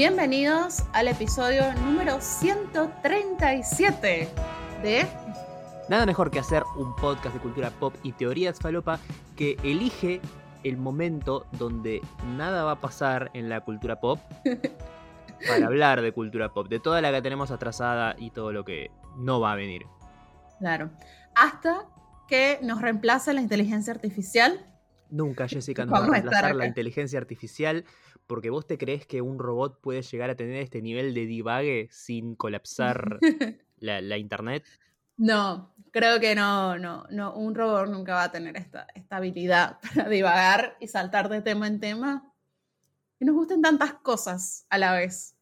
Bienvenidos al episodio número 137 de Nada mejor que hacer un podcast de cultura pop y teorías falopa que elige el momento donde nada va a pasar en la cultura pop para hablar de cultura pop, de toda la que tenemos atrasada y todo lo que no va a venir. Claro. Hasta que nos reemplace la inteligencia artificial. Nunca, Jessica, nos va a Vamos a estar reemplazar la inteligencia artificial porque vos te crees que un robot puede llegar a tener este nivel de divague sin colapsar la, la internet. No, creo que no, no, no. Un robot nunca va a tener esta, esta habilidad para divagar y saltar de tema en tema. Que nos gusten tantas cosas a la vez.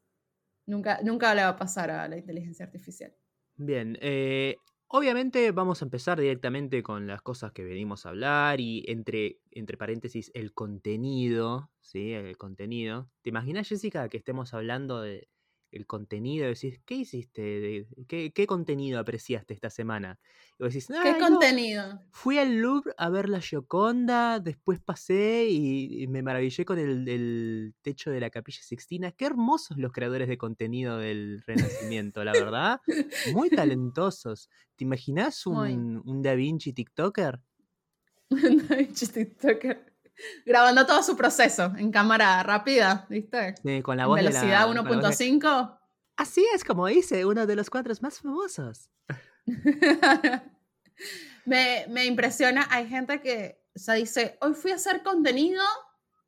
Nunca, nunca le va a pasar a la inteligencia artificial. Bien, eh, obviamente vamos a empezar directamente con las cosas que venimos a hablar y entre, entre paréntesis el contenido, ¿sí? El contenido. ¿Te imaginas, Jessica, que estemos hablando de el contenido decís, ¿qué hiciste? ¿Qué, qué contenido apreciaste esta semana? Y vos decís, ¿Qué "Ay, no, contenido? Fui al Louvre a ver la Gioconda, después pasé y, y me maravillé con el, el techo de la Capilla Sixtina. Qué hermosos los creadores de contenido del Renacimiento, la verdad. Muy talentosos. ¿Te imaginas un, un Da Vinci TikToker? Da Vinci TikToker. Grabando todo su proceso en cámara rápida, ¿viste? Sí, con la voz velocidad con la voz de- 1.5. Así es como dice uno de los cuadros más famosos. me, me impresiona, hay gente que o sea, dice, hoy fui a hacer contenido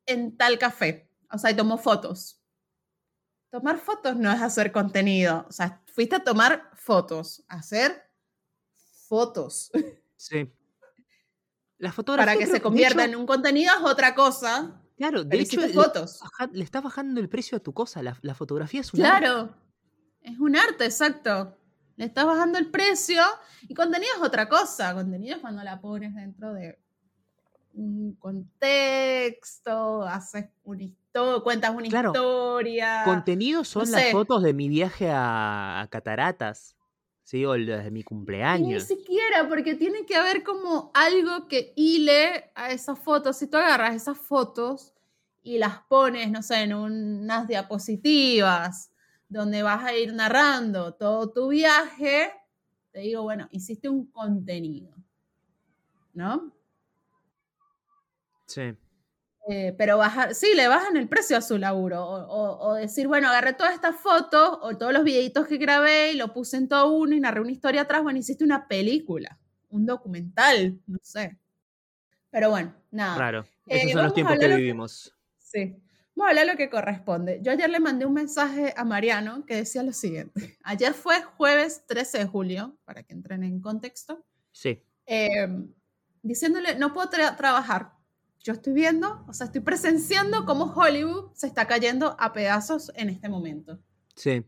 en tal café, o sea, y tomó fotos. Tomar fotos no es hacer contenido, o sea, fuiste a tomar fotos, hacer fotos. Sí. La fotografía. Para que se convierta hecho, en un contenido es otra cosa, Claro, de hecho, fotos. le estás bajando el precio a tu cosa. La, la fotografía es un arte. Claro, es un arte, exacto. Le estás bajando el precio y contenido es otra cosa. Contenido es cuando la pones dentro de un contexto, haces una historia, cuentas una Claro, historia. Contenido son no las sé. fotos de mi viaje a, a Cataratas, ¿sí? O las de mi Y ni cumpleaños. siquiera, porque tiene que haber como algo que hile a esas fotos. Si tú agarras esas fotos y las pones, no sé, en unas diapositivas, donde vas a ir narrando todo tu viaje, te digo, bueno, hiciste un contenido, ¿no? Sí. Eh, pero bajar, sí, le bajan el precio a su laburo. O, o- o decir, bueno, agarré todas estas fotos o todos los videitos que grabé y lo puse en todo uno y narré una historia atrás. Bueno, hiciste una película, un documental, no sé. Pero bueno, nada. Raro. Eh, Esos son vamos los tiempos que lo que- vivimos. Sí. Vamos a hablar lo que corresponde. Yo ayer le mandé un mensaje a Mariano que decía lo siguiente. Ayer fue jueves 13 de julio, para que entren en contexto. Sí. eh, diciéndole, no puedo tra- trabajar. Yo estoy viendo, o sea, estoy presenciando cómo Hollywood se está cayendo a pedazos en este momento. Sí.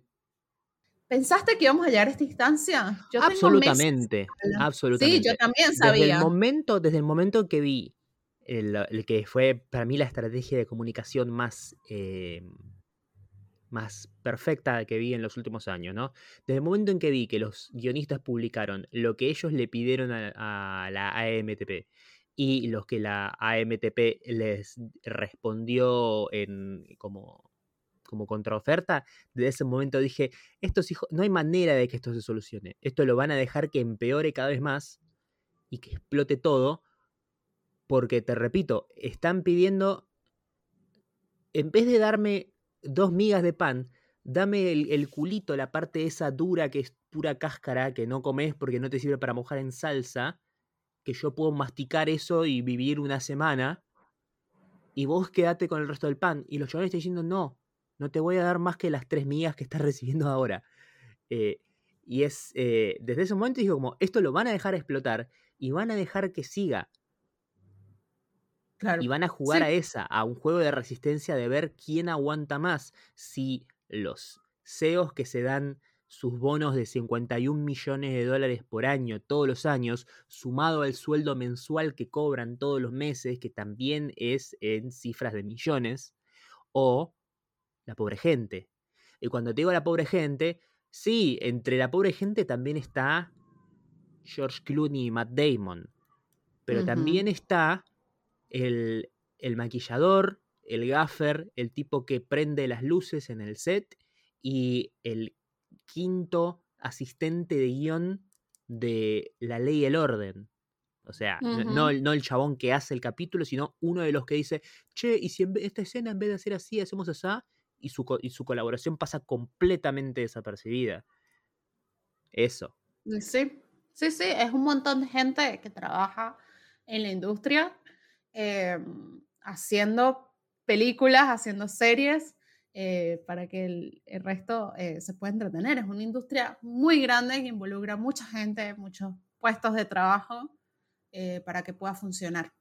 ¿Pensaste que íbamos a llegar a esta instancia? Yo absolutamente. Absolutamente. Sí, yo también Desde el sabía. momento, desde el momento que vi el, el que fue para mí la estrategia de comunicación más, eh, más perfecta que vi en los últimos años, ¿no? Desde el momento en que vi que los guionistas publicaron lo que ellos le pidieron a, a la AMTP y los que la AMTP les respondió en como como contraoferta, desde ese momento dije, estos hijos, no hay manera de que esto se solucione. Esto lo van a dejar que empeore cada vez más y que explote todo, porque te repito, están pidiendo, en vez de darme dos migas de pan, dame el, el culito, la parte esa dura que es pura cáscara, que no comes porque no te sirve para mojar en salsa, que yo puedo masticar eso y vivir una semana, y vos quedate con el resto del pan. Y los chavales están diciendo, no, no te voy a dar más que las tres migas que estás recibiendo ahora. Eh, y es, eh, desde ese momento digo como, esto lo van a dejar explotar y van a dejar que siga. Claro. Y van a jugar Sí. a esa, a un juego de resistencia de ver quién aguanta más. Si los CEOs que se dan sus bonos de 51 millones de dólares por año todos los años, sumado al sueldo mensual que cobran todos los meses, que también es en cifras de millones, o la pobre gente. Y cuando te digo la pobre gente, sí, entre la pobre gente también está George Clooney y Matt Damon, pero también está el, el maquillador el gaffer, el tipo que prende las luces en el set y el quinto asistente de guion de La Ley y el Orden. O sea, no, no, el chabón que hace el capítulo, sino uno de los que dice, che, y si esta escena en vez de hacer así, hacemos así, y su, y su colaboración pasa completamente desapercibida. Eso. Sí, sí, sí, es un montón de gente que trabaja en la industria em, haciendo películas, haciendo series, eh, para que el, resto eh, se pueda entretener. Es una industria muy grande que involucra mucha gente, muchos puestos de trabajo eh, para que pueda funcionar.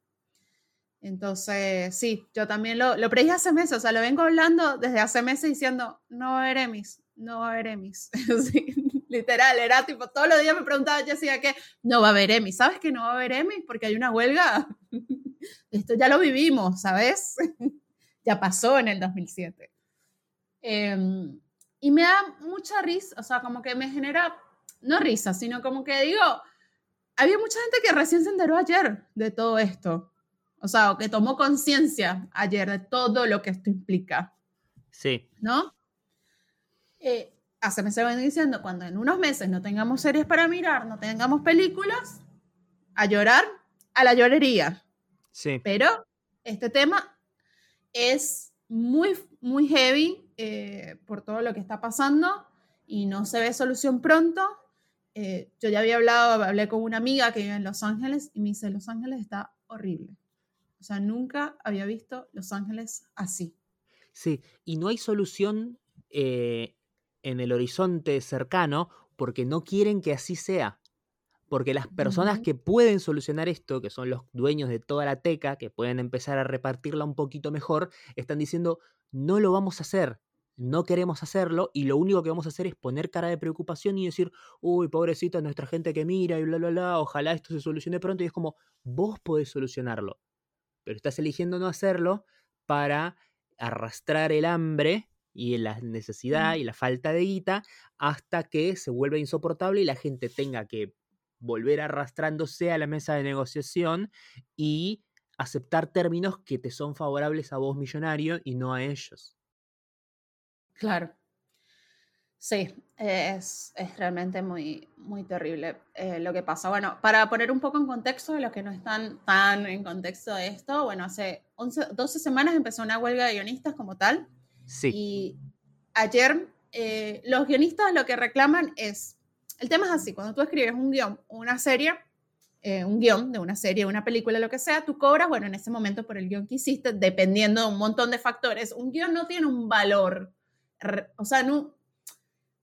Entonces, sí, yo también lo, lo predije hace meses, o sea, lo vengo hablando desde hace meses diciendo, no va a haber Emmys, no va a haber Emmys. literal, era tipo, todos los días me preguntaba, decía que no va a haber Emmys, ¿sabes que no va a haber Emmys? Porque hay una huelga. Esto ya lo vivimos, ¿sabes? ya pasó en el 2007. Em, y me da mucha risa, o sea, como que me genera, no risa, sino como que digo, había mucha gente que recién se enteró ayer de todo esto. O sea, que tomó conciencia ayer de todo lo que esto implica. Sí. ¿No? Eh, hace meses ven diciendo, cuando en unos meses no tengamos series para mirar, no tengamos películas, a llorar, a la llorería. Sí. Pero este tema es muy, muy heavy eh, por todo lo que está pasando y no se ve solución pronto. Eh, yo ya había hablado, hablé con una amiga que vive en Los Ángeles y me dice, Los Ángeles está horrible. O sea, nunca había visto Los Ángeles así. Sí, y no hay solución eh, en el horizonte cercano porque no quieren que así sea. Porque las personas que pueden solucionar esto, que son los dueños de toda la teca, que pueden empezar a repartirla un poquito mejor, están diciendo, no lo vamos a hacer no queremos hacerlo y lo único que vamos a hacer es poner cara de preocupación y decir, uy, pobrecita nuestra gente que mira y bla, bla, bla, ojalá esto se solucione pronto. Y es como, vos podés solucionarlo, pero estás eligiendo no hacerlo para arrastrar el hambre y la necesidad y la falta de guita hasta que se vuelva insoportable y la gente tenga que volver arrastrándose a la mesa de negociación y aceptar términos que te son favorables a vos millonario y no a ellos. Claro. Sí, es, realmente muy, muy terrible eh, lo que pasa. Bueno, para poner un poco en contexto de los que no están tan en contexto de esto, bueno, hace 11, 12 semanas empezó una huelga de guionistas como tal. Sí. Y ayer eh, los guionistas lo que reclaman es, el tema es así, cuando tú escribes un guion una serie, eh, un guion de una serie, una película, lo que sea, tú cobras, bueno, en ese momento por el guion que hiciste, dependiendo de un montón de factores. Un guion no tiene un valor o sea, no, o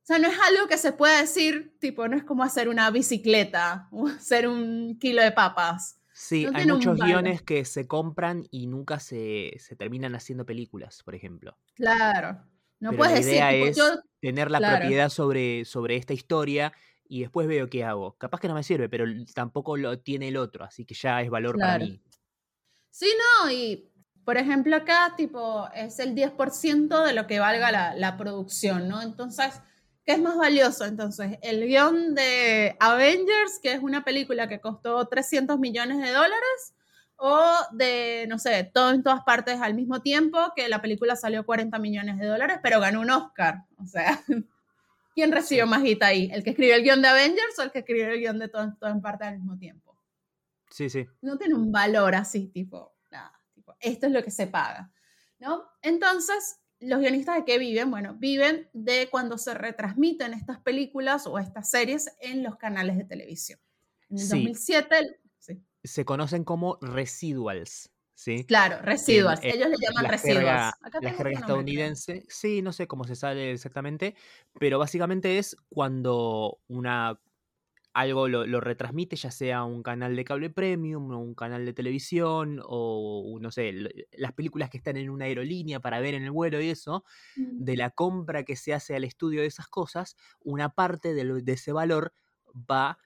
sea, no es algo que se pueda decir, tipo, no es como hacer una bicicleta o hacer un kilo de papas. Sí, hay muchos guiones que se compran y nunca se, se, terminan haciendo películas, por ejemplo. Claro. No puedes la idea es tener la propiedad sobre, sobre esta historia y después veo qué hago. Capaz que no me sirve, pero tampoco lo tiene el otro, así que ya es valor para mí. Sí, no, y por ejemplo, acá tipo es el 10% de lo que valga la, producción, ¿no? Entonces, ¿qué es más valioso? Entonces, el guion de Avengers, que es una película que costó 300 millones de dólares, o de, no sé, todo en todas partes al mismo tiempo, que la película salió 40 millones de dólares, pero ganó un Oscar. O sea, ¿quién recibió más guita ahí? ¿El que escribió el guion de Avengers o el que escribió el guion de todo en parte al mismo tiempo? Sí, sí. No tiene un valor así, tipo esto es lo que se paga, ¿no? Entonces, los guionistas de qué viven? Bueno, viven de cuando se retransmiten estas películas o estas series en los canales de televisión. En el 2007... Se conocen como residuals. ¿Sí? Claro, residuals. Ellos le llaman residuals. la jerga estadounidense, sí, no sé cómo se sale exactamente, pero básicamente es cuando una algo lo, retransmite, ya sea un canal de cable premium o un canal de televisión o, no sé, las películas que están en una aerolínea para ver en el vuelo y eso, mm. de la compra que se hace al estudio de esas cosas, una parte de, ese valor va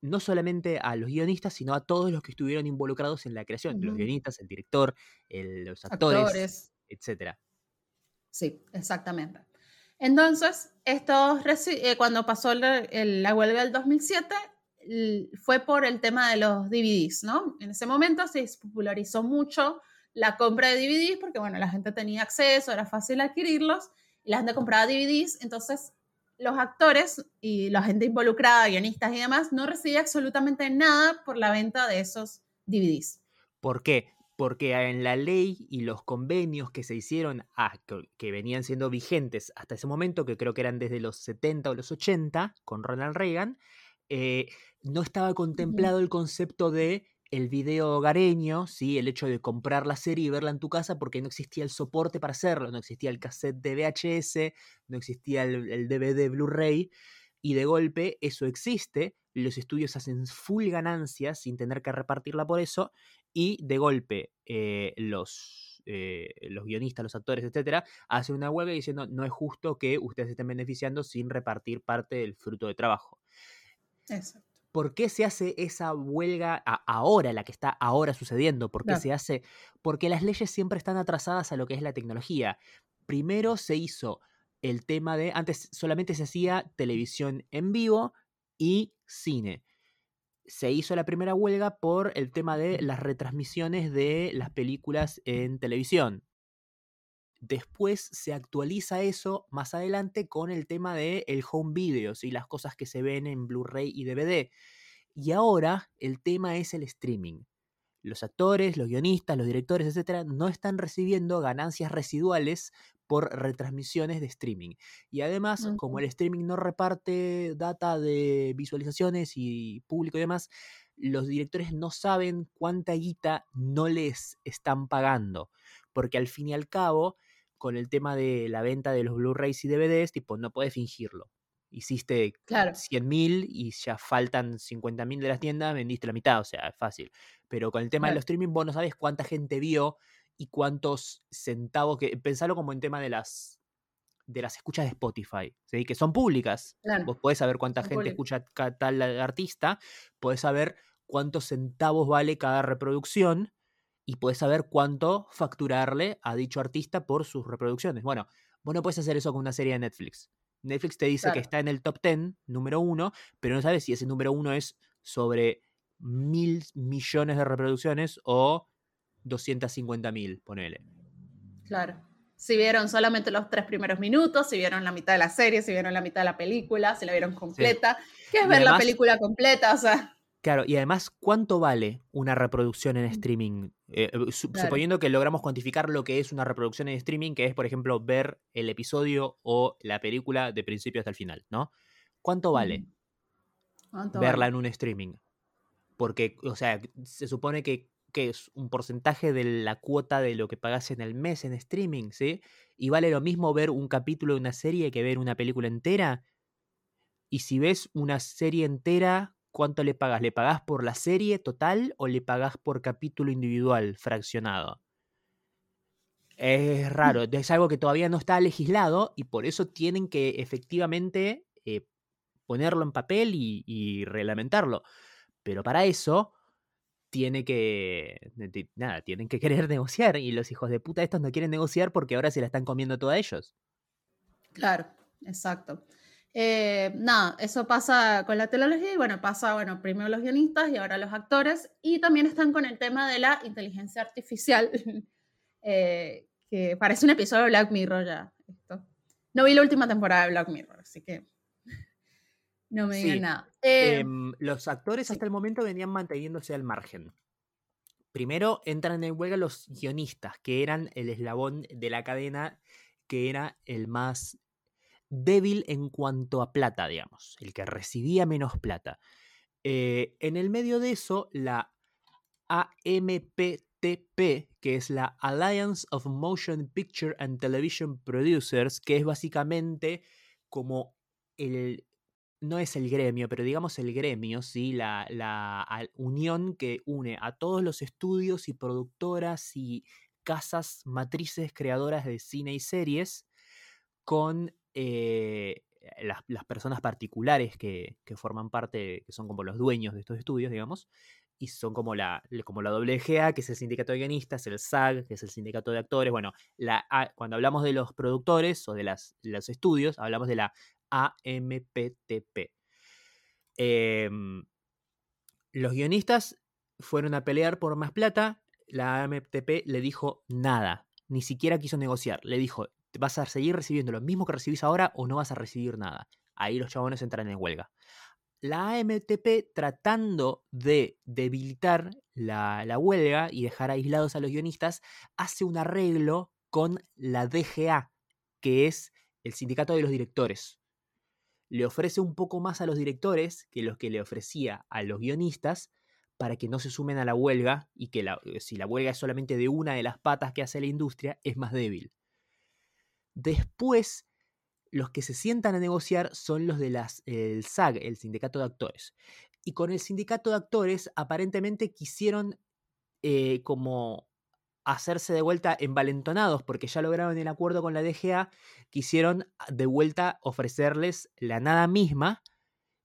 no solamente a los guionistas, sino a todos los que estuvieron involucrados en la creación, los guionistas, el director, los actores, actores. etc. Sí, exactamente. Entonces, estos, eh, cuando pasó la huelga del 2007, fue por el tema de los DVDs, ¿no? En ese momento se popularizó mucho la compra de DVDs, porque bueno, la gente tenía acceso, era fácil adquirirlos, y la gente compraba DVDs, entonces los actores y la gente involucrada, guionistas y demás, no recibía absolutamente nada por la venta de esos DVDs. ¿Por qué? Porque en la ley y los convenios que se hicieron, ah, que, venían siendo vigentes hasta ese momento, que creo que eran desde los 70 o los 80, con Ronald Reagan, eh, no estaba contemplado el concepto de el video hogareño, ¿sí? el hecho de comprar la serie y verla en tu casa porque no existía el soporte para hacerlo, no existía el cassette de VHS, no existía el, DVD Blu-ray, y de golpe eso existe, los estudios hacen full ganancias sin tener que repartirla por eso, y de golpe eh, los, eh, los guionistas, los actores, etcétera, hacen una huelga diciendo no es justo que ustedes estén beneficiando sin repartir parte del fruto de trabajo. Exacto. ¿Por qué se hace esa huelga ahora, la que está ahora sucediendo? ¿Por qué se hace? Porque las leyes siempre están atrasadas a lo que es la tecnología. Primero se hizo el tema de, antes solamente se hacía televisión en vivo y cine. Se hizo la primera huelga por el tema de las retransmisiones de las películas en televisión. Después se actualiza eso más adelante con el tema de el home video y las cosas que se ven en Blu-ray y DVD. Y ahora el tema es el streaming. Los actores, los guionistas, los directores, etcétera, no están recibiendo ganancias residuales por retransmisiones de streaming. Y además, como el streaming no reparte data de visualizaciones y público y demás, los directores no saben cuánta guita no les están pagando. Porque al fin y al cabo, con el tema de la venta de los Blu-rays y DVDs, tipo, no puedes fingirlo. Hiciste claro. 100.000 y ya faltan 50.000 de las tiendas, vendiste la mitad, o sea, es fácil. Pero con el tema de los streaming, vos no sabes cuánta gente vio y cuántos centavos, que pensalo como en tema de las de las escuchas de Spotify, ¿sí? que son públicas. Vos podés saber cuánta gente escucha tal artista, podés saber cuántos centavos vale cada reproducción y puedes saber cuánto facturarle a dicho artista por sus reproducciones. Bueno, vos no puedes hacer eso con una serie de Netflix. Netflix te dice que está en el top 10, número uno, pero no sabes si ese número uno es sobre mil millones de reproducciones o 250 mil, ponele. Claro. Si vieron solamente los tres primeros minutos, si vieron la mitad de la serie, si vieron la mitad de la película, si la vieron completa. ¿Qué es ver la película completa? O sea. Claro, y además, ¿cuánto vale una reproducción en mm. streaming? Eh, eh, suponiendo que logramos cuantificar lo que es una reproducción en streaming, que es, por ejemplo, ver el episodio o la película de principio hasta el final, ¿no? ¿Cuánto vale verla en un streaming? Porque, o sea, se supone que, que, es un porcentaje de la cuota de lo que pagas en el mes en streaming, ¿sí? Y vale lo mismo ver un capítulo de una serie que ver una película entera. Y si ves una serie entera ¿cuánto le pagas? ¿Le pagas por la serie total o le pagas por capítulo individual fraccionado? Es raro, es algo que todavía no está legislado y por eso tienen que efectivamente eh, ponerlo en papel y, reglamentarlo. Pero para eso tiene que. Nada, tienen que querer negociar. Y los hijos de puta estos no quieren negociar porque ahora se la están comiendo toda ellos. Claro, exacto. Eh, nada, eso pasa con la tecnología y bueno, pasa, bueno, primero los guionistas y ahora los actores y también están con el tema de la inteligencia artificial, eh, que parece un episodio de Black Mirror ya. Esto. No vi la última temporada de Black Mirror, así que no me digan nada. Eh, em, los actores hasta el momento venían manteniéndose al margen. Primero entran en huelga los guionistas, que eran el eslabón de la cadena que era el más débil en cuanto a plata, digamos, el que recibía menos plata. Eh, en el medio de eso, la AMPTP, que es la Alliance of Motion Picture and Television Producers, que es básicamente como el, no es el gremio, pero digamos el gremio, ¿sí? la, la unión que une a todos los estudios y productoras y casas matrices creadoras de cine y series con eh, las, personas particulares que, forman parte, que son como los dueños de estos estudios, digamos, y son como la, como la WGA, que es el sindicato de guionistas, el SAG, que es el sindicato de actores. Bueno, la cuando hablamos de los productores o de las, los estudios, hablamos de la AMPTP. Em, los guionistas fueron a pelear por más plata. la AMTP le dijo nada, ni siquiera quiso negociar. Le dijo, vas a seguir recibiendo lo mismo que recibís ahora o no vas a recibir nada. Ahí los chabones entran en huelga. La AMTP tratando de debilitar la, la huelga y dejar aislados a los guionistas, hace un arreglo con la DGA, que es el sindicato de los directores. Le ofrece un poco más a los directores que los que le ofrecía a los guionistas para que no se sumen a la huelga y que eh, si la huelga es solamente de una de las patas que hace la industria, es más débil. Después, los que se sientan a negociar son los del el SAG, el Sindicato de Actores. Y con el Sindicato de Actores aparentemente quisieron eh, como hacerse de vuelta envalentonados porque ya lograron el acuerdo con la DGA, quisieron ah, de vuelta ofrecerles la nada misma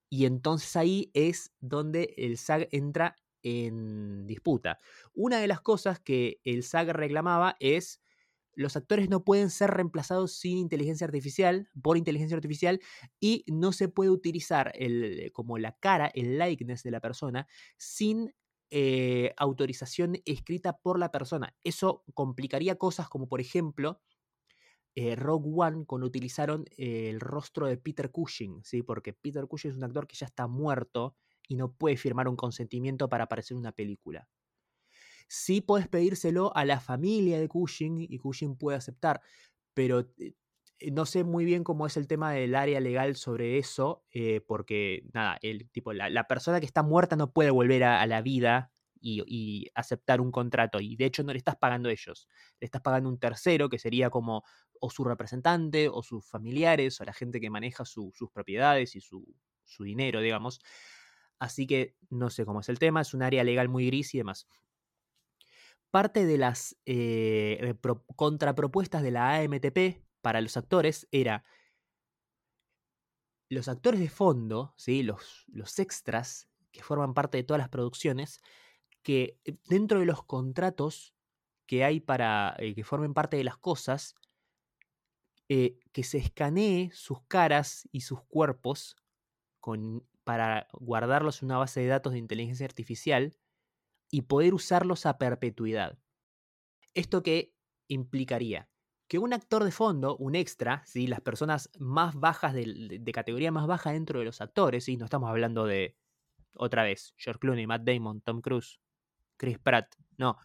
y entonces ahí es donde el SAG entra en disputa. Una de las cosas que el SAG reclamaba es los actores no pueden ser reemplazados sin inteligencia artificial, por inteligencia artificial, y no se puede utilizar el, como la cara, el likeness de la persona, sin eh, autorización escrita por la persona. Eso complicaría cosas como, por ejemplo, eh, Rogue One cuando utilizaron el rostro de Peter Cushing, ¿sí? porque Peter Cushing es un actor que ya está muerto y no puede firmar un consentimiento para aparecer en una película. Sí puedes pedírselo a la familia de Cushing y Cushing puede aceptar, pero eh, eh, no sé muy bien cómo es el tema del área legal sobre eso, eh, porque nada, el, tipo, la, persona que está muerta no puede volver a, la vida y, aceptar un contrato, y de hecho no le estás pagando a ellos, le estás pagando un tercero que sería como o su representante o sus familiares o la gente que maneja sus propiedades y su, dinero, digamos. Así que no sé cómo es el tema, es un área legal muy gris y demás. Parte de las eh, contrapropuestas de la AMTP para los actores era los actores de fondo, ¿sí? los, los extras que forman parte de todas las producciones, que eh, dentro de los contratos que hay para eh, que formen parte de las cosas, eh, que se escanee sus caras y sus cuerpos para guardarlos en una base de datos de inteligencia artificial y poder usarlos a perpetuidad. ¿Esto qué implicaría? que un actor de fondo, un extra, ¿sí? las personas más bajas de, categoría más baja dentro de los actores, ¿sí? no estamos hablando de, otra vez, George Clooney, Matt Damon, Tom Cruise, Chris Pratt, no,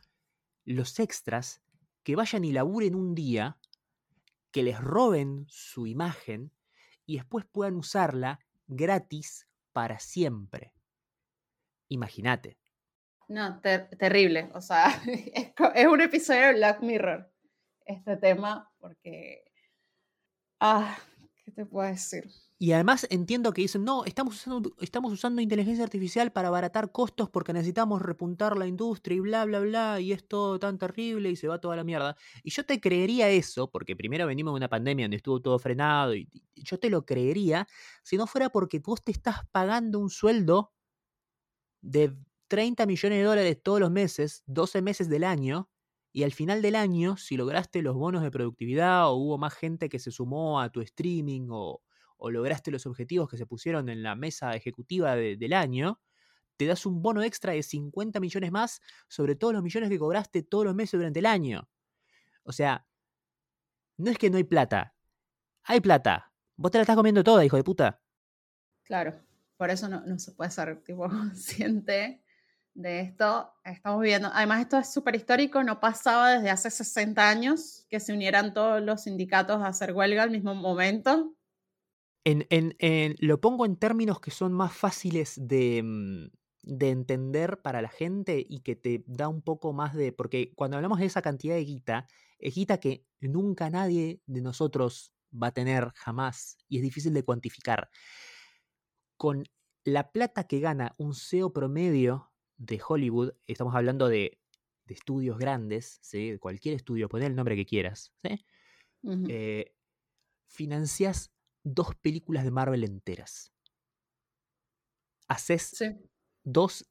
los extras que vayan y laburen un día, que les roben su imagen y después puedan usarla gratis para siempre. Imagínate. No, terrible. O sea, es un episodio de Black Mirror este tema porque, ah, ¿qué te puedo decir? Y además entiendo que dicen, no, estamos usando, estamos usando inteligencia artificial para abaratar costos porque necesitamos repuntar la industria y bla, bla, bla, y es todo tan terrible y se va toda la mierda. Y yo te creería eso, porque primero venimos de una pandemia donde estuvo todo frenado, y yo te lo creería, si no fuera porque vos te estás pagando un sueldo de 30 millones de dólares todos los meses, 12 meses del año, y al final del año, si lograste los bonos de productividad o hubo más gente que se sumó a tu streaming o, lograste los objetivos que se pusieron en la mesa ejecutiva del año, te das un bono extra de 50 millones más sobre todos los millones que cobraste todos los meses durante el año. O sea, no es que no hay plata. Hay plata. Vos te la estás comiendo toda, hijo de puta. Claro, por eso no, no se puede ser tipo consciente de esto estamos viendo. Además, esto es súper histórico, no pasaba desde hace 60 años que se unieran todos los sindicatos a hacer huelga al mismo momento. En, lo pongo en términos que son más fáciles de, mm, de, entender para la gente y que te da un poco más de... Porque cuando hablamos de esa cantidad de guita, es guita que nunca nadie de nosotros va a tener jamás y es difícil de cuantificar. Con la plata que gana un SEO promedio de Hollywood, estamos hablando de, estudios grandes, ¿sí? cualquier estudio, pon el nombre que quieras, ¿sí? Eh, financias dos películas de Marvel enteras. Haces dos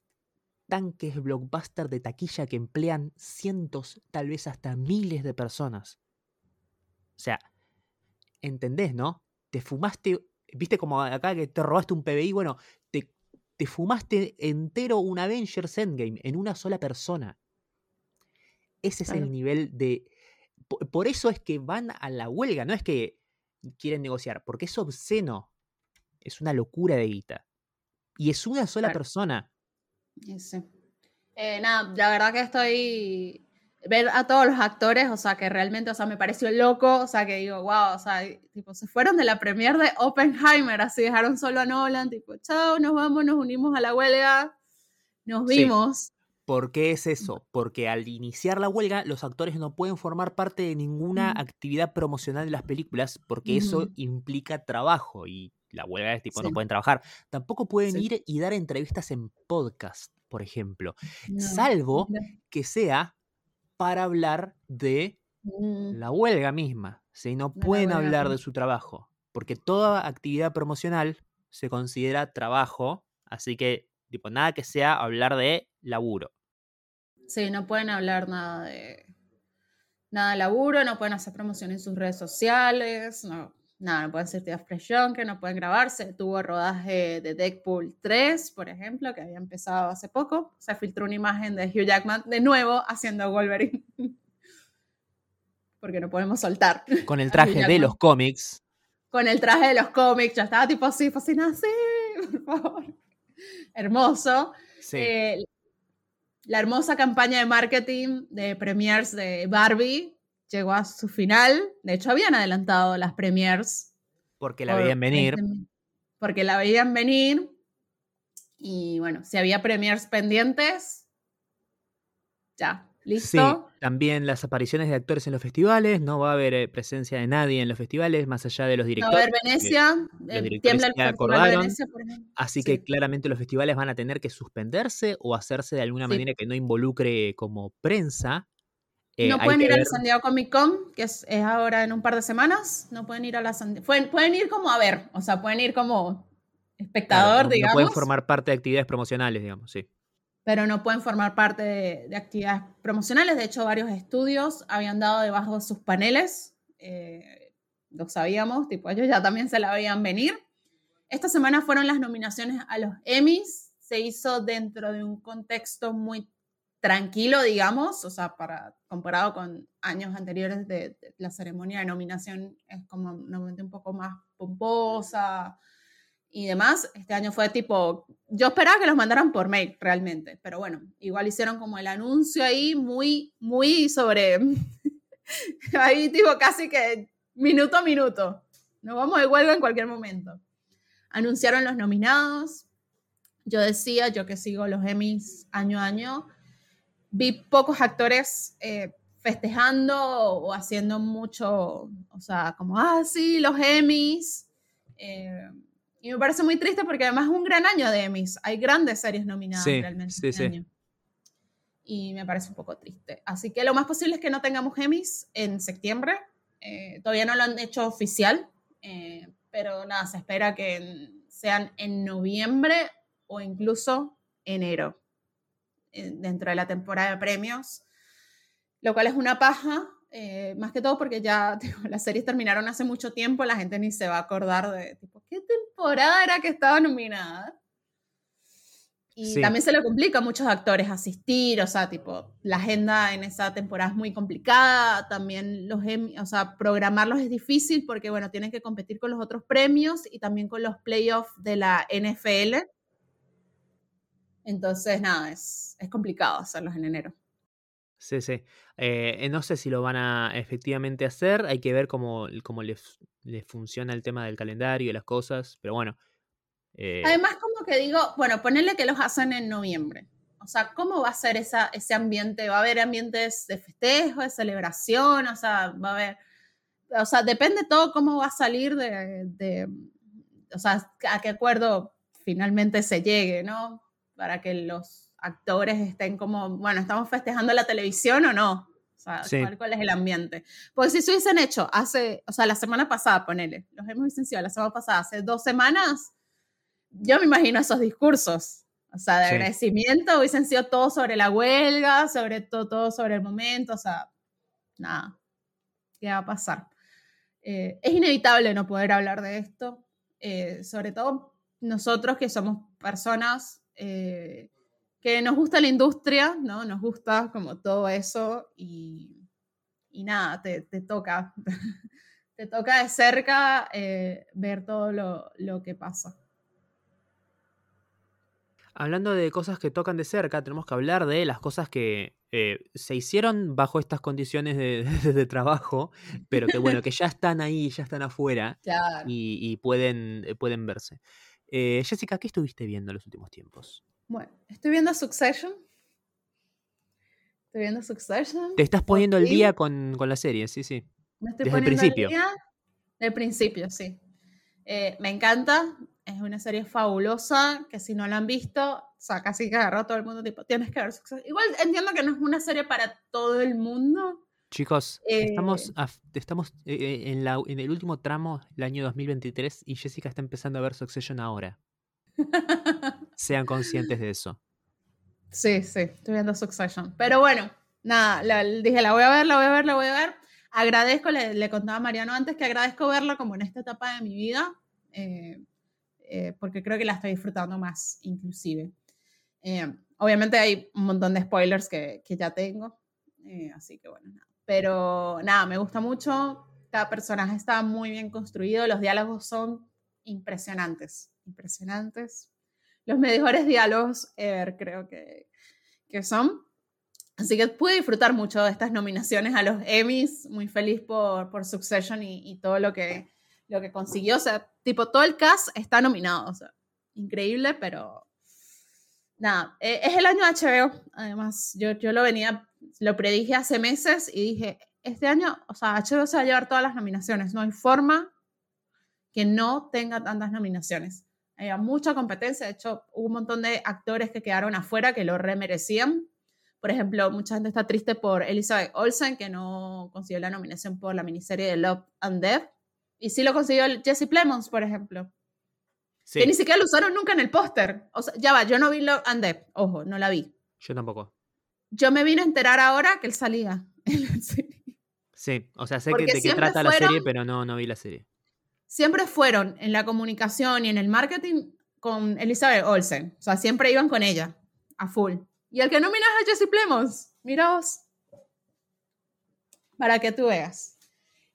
tanques blockbuster de taquilla que emplean cientos, tal vez hasta miles de personas. O sea, ¿entendés, no? Te fumaste, viste como acá que te robaste un PBI, bueno, te te fumaste entero un Avengers Endgame en una sola persona. Ese es Claro. el nivel de... po- Por eso es que van a la huelga, no es que quieren negociar, porque es obsceno. Es una locura de guita. Y es una sola Claro. persona. Sí. Eh, nada, la verdad que estoy. Ver a todos los actores, o sea, que realmente, o sea, me pareció loco, o sea, que digo, wow, o sea, tipo, se fueron de la premier de Oppenheimer, así dejaron solo a Nolan, tipo, chao, nos vamos, nos unimos a la huelga, nos Sí. vimos. ¿Por qué es eso? Porque al iniciar la huelga, los actores no pueden formar parte de ninguna Mm. actividad promocional de las películas porque eso implica trabajo y la huelga es tipo, no pueden trabajar. Tampoco pueden Sí. ir y dar entrevistas en podcast, por ejemplo, No, salvo que sea para hablar de Mm, la huelga misma. ¿sí? No pueden hablar de su trabajo, porque toda actividad promocional se considera trabajo, así que tipo, nada que sea hablar de laburo. Sí, no pueden hablar nada de nada de laburo, no pueden hacer promoción en sus redes sociales, no, nada, no pueden hacer expresión, que no pueden grabarse. Tuvo rodaje de Deadpool 3, por ejemplo, que había empezado hace poco. Se filtró una imagen de Hugh Jackman de nuevo haciendo a Wolverine. Porque no podemos soltar. Con el traje de los cómics, Con el traje de los cómics, ya estaba tipo así, fascinada, sí, por favor. Hermoso. sí. Eh, la hermosa campaña de marketing de premiers de Barbie llegó a su final. De hecho, habían adelantado las premiers. porque la por veían venir. 20 Porque la veían venir. Y bueno, si había premiers pendientes, ya, Sí, listo. también las apariciones de actores en los festivales, no va a haber eh, presencia de nadie en los festivales, más allá de los No va a directores. haber Venecia. eh, directores tiembla el de acordaron, Venecia, por ejemplo. Así Sí. que claramente los festivales van a tener que suspenderse o hacerse de alguna Sí. manera que no involucre como prensa. Eh, no pueden ir a la ver- San Diego Comic Con, que es, es ahora en un par de semanas. No pueden ir a la San Diego. Pueden, pueden ir como a ver, o sea, pueden ir como espectador, no- no digamos, pueden formar parte de actividades promocionales, digamos, sí. pero no pueden formar parte de, de actividades promocionales. De hecho, varios estudios habían dado debajo de sus paneles. eh, lo sabíamos, tipo, ellos ya también se la veían venir. Esta semana fueron las nominaciones a los Emmys. Se hizo dentro de un contexto muy tranquilo, digamos, o sea, para, comparado con años anteriores de, de la ceremonia de nominación, es como normalmente un poco más pomposa y demás. Este año fue tipo, yo esperaba que los mandaran por mail realmente, pero bueno, igual hicieron como el anuncio ahí muy, muy sobre, ahí tipo casi que minuto a minuto. Nos vamos de huelga en cualquier momento. Anunciaron los nominados. Yo decía, yo que sigo los Emmys año a año, vi pocos actores eh, festejando o haciendo mucho, o sea, como, ah, sí, los Emmys. Eh, y me parece muy triste porque además es un gran año de Emmys. Hay grandes series nominadas Sí, realmente sí, este sí. año. Y me parece un poco triste. Así que lo más posible es que no tengamos Emmys en septiembre. Eh, todavía no lo han hecho oficial, eh, pero nada, se espera que sean en noviembre o incluso enero, dentro de la temporada de premios, lo cual es una paja, eh, más que todo porque ya tipo, las series terminaron hace mucho tiempo, la gente ni se va a acordar de, tipo, ¿qué temporada era que estaba nominada? Y Sí. también se le complica a muchos actores asistir, o sea, tipo, la agenda en esa temporada es muy complicada, también los, o sea, programarlos es difícil porque, bueno, tienen que competir con los otros premios y también con los playoffs de la NFL. Entonces, nada, es, es complicado hacerlos en enero. Sí, sí. Eh, eh, no sé si lo van a efectivamente hacer, hay que ver cómo, cómo les, les funciona el tema del calendario y las cosas, pero bueno. eh, Además, como que digo, bueno, ponerle que los hacen en noviembre. O sea, ¿cómo va a ser esa, ese ambiente? ¿Va a haber ambientes de festejo, de celebración? O sea, va a haber... O sea, depende todo cómo va a salir de, de- o sea, a qué acuerdo finalmente se llegue, ¿no? Para que los actores estén como, bueno, ¿estamos festejando la televisión o no? O sea, Sí. ¿cuál, cuál es el ambiente? Porque si se hubiesen hecho hace, o sea, la semana pasada, ponele, los hemos licenciado la semana pasada, hace dos semanas, yo me imagino esos discursos, o sea, de Sí. agradecimiento, hubiesen sido todo sobre la huelga, sobre todo, todo sobre el momento, o sea, nada, ¿qué va a pasar? Eh, es inevitable no poder hablar de esto, eh, sobre todo nosotros que somos personas eh, que nos gusta la industria, ¿no? Nos gusta como todo eso y, y nada, te, te toca, te toca de cerca eh, ver todo lo, lo que pasa. Hablando de cosas que tocan de cerca, tenemos que hablar de las cosas que eh, se hicieron bajo estas condiciones de, de- de trabajo, pero que bueno, que ya están ahí, ya están afuera Claro. y, y pueden, pueden verse. Eh, Jessica, ¿qué estuviste viendo en los últimos tiempos? Bueno, estoy viendo Succession. Estoy viendo Succession. Te estás poniendo el fin. día con, con la serie, sí, sí. Me estoy Desde el poniendo al principio. día. Del principio, sí. Eh, me encanta. Es una serie fabulosa que si no la han visto, o sea, casi que agarró a todo el mundo, tipo, tienes que ver Succession. Igual entiendo que no es una serie para todo el mundo. Chicos, estamos, Eh, a- estamos eh, eh, en, la, en el último tramo del año 2023 y Jessica está empezando a ver Succession ahora. Sean conscientes de eso. Sí, sí, estoy viendo Succession. Pero bueno, nada, la- dije, la voy a ver, la voy a ver, la voy a ver. Agradezco, le, le contaba a Mariano antes que agradezco verla como en esta etapa de mi vida, eh, eh, porque creo que la estoy disfrutando más, inclusive. Obviamente hay un montón de spoilers que, que ya tengo, así que bueno, nada. Pero nada, me gusta mucho, cada personaje está muy bien construido, los diálogos son impresionantes, impresionantes los mejores diálogos ever, creo que, que son. Así que pude disfrutar mucho de estas nominaciones a los Emmys, muy feliz por, por Succession y, y todo lo que, lo que consiguió. O sea, tipo, todo el cast está nominado. O sea, increíble, pero nada, eh, es el año HBO. Además, yo, yo lo venía, lo predije hace meses y dije, este año, o sea, HBO se va a llevar todas las nominaciones. No hay forma que no tenga tantas nominaciones. Había mucha competencia, de hecho, hubo un montón de actores que quedaron afuera que lo remerecían. Por ejemplo, mucha gente está triste por Elizabeth Olsen, que no consiguió la nominación por la miniserie de Love and Death. Y sí lo consiguió Jesse Plemons, por ejemplo. Sí, Que ni siquiera lo usaron nunca en el póster. O sea, ya va, yo no vi Love and Death. Ojo, no la vi. yo tampoco. Yo me vine a enterar ahora que él salía en la serie. Sí, o sea, sé que, de qué trata la serie, pero no, no vi la serie. siempre fueron en la comunicación y en el marketing con Elizabeth Olsen. O sea, siempre iban con ella, a full. Y el que no miras a Jesse Plemons, mira vos. Para que tú veas.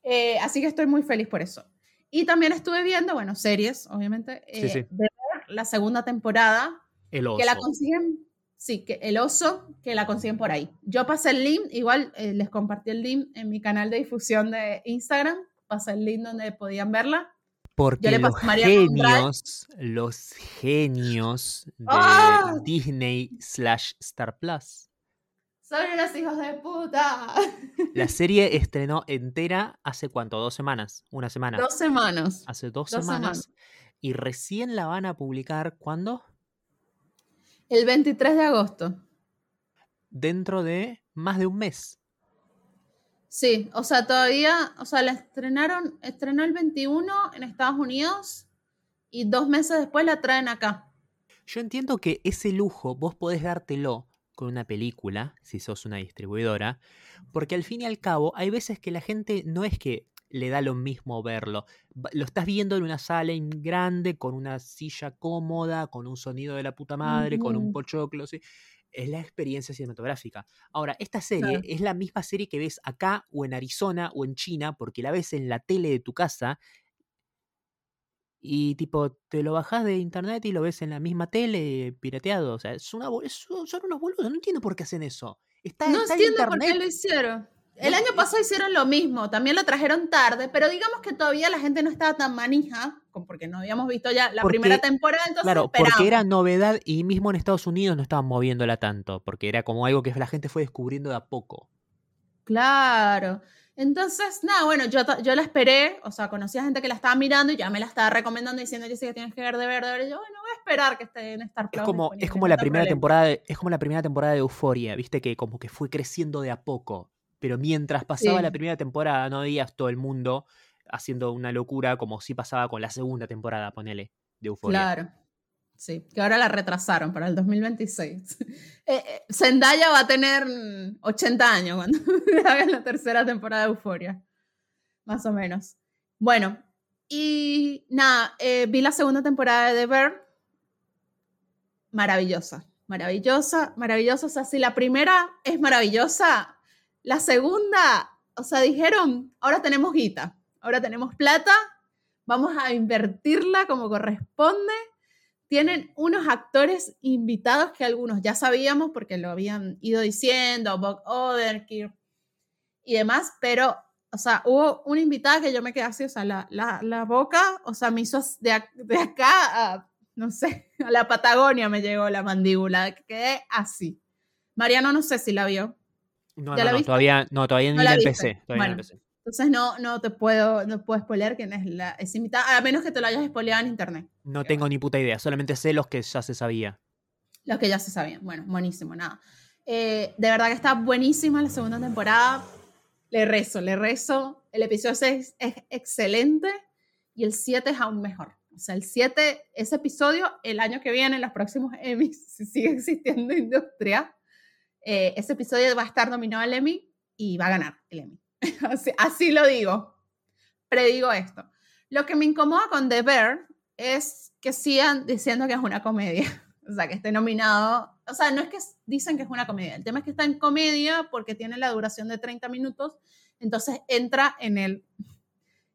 Eh, así que estoy muy feliz por eso. Y también estuve viendo, bueno, series, obviamente, eh, sí. de la segunda temporada, El oso. que la consiguen, sí, que el oso, que la consiguen por ahí. Yo pasé el link, igual eh, les compartí el link en mi canal de difusión de Instagram, pasé el link donde podían verla. Porque le los genios, los genios de ¡Ah! Disney slash Star Plus. Son unos hijos de puta. La serie estrenó entera hace cuánto, dos semanas, una semana. Dos semanas. hace dos, dos semanas. Y recién la van a publicar, ¿cuándo? El 23 de agosto. Dentro de más de un mes. Sí, o sea, todavía, o sea, la estrenaron, estrenó el 21 en Estados Unidos y dos meses después la traen acá. Yo entiendo que ese lujo vos podés dártelo con una película, si sos una distribuidora, porque al fin y al cabo hay veces que la gente no es que le da lo mismo verlo. Lo estás viendo en una sala grande, con una silla cómoda, con un sonido de la puta madre, con un pochoclo. ¿sí? Es la experiencia cinematográfica. Ahora, esta serie Claro. es la misma serie que ves acá o en Arizona o en China, porque la ves en la tele de tu casa y tipo, te lo bajás de internet y lo ves en la misma tele pirateado. O sea, es una, es- son unos boludos. No entiendo por qué hacen eso. Está, No está en entiendo por qué lo hicieron. El año pasado hicieron lo mismo, también lo trajeron tarde, pero digamos que todavía la gente no estaba tan manija, porque no habíamos visto ya la Porque- primera temporada, entonces Claro, esperamos. porque era novedad y mismo en Estados Unidos no estaban moviéndola tanto, porque era como algo que la gente fue descubriendo de a poco. Claro. Entonces, nada, bueno, yo, la esperé, o sea, conocí a gente que la estaba mirando y ya me la estaba recomendando diciendo, yo sé que tienes que ver de ver, de ver. Y yo, bueno, voy a esperar que esté en Star Plus. Es como, es como la primera problema. temporada de, es como la primera temporada de Euforia, viste que como que fue creciendo de a poco. Pero mientras pasaba Sí. la primera temporada, no veías todo el mundo haciendo una locura como si pasaba con la segunda temporada, ponele, de Euforia. Claro. Sí, que ahora la retrasaron para el 2026. Eh, eh, Zendaya va a tener mm, 80 años cuando hagan la tercera temporada de Euforia. Más o menos. Bueno, y nada, eh, vi la segunda temporada de The Bear. Maravillosa, maravillosa, maravillosa. O sea, si la primera es maravillosa, la segunda, o sea, dijeron, ahora tenemos guita, ahora tenemos plata, vamos a invertirla como corresponde. Tienen unos actores invitados que algunos ya sabíamos porque lo habían ido diciendo, Bob Odenkirk y demás, pero, o sea, hubo una invitada que yo me quedé así, o sea, la, la, boca, o sea, me hizo de, de acá a, no sé, a la Patagonia me llegó la mandíbula, quedé así. Mariano no sé si la vio. No, no, no, todavía, no, todavía no la empecé. Todavía bueno, empecé. Entonces no, no te puedo, no puedo spoilear quién es la es invitada, a menos que te lo hayas spoileado en internet. No tengo ni puta idea, solamente sé los que ya se sabía. Los que ya se sabían. Bueno, buenísimo, nada. Eh, de verdad que está buenísima la segunda temporada. Le rezo, le rezo. El episodio 6 es excelente y el 7 es aún mejor. O sea, el 7, ese episodio, el año que viene, en los próximos Emmys, si sigue existiendo industria, eh, ese episodio va a estar nominado al Emmy y va a ganar el Emmy. así, lo digo. Predigo esto. Lo que me incomoda con The Bear es que sigan diciendo que es una comedia. O sea, que esté nominado. O sea, no es que dicen que es una comedia. El tema es que está en comedia porque tiene la duración de 30 minutos. Entonces entra en, el,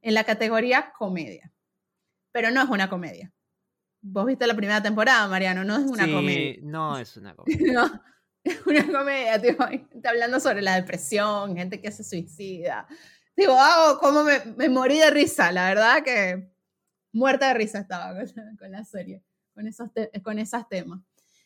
en la categoría comedia pero no es una comedia. Vos viste la primera temporada, Mariano, no es una sí, comedia. No es una comedia. no, una comedia, tío. Está hablando sobre la depresión, gente que se suicida. Digo, oh, cómo me, me, morí de risa, la verdad que muerta de risa estaba con, la serie, con esos, con esos temas.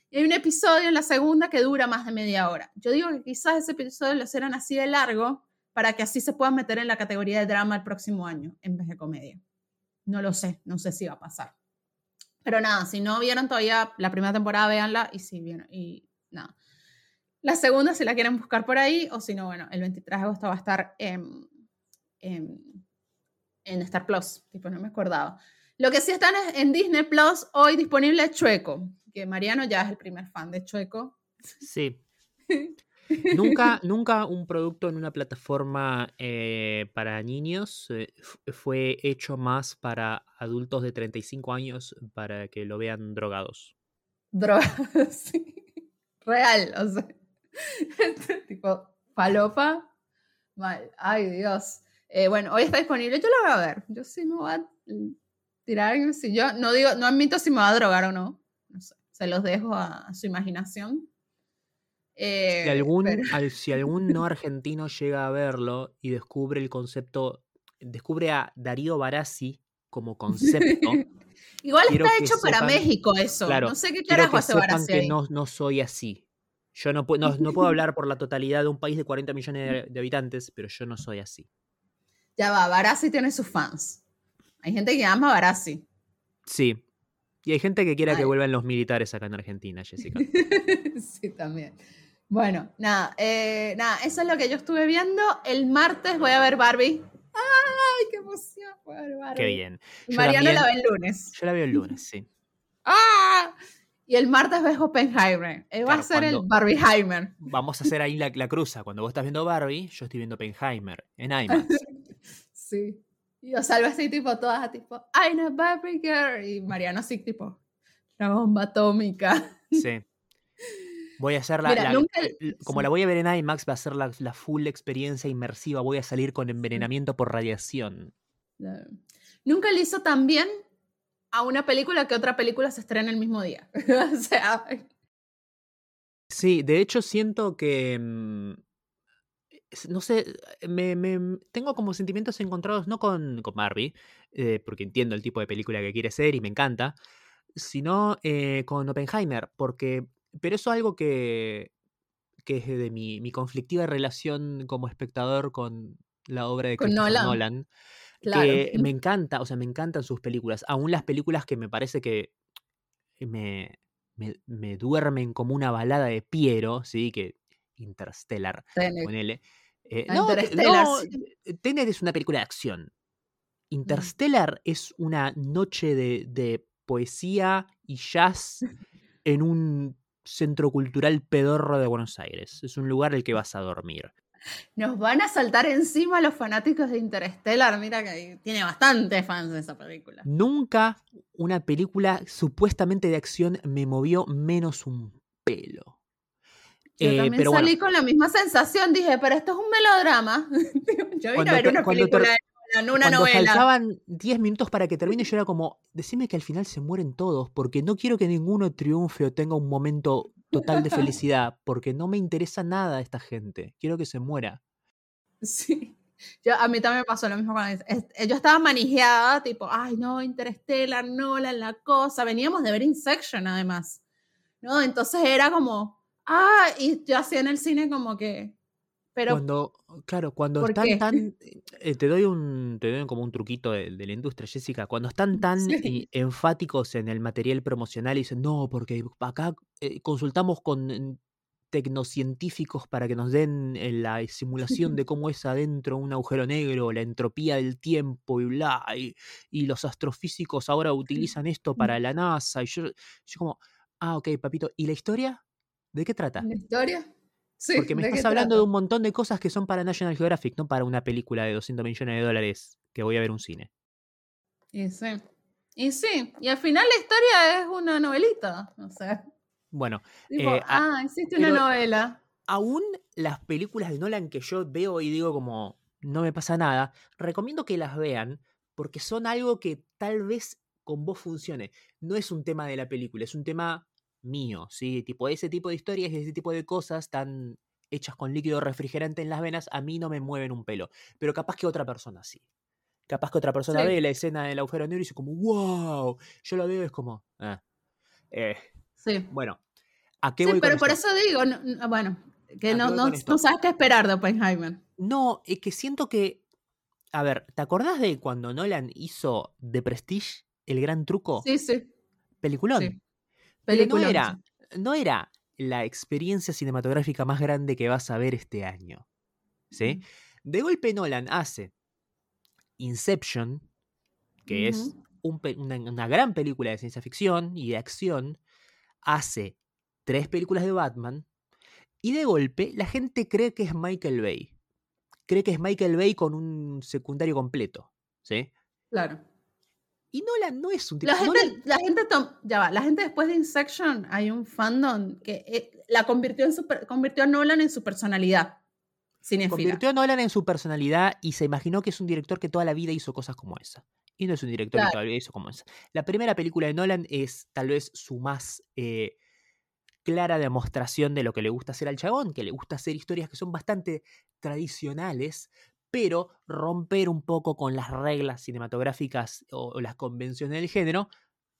Y hay un episodio en la segunda que dura más de media hora. Yo digo que quizás ese episodio lo hicieron así de largo para que así se puedan meter en la categoría de drama el próximo año en vez de comedia. No lo sé, no sé si va a pasar. Pero nada, si no vieron todavía la primera temporada, véanla y si vieron, y nada. La segunda, si la quieren buscar por ahí, o si no, bueno, el 23 de agosto va a estar en, en, Star Plus, tipo, no me acordaba. Lo que sí está en Disney Plus hoy disponible es Chueco, que Mariano ya es el primer fan de Chueco. Sí. Nunca, nunca un producto en una plataforma eh, para niños eh, fue hecho más para adultos de 35 años para que lo vean drogados. Drogados, sí. Real, o sea. tipo, palopa. Mal. Ay, Dios. Eh, bueno, hoy está disponible. Yo lo voy a ver. Yo sí me voy a tirar. Si yo no digo, no admito si me va a drogar o no. No sé. Se los dejo a su imaginación si, eh, algún, si algún no argentino llega a verlo y descubre el concepto, descubre a Darío Barassi como concepto. Igual está hecho para México eso. no sé qué carajo hace Barassi. Que no, no soy así. Yo no, no, no, puedo hablar por la totalidad de un país de 40 millones de, habitantes, pero yo no soy así. Ya va, Barassi tiene sus fans. Hay gente que ama a Barassi. Sí. Y hay gente que quiera que vuelvan los militares acá en Argentina, Jessica. sí, también. Bueno, nada, eh, nada, eso es lo que yo estuve viendo. El martes voy a ver Barbie. ¡Ay, qué emoción! Voy a ver Barbie. Qué bien. Mariano la ve el lunes. Yo la veo el lunes, sí. ¡Ah! Y el martes ves Oppenheimer. Eh, va a ser el Barbieheimer. Vamos a hacer ahí la, la, cruza. Cuando vos estás viendo Barbie, yo estoy viendo Oppenheimer en IMAX. sí. Y yo salgo así, tipo, todas, tipo, I'm a Barbie girl. Y Mariano así, tipo, la bomba atómica. Sí. Voy a hacer la, como la voy a ver en IMAX, va a ser la, full experiencia inmersiva. Voy a salir con envenenamiento por radiación. Nunca le hizo tan bien a una película que otra película se estrena el mismo día. o sea. Sí, de hecho siento que. Mm, no sé, me, tengo como sentimientos encontrados, no con, con Barbie, eh, porque entiendo el tipo de película que quiere ser y me encanta, sino eh, con Oppenheimer, porque pero eso es algo que, que es de mi, mi, conflictiva relación como espectador con la obra de Christopher Nolan. Que me encanta, o sea, me encantan sus películas. Aún las películas que me parece que me, me, duermen como una balada de Piero, ¿sí? Que Interstellar, ponele. Eh, no, Interstellar, Tenet es una película de acción. Interstellar es una noche de, de poesía y jazz en un centro cultural pedorro de Buenos Aires. Es un lugar el que vas a dormir. Nos van a saltar encima los fanáticos de Interstellar. Mira que tiene bastantes fans de esa película. Nunca una película supuestamente de acción me movió menos un pelo. Yo Eh, también pero bueno, salí con la misma sensación, dije, pero esto es un melodrama. Yo vine Cuando a ver una película de una cuando novela. faltaban 10 minutos para que termine, yo era como, decime que al final se mueren todos, porque no quiero que ninguno triunfe o tenga un momento total de felicidad, porque no me interesa nada esta gente. Quiero que se muera. Sí. Yo, a mí también me pasó lo mismo con. Es- Yo estaba manijeada, tipo, ay, no, Interstellar, Nolan, la cosa. Veníamos de ver Inception, además. ¿No? Entonces era como, ah, y yo hacía en el cine como que, pero, cuando, claro, cuando ¿por están qué? tan, eh, te doy un, te doy como un truquito de, de la industria, Jessica, cuando están tan Sí. enfáticos en el material promocional y dicen, no, porque acá eh, consultamos con tecnocientíficos para que nos den eh, la simulación de cómo es adentro un agujero negro, la entropía del tiempo y bla, y, y los astrofísicos ahora utilizan esto para la NASA, y yo, yo como, ah, ok, papito, ¿y la historia? ¿De qué trata? ¿La historia? Sí, Porque me ¿de estás hablando de un montón de cosas que son para National Geographic, no para una película de 200 millones de dólares que voy a ver un cine. Y sí. Y sí, y al final la historia es una novelita, o sea, Bueno, tipo, Eh, a- ah, existe una novela. aún las películas de Nolan que yo veo y digo como no me pasa nada, recomiendo que las vean porque son algo que tal vez con vos funcione. No es un tema de la película, es un tema mío, ¿sí? Tipo, ese tipo de historias y ese tipo de cosas tan hechas con líquido refrigerante en las venas, a mí no me mueven un pelo. Pero capaz que otra persona sí. Capaz que otra persona Sí. ve la escena del agujero negro y dice como, wow. Yo lo veo es como, ah. Eh, Sí. bueno, ¿a qué Sí, voy pero con por esto? eso digo, no- no- bueno, ¿A que no, no, no sabes qué esperar de Oppenheimer. No, es que siento que. A ver, ¿te acordás de cuando Nolan hizo The Prestige, el gran truco? Sí, sí. Peliculón. sí. Pero no era, no era la experiencia cinematográfica más grande que vas a ver este año. ¿Sí? De golpe Nolan hace Inception, que es un una, una gran película de ciencia ficción y de acción, hace tres películas de Batman, y de golpe la gente cree que es Michael Bay. Cree que es Michael Bay con un secundario completo. ¿Sí? Claro. Y Nolan no es un tipo. La gente, Nolan- la gente, tom- ya va, la gente después de Inception hay un fandom que eh, la convirtió, en su, convirtió a Nolan en su personalidad cinéfila. convirtió a Nolan en su personalidad y se imaginó que es un director que toda la vida hizo cosas como esa. Y no es un director que toda la vida hizo como esa. La primera película de Nolan es tal vez su más eh, clara demostración de lo que le gusta hacer al chabón, que le gusta hacer historias que son bastante tradicionales, pero romper un poco con las reglas cinematográficas o, o las convenciones del género,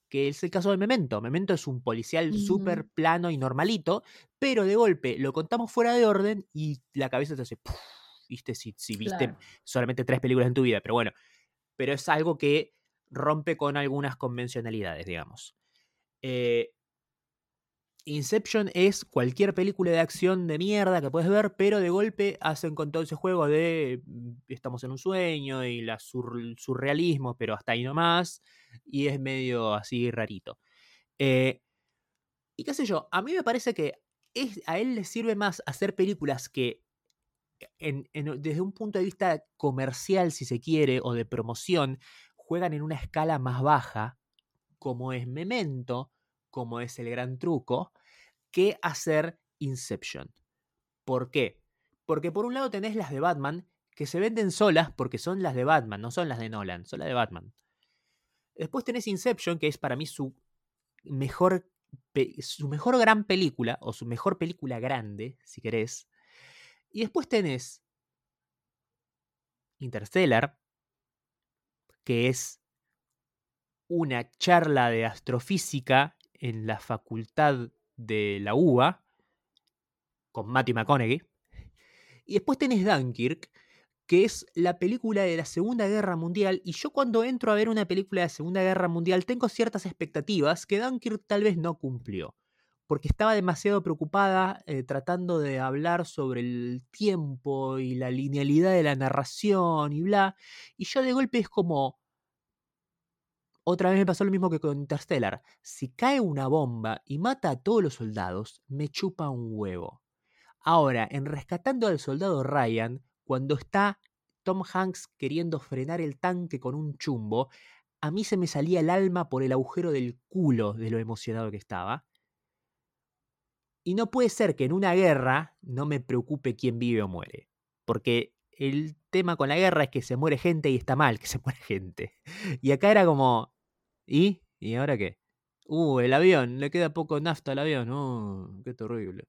que es el caso de Memento. Memento es un policial súper plano y normalito, pero de golpe lo contamos fuera de orden y la cabeza te hace... ¿Viste? Si, si viste Claro. solamente tres películas en tu vida, pero bueno. Pero es algo que rompe con algunas convencionalidades, digamos. Eh, Inception es cualquier película de acción de mierda que puedes ver, pero de golpe hacen con todo ese juego de mm, estamos en un sueño y la sur- surrealismo, pero hasta ahí nomás, y es medio así rarito. Eh, y qué sé yo, a mí me parece que es, a él le sirve más hacer películas que en- desde un punto de vista comercial, si se quiere, o de promoción, juegan en una escala más baja, como es Memento, como es El Gran Truco, que hacer Inception. ¿Por qué? Porque por un lado tenés las de Batman, que se venden solas porque son las de Batman, no son las de Nolan, son las de Batman. Después tenés Inception, que es para mí su mejor, su mejor gran película, o su mejor película grande, si querés. Y después tenés Interstellar, que es una charla de astrofísica en la facultad de la UBA, con Matthew McConaughey. Y después tenés Dunkirk, que es la película de la Segunda Guerra Mundial. Y yo cuando entro a ver una película de la Segunda Guerra Mundial tengo ciertas expectativas que Dunkirk tal vez no cumplió. Porque estaba demasiado preocupada eh, tratando de hablar sobre el tiempo y la linealidad de la narración y bla. Y yo de golpe es como, otra vez me pasó lo mismo que con Interstellar. Si cae una bomba y mata a todos los soldados, me chupa un huevo. Ahora, en Rescatando al Soldado Ryan, cuando está Tom Hanks queriendo frenar el tanque con un chumbo, a mí se me salía el alma por el agujero del culo de lo emocionado que estaba. Y no puede ser que en una guerra no me preocupe quién vive o muere. Porque el tema con la guerra es que se muere gente y está mal que se muere gente. Y acá era como, ¿y? ¿Y ahora qué? Uh, el avión, le queda poco nafta al avión. Uh, qué terrible.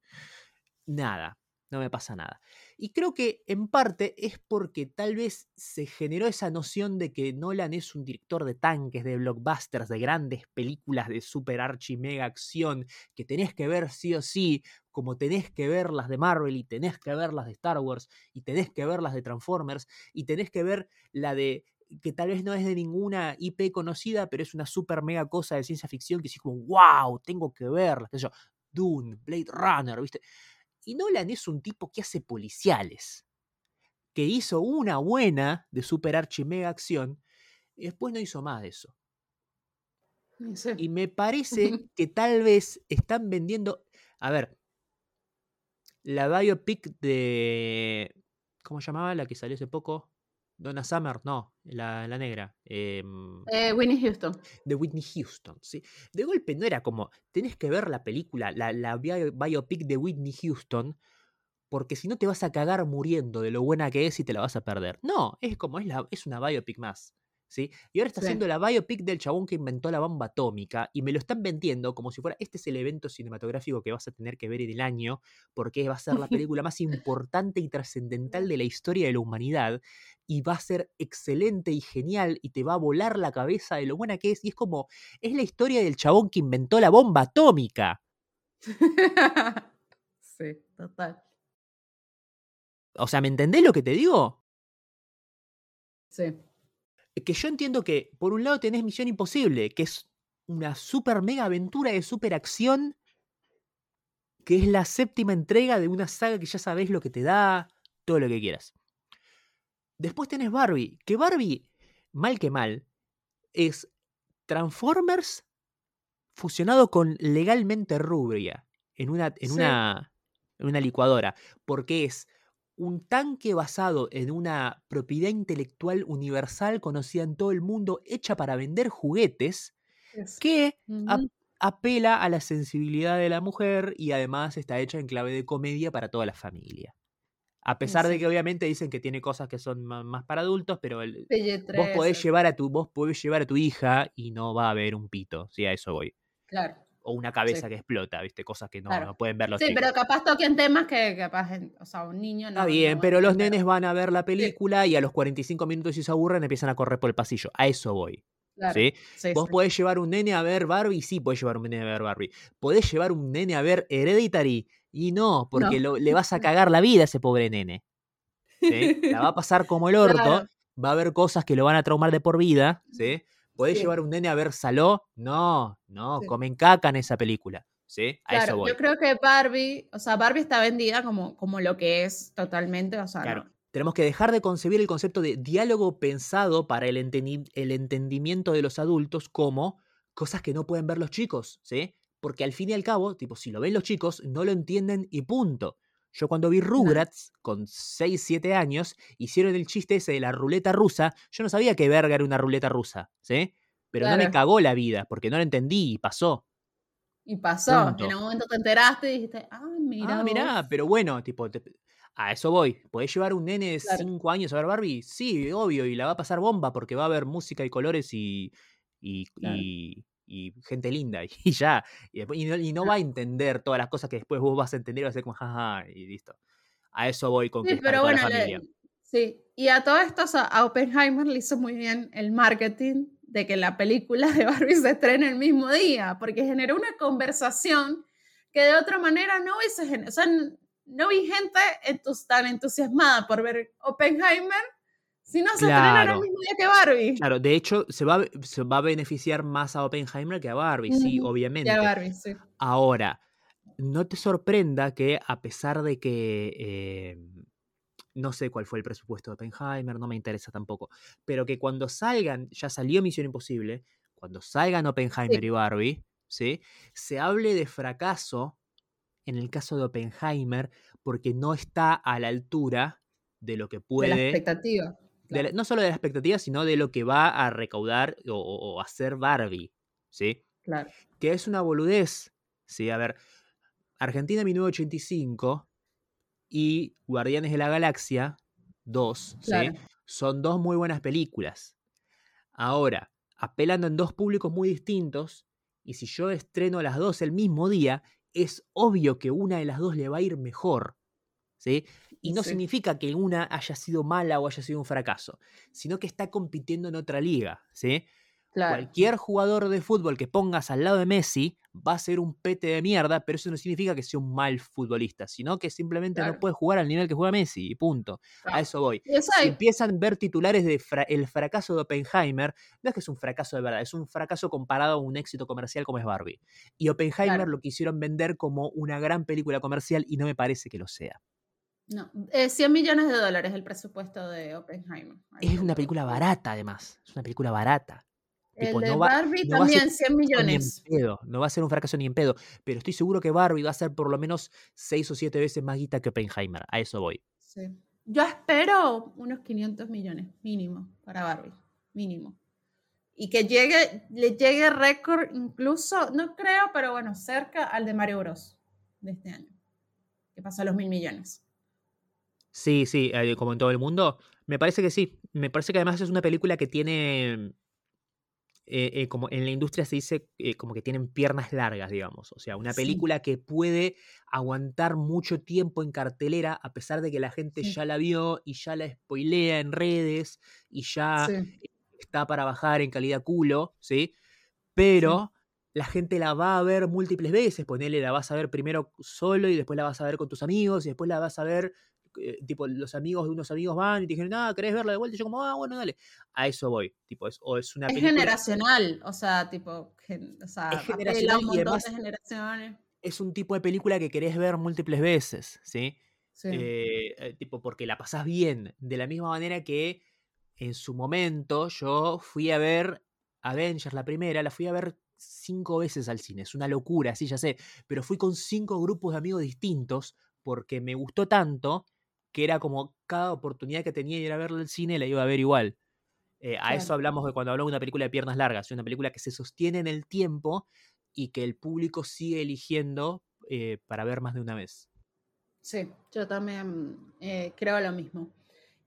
Nada, no me pasa nada. Y creo que en parte es porque tal vez se generó esa noción de que Nolan es un director de tanques, de blockbusters, de grandes películas de super archi mega acción que tenés que ver sí o sí, como tenés que ver las de Marvel y tenés que ver las de Star Wars y tenés que ver las de Transformers y tenés que ver la de que tal vez no es de ninguna IP conocida, pero es una super mega cosa de ciencia ficción que sí como, wow, tengo que verla, qué sé yo, Dune, Blade Runner, ¿viste? Y Nolan es un tipo que hace policiales, que hizo una buena de super archi mega acción y después no hizo más de eso. Y me parece que tal vez están vendiendo. A ver, la biopic de. ¿Cómo se llamaba la que salió hace poco? Donna Summer, no, la, negra. Em, eh, Whitney Houston. De Whitney Houston, sí. De golpe no era como, tenés que ver la película, la, la biopic de Whitney Houston, porque si no te vas a cagar muriendo de lo buena que es y te la vas a perder. No, es como, es, la, es una biopic más. Y ahora está haciendo la biopic del chabón que inventó la bomba atómica y me lo están vendiendo como si fuera, este es el evento cinematográfico que vas a tener que ver en el año porque va a ser la película más importante y trascendental de la historia de la humanidad y va a ser excelente y genial y te va a volar la cabeza de lo buena que es y es como, es la historia del chabón que inventó la bomba atómica. sí, total. O sea, ¿me entendés lo que te digo? Sí que yo entiendo que, por un lado, tenés Misión Imposible, que es una super mega aventura de super acción, que es la séptima entrega de una saga que ya sabés lo que te da, todo lo que quieras. Después tenés Barbie, que Barbie, mal que mal, es Transformers fusionado con legalmente Rubria en una, en una, en una licuadora, porque es un tanque basado en una propiedad intelectual universal conocida en todo el mundo, hecha para vender juguetes, que apela a la sensibilidad de la mujer y además está hecha en clave de comedia para toda la familia. A pesar de que obviamente dicen que tiene cosas que son más para adultos, pero vos podés llevar a tu vos podés llevar a tu hija y no va a haber un pito, si a eso voy. Claro o una cabeza que explota, ¿viste? Cosas que no, pueden ver los Sí, pero capaz toquen temas que capaz, o sea, un niño no. Está bien, pero los nenes van a ver la película y a los 45 minutos si se aburren empiezan a correr por el pasillo. A eso voy. ¿sí? Vos podés llevar un nene a ver Barbie, sí, podés llevar un nene a ver Barbie. Podés llevar un nene a ver Hereditary y no, porque le vas a cagar la vida a ese pobre nene. ¿sí? La va a pasar como el orto, va a haber cosas que lo van a traumar de por vida, ¿sí? ¿Podés llevar un nene a ver Saló? No, no, comen caca en esa película. ¿Sí? A eso voy. Yo creo que Barbie, o sea, Barbie está vendida como, como lo que es totalmente, o sea, claro. Tenemos que dejar de concebir el concepto de diálogo pensado para el, el entendimiento de los adultos como cosas que no pueden ver los chicos, ¿sí? Porque al fin y al cabo, tipo, si lo ven los chicos, no lo entienden y punto. Yo cuando vi Rugrats, con 6, 7 años, hicieron el chiste ese de la ruleta rusa. Yo no sabía que verga era una ruleta rusa, ¿sí? Pero no me cagó la vida, porque no lo entendí y pasó. Y pasó. En un momento te enteraste y dijiste, ah, mira. Ah, mira, pero bueno, tipo, a eso voy. ¿Podés llevar un nene de 5 años a ver Barbie? Sí, obvio, y la va a pasar bomba porque va a haber música y colores y, y, y gente linda y ya. Y, no, va a entender todas las cosas que después vos vas a entender y vas a ser como jaja y listo. A eso voy con sí, pero bueno, sí, y a todo esto a Oppenheimer le hizo muy bien el marketing de que la película de Barbie se estrene el mismo día, porque generó una conversación que de otra manera no hubiese, o sea, no vi gente tan entusiasmada por ver Oppenheimer si no se claro. el mismo día que Barbie. Claro, de hecho, se va, se va a beneficiar más a Oppenheimer que a Barbie, sí, obviamente. a Barbie, sí. Ahora, no te sorprenda que a pesar de que eh, no sé cuál fue el presupuesto de Oppenheimer, no me interesa tampoco, pero que cuando salgan, ya salió Misión Imposible, cuando salgan Oppenheimer y Barbie, ¿sí? se hable de fracaso en el caso de Oppenheimer porque no está a la altura de lo que puede... De la expectativa no solo de la expectativa, sino de lo que va a recaudar o, hacer Barbie, ¿sí? Claro. Que es una boludez, ¿sí? A ver, Argentina 1985 y Guardianes de la Galaxia 2, ¿sí? Son dos muy buenas películas. Ahora, apelando en dos públicos muy distintos, y si yo estreno las dos el mismo día, es obvio que una de las dos le va a ir mejor. ¿sí? Y no Sí. significa que una haya sido mala o haya sido un fracaso, sino que está compitiendo en otra liga. ¿sí? Claro. Cualquier jugador de fútbol que pongas al lado de Messi va a ser un pete de mierda, pero eso no significa que sea un mal futbolista, sino que simplemente no puede jugar al nivel que juega Messi, y punto. A eso voy. Si empiezan a ver titulares de fra- el fracaso de Oppenheimer, no es que es un fracaso de verdad, es un fracaso comparado a un éxito comercial como es Barbie. Y Oppenheimer lo quisieron vender como una gran película comercial y no me parece que lo sea. No, eh, 100 millones de dólares el presupuesto de Oppenheimer. Es una película barata, además. Es una película barata. El tipo, de no va- Barbie no va a ser también, 100 Ni en millones. pedo, no va a ser un fracaso ni en pedo. Pero estoy seguro que Barbie va a ser por lo menos seis o siete veces más guita que Oppenheimer. A eso voy. Sí. Yo espero unos 500 millones mínimo para Barbie, mínimo. Y que llegue, le llegue récord incluso, no creo, pero bueno, cerca al de Mario Bros. de este año, que pasó a los mil millones. Sí, sí, eh, como en todo el mundo. Me parece que sí. Me parece que además es una película que tiene. eh, eh, como en la industria se dice eh, como que tienen piernas largas, digamos. O sea, una Sí. película que puede aguantar mucho tiempo en cartelera, a pesar de que la gente Sí. ya la vio y ya la spoilea en redes y ya Sí, está para bajar en calidad culo, ¿sí? Pero la gente la va a ver múltiples veces, ponele, la vas a ver primero solo y después la vas a ver con tus amigos y después la vas a ver, eh, tipo, los amigos de unos amigos van y te dijeron, ah, ¿querés verla de vuelta? Y yo como, ah, bueno, dale. A eso voy, tipo, es, o es una es película, generacional, o sea, tipo, gen- o sea, Es generacional un y montón además- de generaciones. es un tipo de película que querés ver múltiples veces, ¿sí? Sí. Eh, eh, tipo, porque la pasás bien, de la misma manera que en su momento yo fui a ver Avengers, la primera, la fui a ver cinco veces al cine, es una locura, sí, ya sé, pero fui con cinco grupos de amigos distintos porque me gustó tanto que era como cada oportunidad que tenía de ir a verla al cine la iba a ver igual. Eh, a eso hablamos de cuando hablamos de una película de piernas largas, una película que se sostiene en el tiempo y que el público sigue eligiendo eh, para ver más de una vez. Sí, yo también eh, creo lo mismo.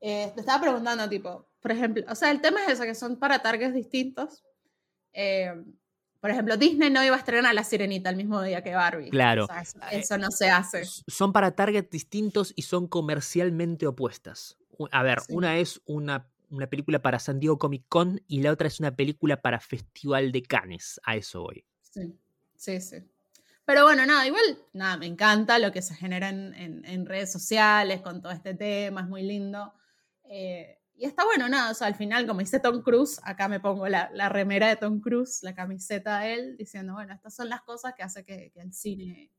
Te estaba preguntando, tipo, por ejemplo, o sea, el tema es eso, que son para targets distintos. Por ejemplo, Disney no iba a estrenar La Sirenita el mismo día que Barbie. Claro. O sea, eso, Eh, eso no se hace. Son para targets distintos y son comercialmente opuestas. A ver, Sí. una es una, una película para San Diego Comic Con y la otra es una película para Festival de Cannes. A eso voy. Sí, sí, sí. Pero bueno, nada, igual, nada, me encanta lo que se genera en, en- en redes sociales con todo este tema, es muy lindo. Eh, y está bueno, nada, o sea, al final, como dice Tom Cruise, acá me pongo la, la remera de Tom Cruise, la camiseta de él, diciendo, bueno, estas son las cosas que hace que, que el cine,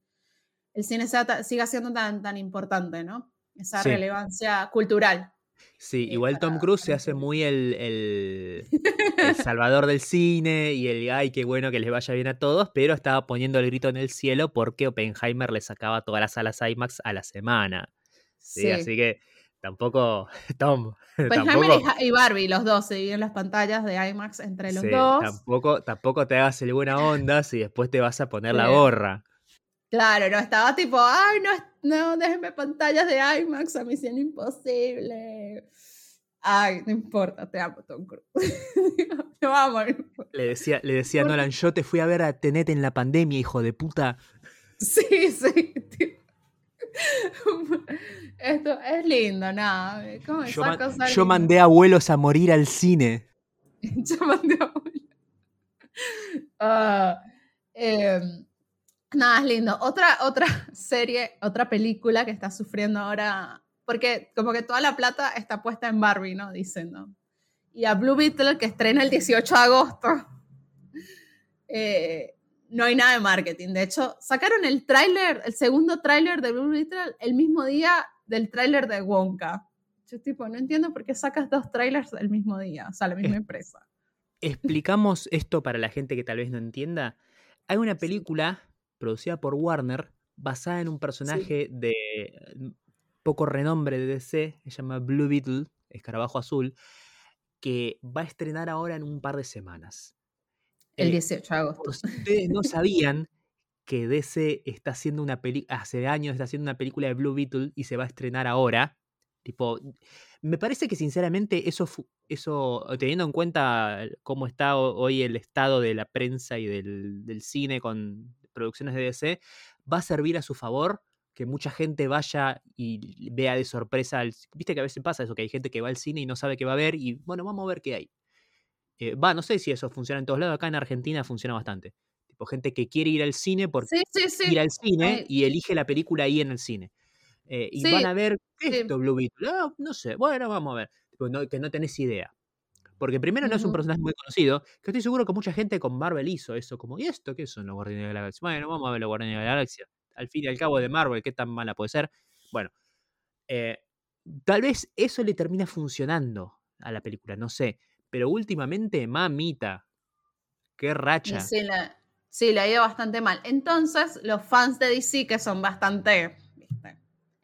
el cine sea siga siendo tan, tan importante, ¿no? Esa Sí. relevancia cultural. Sí, eh, igual Tom Cruise se hace muy el, el, el salvador del cine y el ay, qué bueno que les vaya bien a todos, pero estaba poniendo el grito en el cielo porque Oppenheimer le sacaba todas las salas IMAX a la semana. Sí, Sí. así que tampoco, Tom, Oppenheimer tampoco, y Barbie, los dos, se dividen las pantallas de IMAX entre los sí, dos. tampoco, tampoco te hagas el buena onda si después te vas a poner la gorra. Claro, no estaba tipo, ay, no, no, déjenme pantallas de IMAX, a misión imposible. Ay, no importa, te amo, Tom Cruise. Te amo. Le decía, le decía Nolan, yo te fui a ver a Tenet en la pandemia, hijo de puta. Sí, sí. tipo. Esto es lindo, nada. ¿Cómo Yo, mandé abuelos a morir al cine. Yo mandé a abuelo. Ah, em, nada, es lindo. Otra, otra serie, otra película que está sufriendo ahora, porque como que toda la plata está puesta en Barbie, ¿no? Dicen, ¿no? Y a Blue Beetle, que estrena el 18 de agosto, eh, no hay nada de marketing. De hecho, sacaron el tráiler, el segundo tráiler de Blue Beetle el mismo día del tráiler de Wonka. Yo tipo, no entiendo por qué sacas dos trailers el mismo día, o sea, la misma Es- empresa. Explicamos esto para la gente que tal vez no entienda. Hay una película producida por Warner basada en un personaje de poco renombre de DC, se llama Blue Beetle, escarabajo azul, que va a estrenar ahora en un par de semanas. El Eh, 18 de agosto. ustedes no sabían, que DC está haciendo una película, hace años está haciendo una película de Blue Beetle y se va a estrenar ahora. Tipo, me parece que sinceramente eso, eso teniendo en cuenta cómo está hoy el estado de la prensa y del, del cine con producciones de DC, va a servir a su favor que mucha gente vaya y vea de sorpresa. Viste que a veces pasa eso, que hay gente que va al cine y no sabe qué va a ver y bueno, vamos a ver qué hay. Eh, va, no sé si eso funciona en todos lados, acá en Argentina funciona bastante. Tipo, gente que quiere ir al cine por ir al cine y elige la película ahí en el cine. Eh, y van a ver, esto, Blue Beetle? Ah, no sé, bueno, vamos a ver. que no tenés idea. Porque primero no es un personaje muy conocido, que estoy seguro que mucha gente con Marvel hizo eso, como, ¿y esto qué son los Guardianes de la Galaxia? Bueno, vamos a ver los Guardianes de la Galaxia. Al fin y al cabo de Marvel, ¿qué tan mala puede ser? Bueno, eh, tal vez eso le termina funcionando a la película, no sé. Pero últimamente, mamita, qué racha. Sí, la, sí, le ha ido bastante mal. Entonces, los fans de DC, que son bastante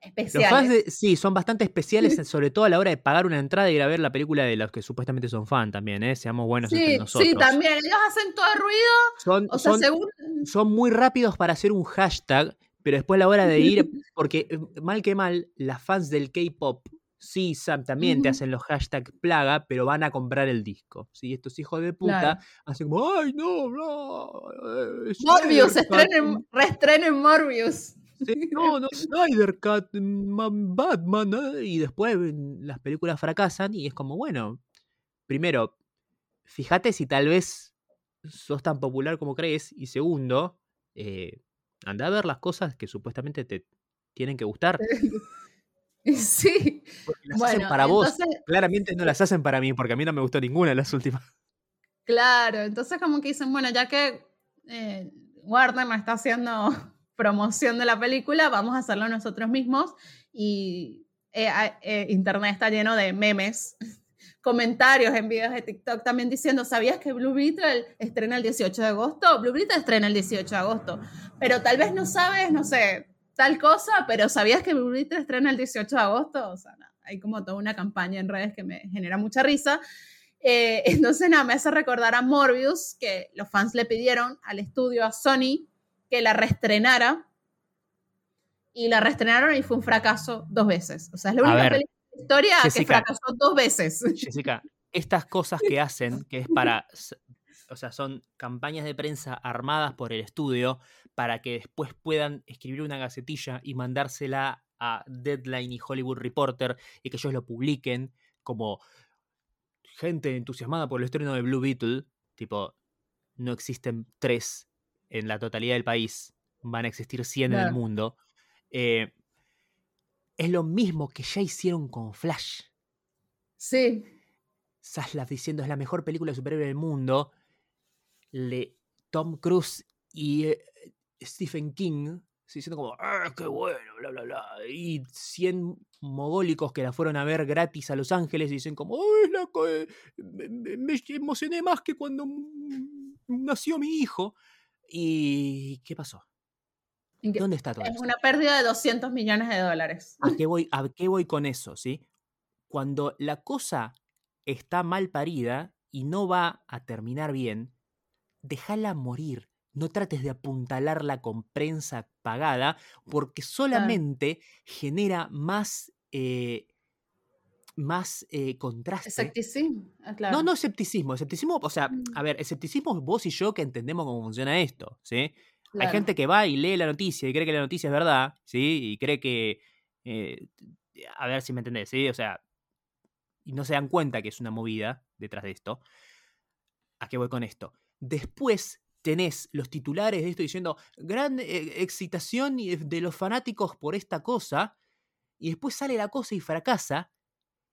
especiales. Los fans sí, son bastante especiales, sobre todo a la hora de pagar una entrada y ir a ver la película de los que supuestamente son fans también, ¿eh? Seamos buenos sí, entre nosotros. Sí, también. Ellos hacen todo el ruido. Son, o sea, según... son muy rápidos para hacer un hashtag, pero después a la hora de ir, porque eh, mal que mal, las fans del K-pop sí, Sam, también te hacen los hashtags plaga, pero van a comprar el disco. ¿sí? Estos hijos de puta hacen como, ay, no. Eh, Morbius, estrenen, reestrenen Morbius. Sí, no, no, Snyder Cat, Batman, ¿eh? y después las películas fracasan y es como, bueno, primero, fíjate si tal vez sos tan popular como crees, y segundo, eh, anda a ver las cosas que supuestamente te tienen que gustar. Sí. Porque las hacen para vos. Claramente no las hacen para mí, porque a mí no me gustó ninguna de las últimas. Claro, entonces como que dicen, bueno, ya que eh, Warner no está haciendo promoción de la película, vamos a hacerlo nosotros mismos. Y eh, eh, Internet está lleno de memes, comentarios en videos de TikTok también diciendo, ¿sabías que Blue Beetle estrena el 18 de agosto? Blue Beetle estrena el 18 de agosto, pero tal vez no sabes, no sé, tal cosa, pero ¿sabías que Blue estrena el 18 de agosto? O sea, hay como toda una campaña en redes que me genera mucha risa. Eh, entonces, nada, me hace recordar a Morbius, que los fans le pidieron al estudio, a Sony, que la reestrenara. Y la reestrenaron y fue un fracaso dos veces. O sea, es la única película de la historia que fracasó dos veces. Jessica, estas cosas que hacen, que es para o sea, son campañas de prensa armadas por el estudio para que después puedan escribir una gacetilla y mandársela a Deadline y Hollywood Reporter y que ellos lo publiquen como gente entusiasmada por el estreno de Blue Beetle, tipo, no existen tres en la totalidad del país, van a existir 100 en el mundo. Eh, es lo mismo que ya hicieron con Flash. Sí. Saslav diciendo es la mejor película de superhéroe del mundo le, Tom Cruise y eh, Stephen King diciendo como, ¡ah, qué bueno! Bla, bla, bla. Y 100 mogólicos que la fueron a ver gratis a Los Ángeles y dicen como, ¡ay, la me, me, emocioné más que cuando nació mi hijo! ¿Y qué pasó? ¿Dónde está todo Es una pérdida de 200 millones de dólares. ¿A qué, voy, ¿A qué voy con eso? ¿sí? Cuando la cosa está mal parida y no va a terminar bien, déjala morir. No trates de apuntalarla con prensa pagada porque solamente genera más, eh, más eh, contraste. Escepticismo, ah, No, no escepticismo. Escepticismo, o sea, mm. a ver, escepticismo es vos y yo que entendemos cómo funciona esto, ¿sí? Hay gente que va y lee la noticia y cree que la noticia es verdad, ¿sí? Y cree que... Eh, a ver si me entendés, ¿sí? O sea, y no se dan cuenta que es una movida detrás de esto. ¿A qué voy con esto? Después tenés los titulares de esto diciendo gran eh, excitación de los fanáticos por esta cosa, y después sale la cosa y fracasa,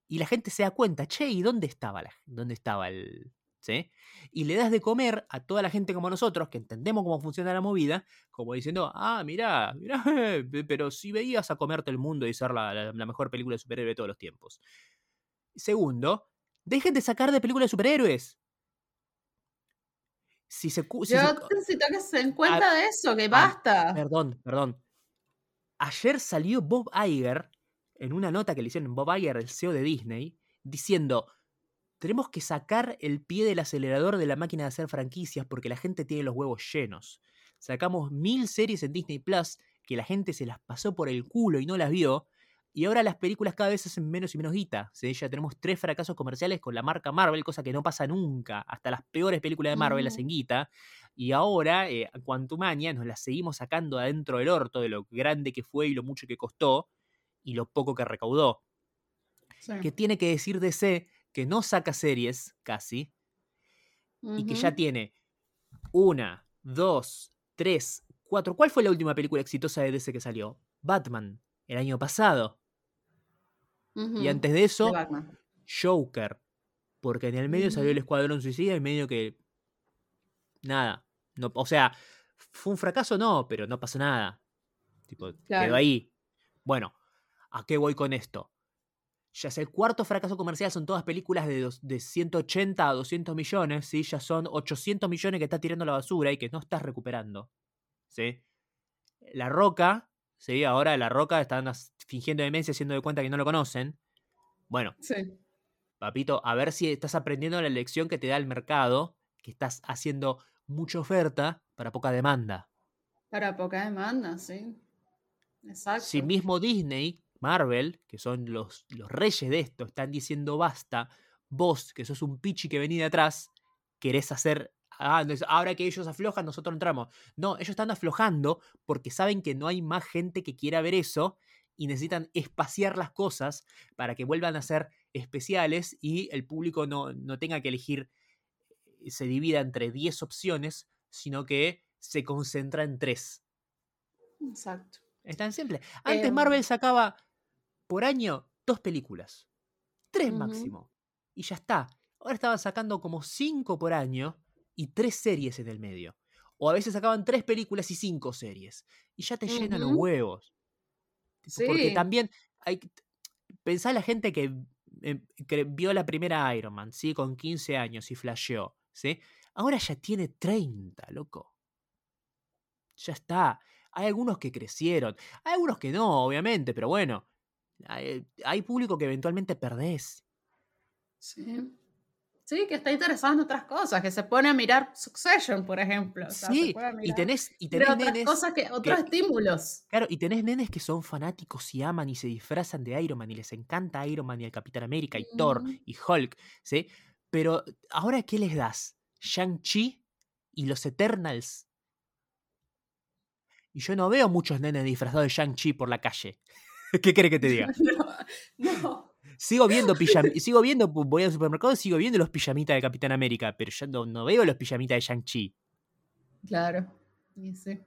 y la gente se da cuenta, che, ¿y dónde estaba, la, dónde estaba el... ¿Sí? Y le das de comer a toda la gente como nosotros, que entendemos cómo funciona la movida, como diciendo, ah, mirá, mirá, pero si veías a comerte el mundo y ser la, mejor película de superhéroe de todos los tiempos. Segundo, dejen de sacar de películas de superhéroes si se, si Yo necesito que se den cuenta de eso, que basta. perdón, perdón. Ayer salió Bob Iger en una nota que le hicieron Bob Iger, el CEO de Disney, diciendo: Tenemos que sacar el pie del acelerador de la máquina de hacer franquicias porque la gente tiene los huevos llenos. sacamos mil series en Disney Plus que la gente se las pasó por el culo y no las vio. Y ahora las películas cada vez hacen menos y menos guita. Ya tenemos tres fracasos comerciales con la marca Marvel, cosa que no pasa nunca. Hasta las peores películas de Marvel hacen guita. Y ahora, eh, Quantumania, nos las seguimos sacando adentro del orto de lo grande que fue y lo mucho que costó y lo poco que recaudó. Que tiene que decir DC que no saca series casi y que ya tiene una, dos, tres, cuatro. ¿Cuál fue la última película exitosa de DC que salió? Batman, el año pasado. Y antes de eso, Joker. Porque en el medio salió el mm. Escuadrón Suicida y medio que. Nada. No, o sea, fue un fracaso, no, pero no pasó nada. Tipo, quedó ahí. Bueno, ¿a qué voy con esto? Ya es el cuarto fracaso comercial, son todas películas de, de 180 a 200 millones, ¿sí? Ya son 800 millones que está tirando la basura y que no estás recuperando. ¿Sí? La Roca, ¿sí? Ahora La Roca están fingiendo demencia, haciendo de cuenta que no lo conocen. Bueno. Sí. Papito, a ver si estás aprendiendo la lección que te da el mercado, que estás haciendo mucha oferta para poca demanda. Para poca demanda, sí. Exacto. Si mismo Disney Marvel, que son los, los reyes de esto, están diciendo basta, vos, que sos un pichi que venís de atrás, querés hacer... Ah, ahora que ellos aflojan, nosotros entramos. No, ellos están aflojando porque saben que no hay más gente que quiera ver eso y necesitan espaciar las cosas para que vuelvan a ser especiales y el público no, no tenga que elegir, eh, se divida entre 10 opciones, sino que se concentra en 3. Exacto. Es tan simple. Antes em Marvel sacaba por año dos películas. Tres máximo. Y ya está. Ahora estaban sacando como cinco por año y tres series en el medio. O a veces sacaban tres películas y cinco series. Y ya te llenan los huevos. Porque también hay. Pensá la gente que, em, que, vio la primera Iron Man, ¿sí? Con 15 años y flasheó, ¿sí? Ahora ya tiene 30, loco. Ya está. Hay algunos que crecieron. Hay algunos que no, obviamente, pero bueno. Hay, público que eventualmente perdés. Sí. Sí, que está interesado en otras cosas, que se pone a mirar Succession, por ejemplo. sí, y tenés, y tenés otras cosas que, otros estímulos. Claro, y tenés nenes que son fanáticos y aman y se disfrazan de Iron Man y les encanta Iron Man y el Capitán América y Thor y Hulk, ¿sí? Pero, ¿ahora qué les das? Shang-Chi y los Eternals. Y yo no veo muchos nenes disfrazados de Shang-Chi por la calle. ¿Qué quiere que te diga? No, Sigo viendo sigo viendo, voy al supermercado y sigo viendo los pijamitas de Capitán América, pero yo no, veo los pijamitas de Shang-Chi. Claro, sí.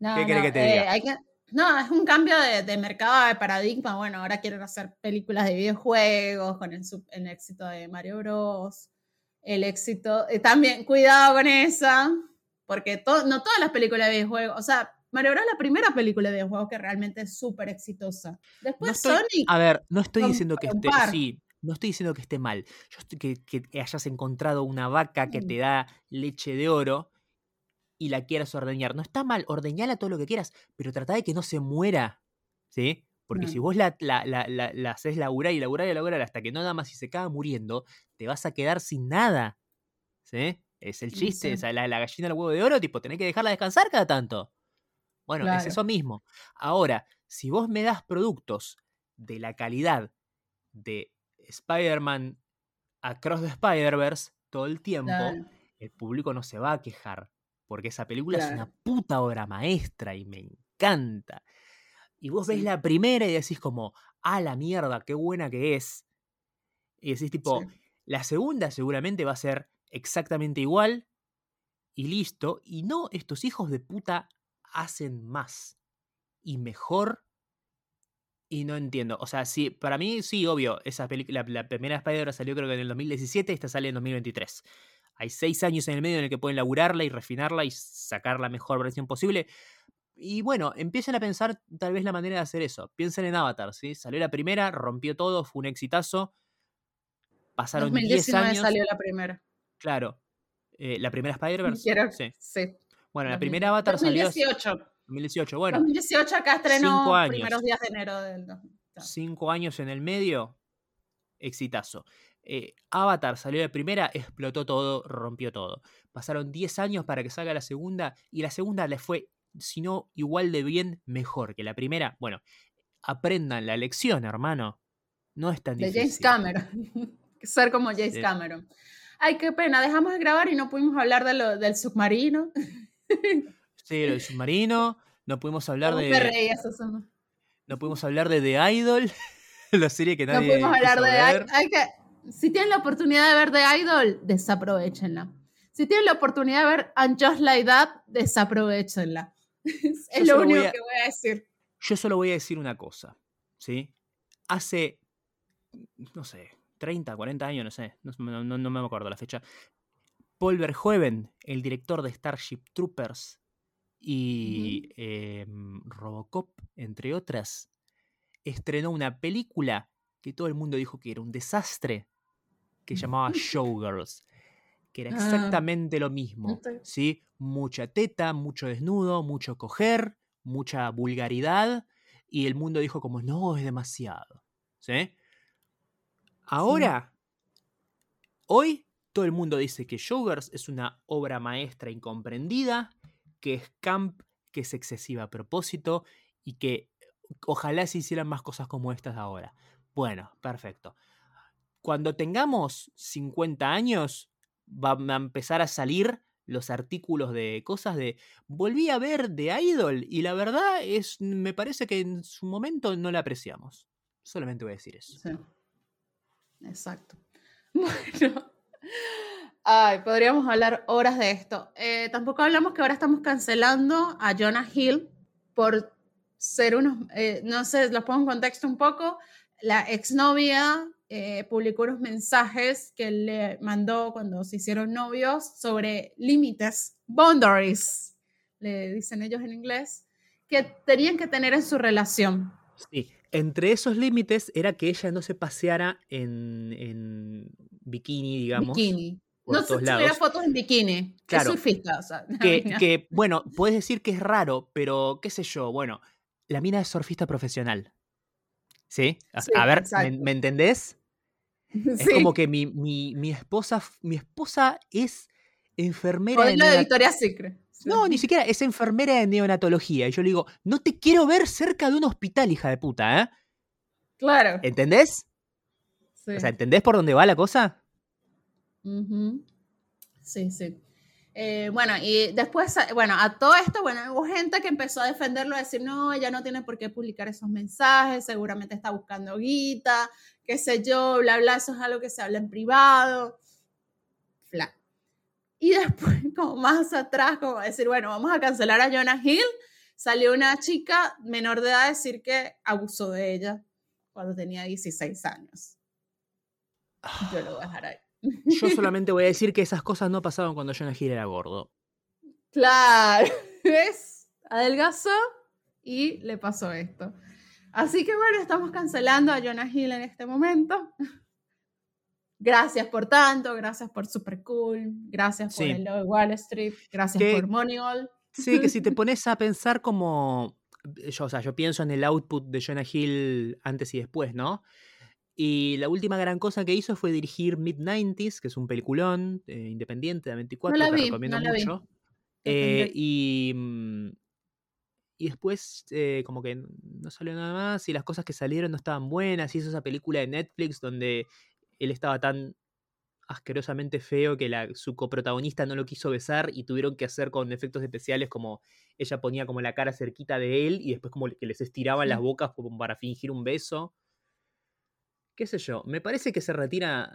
¿Qué quiere que te diga? Eh, no, es un cambio de, mercado, de paradigma. Bueno, ahora quieren hacer películas de videojuegos con el, éxito de Mario Bros. El éxito, eh, también, cuidado con esa, porque no todas las películas de videojuegos, o sea, Mario Bros es la primera película de juego que realmente es súper exitosa. Después Sonic. A ver, no estoy diciendo que esté. Sí, no estoy diciendo que esté mal. Yo estoy, que, hayas encontrado una vaca que mm. te da leche de oro y la quieras ordeñar. No está mal, ordeñala todo lo que quieras, pero trata de que no se muera. ¿Sí? Porque si mm. vos la, la, la, la, haces laburar y laburar y laburar hasta que no da más y se acaba muriendo, te vas a quedar sin nada. ¿Sí? Es el chiste, la, la gallina del huevo de oro, tipo, tenés que dejarla descansar cada tanto. Bueno, es eso mismo. Ahora, si vos me das productos de la calidad de Spider-Man Across the Spider-Verse todo el tiempo, el público no se va a quejar. Porque esa película es una puta obra maestra y me encanta. Y vos ves la primera y decís como, ah, la mierda, qué buena que es. Y decís tipo, la segunda seguramente va a ser exactamente igual y listo. Y no, estos hijos de puta hacen más y mejor. Y no entiendo. O sea, sí, para mí sí, obvio. Esa película, la, primera Spider-Man salió creo que en el 2017, esta sale en 2023. Hay seis años en el medio en el que pueden laburarla y refinarla y sacar la mejor versión posible. Y bueno, empiecen a pensar tal vez la manera de hacer eso. Piensen en Avatar, ¿sí? Salió la primera, rompió todo, fue un exitazo. Pasaron 10 años. salió la primera. Claro. Eh, la primera Spider-Verse. Sí. sí. Bueno, la primera Avatar 2018. salió. 2018. Bueno. 2018 acá estrenó años. primeros días de enero del Cinco años en el medio, exitazo. Eh, Avatar salió de primera, explotó todo, rompió todo. Pasaron 10 años para que salga la segunda y la segunda le fue, si no igual de bien, mejor que la primera. Bueno, aprendan la lección, hermano. No es tan difícil. De James Cameron. Ser como James Cameron. Ay, qué pena, dejamos de grabar y no pudimos hablar de lo, del submarino. sí, lo del submarino. No pudimos hablar de. No pudimos hablar de The Idol, la serie que nadie. No pudimos hablar de. Hay que, si tienen la oportunidad de ver The Idol, desaprovechenla. Si tienen la oportunidad de ver And Just Like That, desaprovechenla. es lo único que voy a decir. Yo solo voy a decir una cosa, ¿sí? Hace, no sé, 30, 40 años, no sé, no, me acuerdo la fecha. Paul Verhoeven, el director de Starship Troopers y em, Robocop, entre otras, estrenó una película que todo el mundo dijo que era un desastre, que llamaba Showgirls, que era ah. exactamente lo mismo, ¿sí? Mucha teta, mucho desnudo, mucho coger, mucha vulgaridad, y el mundo dijo como, no, es demasiado, ¿sí? Ahora, hoy, todo el mundo dice que Showgirls es una obra maestra incomprendida, que es camp, que es excesiva a propósito, y que ojalá se hicieran más cosas como estas ahora. Bueno, perfecto. Cuando tengamos 50 años, van a empezar a salir los artículos de cosas de volví a ver de Idol y la verdad es me parece que en su momento no la apreciamos. Solamente voy a decir eso. Sí. Exacto. Bueno. Ay, podríamos hablar horas de esto. Eh, tampoco hablamos que ahora estamos cancelando a Jonah Hill por ser unos, eh, no sé, los pongo en contexto un poco. La exnovia eh, publicó unos mensajes que le mandó cuando se hicieron novios sobre límites, boundaries, le dicen ellos en inglés, que tenían que tener en su relación. Sí, entre esos límites era que ella no se paseara en, bikini, digamos. Bikini. no se subiera fotos en bikini. Claro. Es surfista, o sea, que, bueno, puedes decir que es raro, pero qué sé yo, bueno, la mina es surfista profesional. ¿Sí? A, ver, ¿me, entendés? Es como que mi, mi, esposa, mi esposa es enfermera de, de Victoria Secret. No, ni siquiera es enfermera de neonatología. Y yo le digo, no te quiero ver cerca de un hospital, hija de puta, ¿eh? Claro. ¿Entendés? O sea, ¿entendés por dónde va la cosa? Sí, sí. Eh, bueno, y después, bueno, a todo esto, bueno, hubo gente que empezó a defenderlo, a decir, no, ella no tiene por qué publicar esos mensajes, seguramente está buscando guita, qué sé yo, bla, bla, eso es algo que se habla en privado. Y después, como más atrás, como decir, bueno, vamos a cancelar a Jonah Hill, salió una chica menor de edad a decir que abusó de ella cuando tenía 16 años. Yo lo voy a dejar ahí. Yo solamente voy a decir que esas cosas no pasaban cuando Jonah Hill era gordo. Claro, ¿ves? Adelgazó y le pasó esto. Así que bueno, estamos cancelando a Jonah Hill en este momento. Gracias por tanto, gracias por Super Cool, gracias por el Wall Street, gracias por Moneyball. Sí, que si te pones a pensar como. Yo, o sea, yo pienso en el output de Jonah Hill antes y después, ¿no? Y la última gran cosa que hizo fue dirigir Mid-90s, que es un peliculón eh, independiente de 24, que recomiendo mucho. Eh, y, mm, y después, eh, como que no salió nada más, y las cosas que salieron no estaban buenas. Hizo esa película de Netflix donde él estaba tan asquerosamente feo que la, su coprotagonista no lo quiso besar y tuvieron que hacer con efectos especiales como ella ponía como la cara cerquita de él y después como que les estiraban las bocas como para fingir un beso. Qué sé yo, me parece que se retira,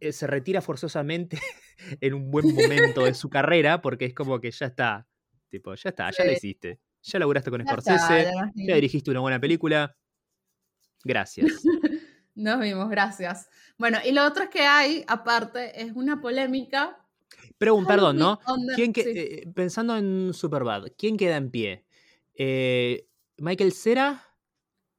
eh, se retira forzosamente en un buen momento de su carrera porque es como que ya está, tipo, ya está, ya lo hiciste, ya laburaste con Scorsese, ya dirigiste una buena película, gracias. Nos vimos, gracias. Bueno, y lo otro que hay, aparte, es una polémica. Pregunta, perdón, ¿no? ¿Quién que, eh, pensando en Superbad, ¿quién queda en pie? Eh, ¿Michael Cera?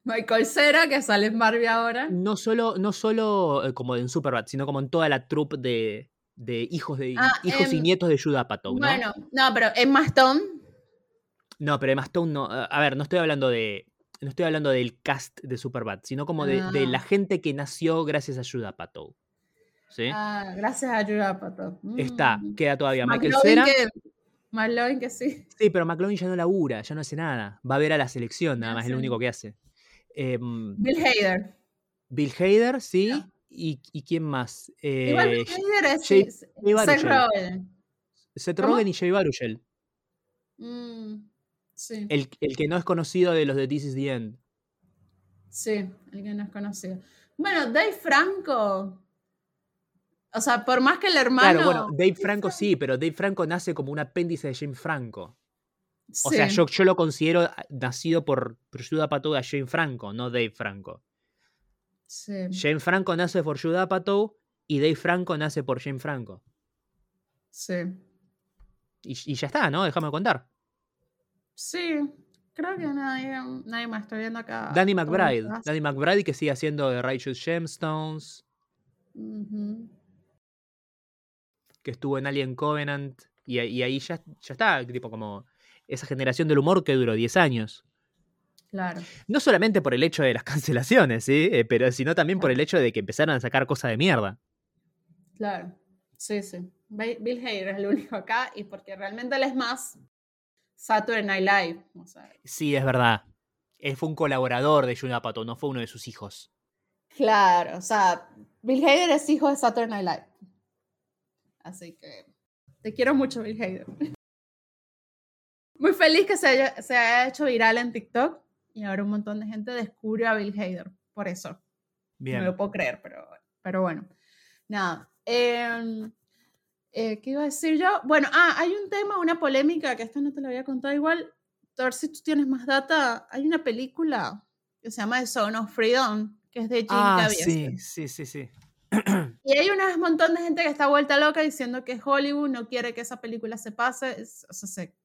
Michael Cera, que sale en Barbie ahora. No solo, no solo eh, como en Superbad, sino como en toda la troupe de, hijos, de, ah, hijos y em, nietos de Judah Apatow, ¿no? Bueno, no, pero Emma Stone. No, pero Emma Stone no. A ver, no estoy hablando de no estoy hablando del cast de Superbad, sino como de, la ah. gente que nació gracias a Judah Pato. ¿sí? Ah, gracias a Judd Apatow. Está, Mm. queda todavía Michael Cera. que, McLovin que sí. Sí, pero McLovin ya no labura, ya no hace nada. Va a ver a la selección, nada más, es lo único que hace. Em, Bill Hader. Bill Hader, sí. ¿Y, y quién más? Igual Eh, Bill Hader es Jay- Seth. Rogen. Seth. Rogen y Jay Baruchel. Mm, sí, El, el que no es conocido de los de This is the End. sí, el que no es conocido. Bueno, Dave Franco. O sea, por más que el hermano. Claro, bueno, Dave Franco sí, pero Dave Franco nace como un apéndice de James Franco. O sea, yo, yo lo considero ah, nacido por Judd Apatow a Jane Franco, no Dave Franco. sí. Jane Franco nace por Judd Apatow y Dave Franco nace por Jane Franco. Sí. Y, y ya está, ¿no? Déjame contar. Sí, creo que nadie, nadie más está viendo acá. Danny McBride. Danny McBride que sigue haciendo de Righteous Gemstones, que estuvo en Alien Covenant. Y, ahí- y ahí ya, ya está, tipo como esa generación del humor que duró 10 años. Claro. No solamente por el hecho de las cancelaciones, ¿sí? Eh, pero sino también por el hecho de que empezaron a sacar cosas de mierda. Claro, sí, sí. Bill Hader es el único acá y porque realmente él es más Saturday Night Live. O sea, Sí, es verdad. Él fue un colaborador de Judd Apatow, no fue uno de sus hijos. claro, o sea, Bill Hader es hijo de Saturday Night Live. Así que te quiero mucho, Bill Hader. Muy feliz que se haya, se haya hecho viral en TikTok y ahora un montón de gente descubrió a Bill Hader. Por eso. No Bien. me lo puedo creer, pero, pero bueno. Nada. em, eh, ¿Qué iba a decir yo? Bueno, ah, hay un tema, una polémica, que esta no te la había contado igual. A ver si tú tienes más data. Hay una película que se llama The Zone of Freedom, que es de Jim Ah, sí, sí, sí, sí. Y hay un montón de gente que está vuelta loca diciendo que Hollywood no quiere que esa película se pase. es- o, sea, se-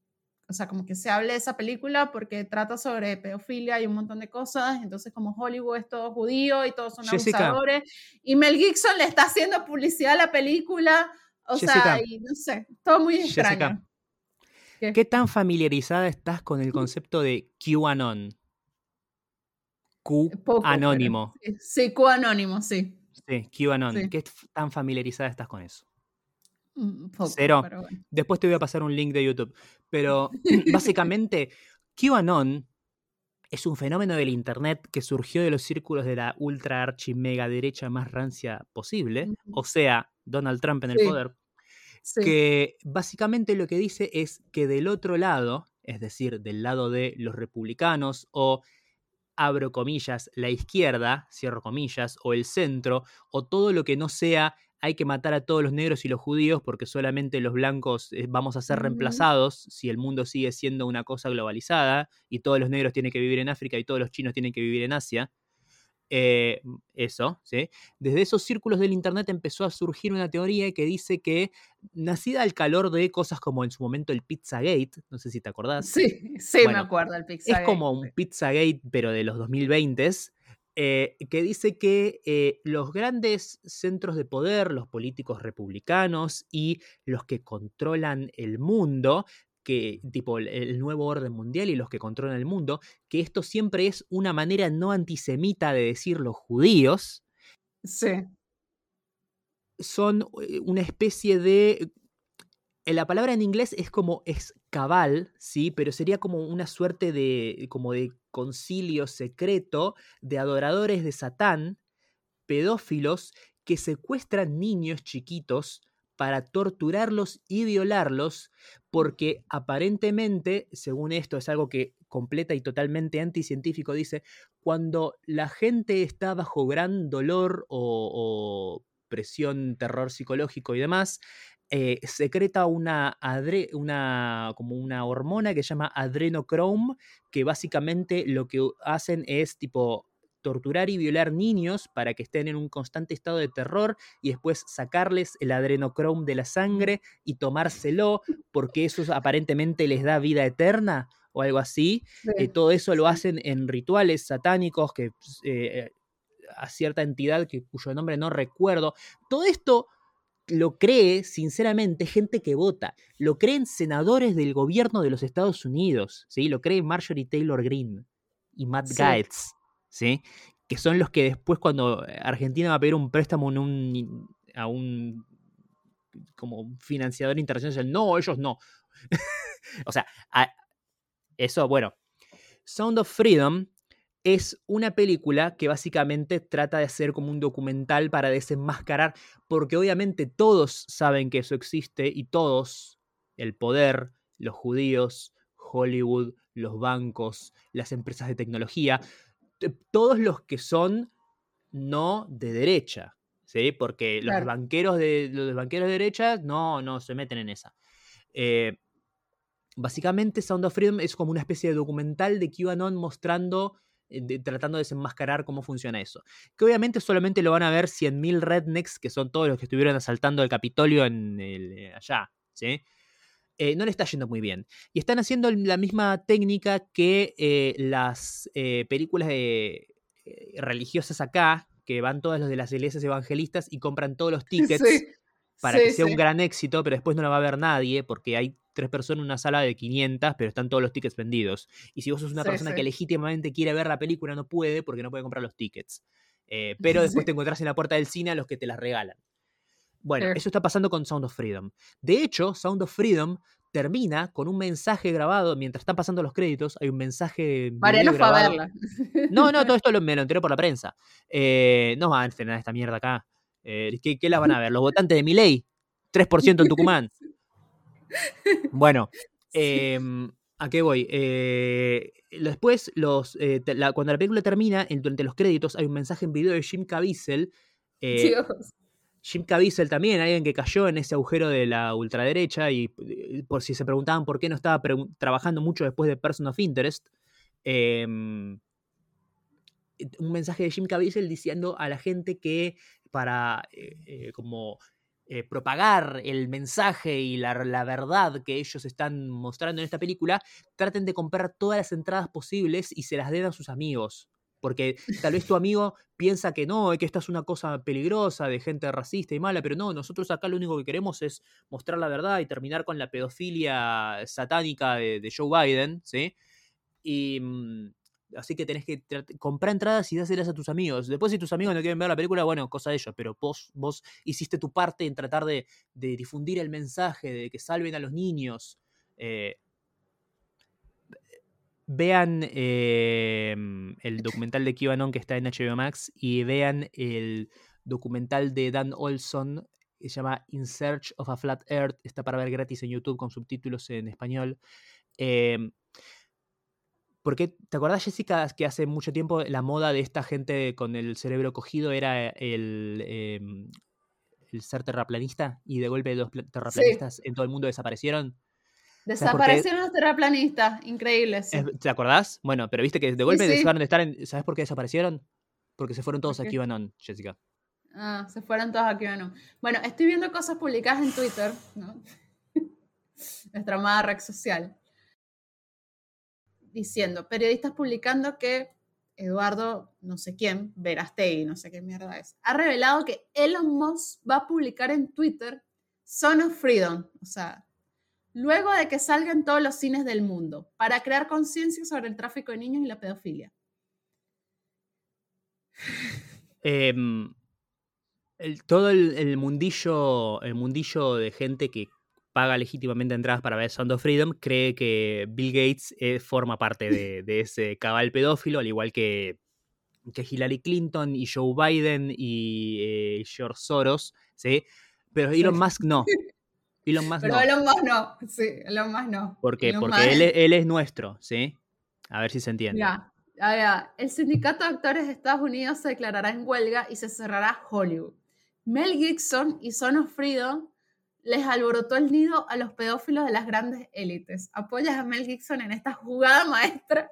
o sea, como que se hable de esa película porque trata sobre pedofilia y un montón de cosas. Entonces, como Hollywood es todo judío y todos son Jessica. abusadores. Y Mel Gibson le está haciendo publicidad a la película. O Jessica. sea, y no sé, todo muy Jessica. extraño. ¿Qué? ¿Qué tan familiarizada estás con el concepto de QAnon? Q Poco, pero- anónimo. Sí, sí, Q anónimo, sí. Sí, QAnon. Sí. ¿Qué tan familiarizada estás con eso? Un poco, Cero. pero bueno. Después te voy a pasar un link de YouTube. Pero básicamente, QAnon es un fenómeno del Internet que surgió de los círculos de la ultra archi mega derecha más rancia posible, o sea, Donald Trump en el poder, Sí. que básicamente lo que dice es que del otro lado, es decir, del lado de los republicanos o abro comillas, la izquierda, cierro comillas, o el centro, o todo lo que no sea hay que matar a todos los negros y los judíos porque solamente los blancos eh, vamos a ser reemplazados si el mundo sigue siendo una cosa globalizada y todos los negros tienen que vivir en África y todos los chinos tienen que vivir en Asia. Eh, eso, ¿sí? Desde esos círculos del Internet empezó a surgir una teoría que dice que, nacida al calor de cosas como en su momento el Pizzagate, no sé si te acordás, Sí, sí, Bueno, me acuerdo del Pixar. es como un Pizzagate, pero de los 2020s, eh, que dice que eh, los grandes centros de poder, los políticos republicanos y los que controlan el mundo, que tipo el, el nuevo orden mundial y los que controlan el mundo, que esto siempre es una manera no antisemita de decir los judíos, Sí. son eh, una especie de... eh, La palabra en inglés es como escabal, ¿sí? Pero sería como una suerte de, como de concilio secreto de adoradores de Satán, pedófilos, que secuestran niños chiquitos para torturarlos y violarlos, porque aparentemente, según esto, es algo que completa y totalmente anticientífico, dice, cuando la gente está bajo gran dolor o, presión, terror psicológico y demás, eh, secreta una, como una hormona que se llama adrenochrome, que básicamente lo que hacen es tipo torturar y violar niños para que estén en un constante estado de terror y después sacarles el adrenochrome de la sangre y tomárselo porque eso aparentemente les da vida eterna o algo así. sí. Eh, todo eso lo hacen en rituales satánicos que pues, eh, a cierta entidad que, cuyo nombre no recuerdo. Todo esto lo cree, sinceramente, gente que vota. Lo creen senadores del gobierno de los Estados Unidos. ¿sí? Lo cree Marjorie Taylor Greene y Matt Sí. Gaetz. ¿Sí? Que son los que después, cuando Argentina va a pedir un préstamo a un como financiador internacional. No, ellos no. o sea, eso, bueno. Sound of Freedom es una película que básicamente trata de hacer como un documental para desenmascarar, porque obviamente todos saben que eso existe y todos, el poder, los judíos, Hollywood, los bancos, las empresas de tecnología, todos los que son no de derecha, ¿sí? Porque los banqueros de los banqueros de derecha no, no se meten en esa. Eh, básicamente, Sound of Freedom es como una especie de documental de QAnon mostrando eh, tratando de desenmascarar cómo funciona eso. Que obviamente solamente lo van a ver 100.000 rednecks, que son todos los que estuvieron asaltando el Capitolio en el, eh, allá, ¿sí? Eh, no le está yendo muy bien. Y están haciendo la misma técnica que las películas de, religiosas acá, que van todas los de las iglesias evangelistas y compran todos los tickets para que sea un gran éxito, pero después no lo va a ver nadie porque hay tres personas en una sala de 500, pero están todos los tickets vendidos. Y si vos sos una persona que legítimamente quiere ver la película, no puede porque no puede comprar los tickets. Eh, pero después te encontrás en la puerta del cine a los que te las regalan. Bueno, eso está pasando con Sound of Freedom. De hecho, Sound of Freedom termina con un mensaje grabado, mientras están pasando los créditos, hay un mensaje... Mariano fue a verla. No, no, todo esto lo, me lo enteré por la prensa. Eh, no van a estrenar esta mierda acá. Eh, ¿qué, ¿qué, la van a ver? ¿Los votantes de mi ley? ¿3% en Tucumán? Bueno, em, ¿a qué voy? Eh, después, los, eh, cuando la película termina, durante los créditos, hay un mensaje en video de Jim Caviezel. Eh, Jim Caviezel también, alguien que cayó en ese agujero de la ultraderecha y por si se preguntaban por qué no estaba trabajando mucho después de Person of Interest. Em, un mensaje de Jim Caviezel diciendo a la gente que para como eh, propagar el mensaje y la, verdad que ellos están mostrando en esta película, traten de comprar todas las entradas posibles y se las den a sus amigos. Porque tal vez tu amigo piensa que no, que esta es una cosa peligrosa de gente racista y mala, pero no, nosotros acá lo único que queremos es mostrar la verdad y terminar con la pedofilia satánica de, Joe Biden, ¿sí? Y, mm, Así que tenés que comprar entradas y dárselas a tus amigos. Después, si tus amigos no quieren ver la película, bueno, cosa de ellos, pero vos, vos hiciste tu parte en tratar de, difundir el mensaje, de que salven a los niños. Eh, vean em, el documental de QAnon que está en HBO Max y vean el documental de Dan Olson que se llama In Search of a Flat Earth. Está para ver gratis en YouTube con subtítulos en español. Eh, porque, ¿te acordás, Jessica, que hace mucho tiempo la moda de esta gente con el cerebro cogido era el, em, el ser terraplanista? Y de golpe los terraplanistas en todo el mundo desaparecieron. Desaparecieron los terraplanistas, increíbles. ¿Te acordás? Bueno, pero viste que de golpe dejaron de estar en. ¿Sabes por qué desaparecieron? Porque se fueron todos a QAnon, Jessica. Ah, se fueron todos a QAnon. Bueno, estoy viendo cosas publicadas en Twitter, ¿no? Nuestra amada red social diciendo, periodistas publicando que Eduardo, no sé quién, Verastegui, no sé qué mierda es, ha revelado que Elon Musk va a publicar en Twitter Son of Freedom, o sea, luego de que salgan todos los cines del mundo, para crear conciencia sobre el tráfico de niños y la pedofilia. Em, todo el, mundillo, el mundillo de gente que paga legítimamente entradas para ver Sound of Freedom, cree que Bill Gates eh, forma parte de, ese cabal pedófilo, al igual que, que Hillary Clinton y Joe Biden y eh, George Soros, ¿sí? Pero Elon Musk no. Elon Musk Pero Elon Musk no, sí, Elon Musk no. ¿Por qué? Porque él, es nuestro, ¿sí? A ver si se entiende. Ya, ya, el sindicato de actores de Estados Unidos se declarará en huelga y se cerrará Hollywood. Mel Gibson y Son of Freedom les alborotó el nido a los pedófilos de las grandes élites. ¿Apoyas a Mel Gibson en esta jugada maestra?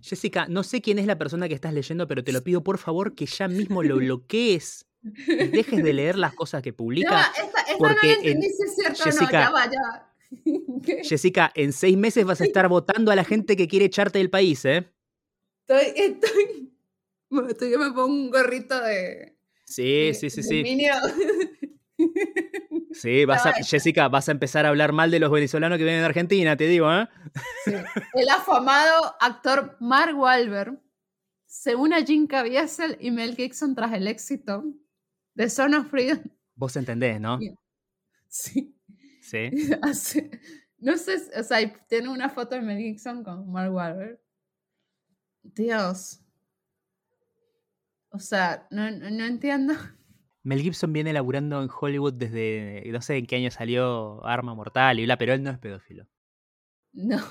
Jessica, no sé quién es la persona que estás leyendo, pero te lo pido por favor que ya mismo lo bloquees y dejes de leer las cosas que publica. porque no es cierto Jessica, Jessica, en seis meses vas a estar votando a la gente que quiere echarte del país, ¿eh? Estoy, estoy, estoy que me pongo un gorrito de... Sí, sí, sí, sí. Sí, vas a, Jessica, vas a empezar a hablar mal de los venezolanos que vienen de Argentina, te digo, ¿eh? El afamado actor Mark Wahlberg se une a Jim Caviezel y Mel Gibson tras el éxito de Son of Freedom Vos entendés, ¿no? Sí. Sí. No sé, o sea, tiene una foto de Mel Gibson con Mark Wahlberg. Dios. O sea, no, no, no entiendo. Mel Gibson viene laburando en Hollywood desde, no sé en qué año salió Arma Mortal y bla, pero él no es pedófilo. No,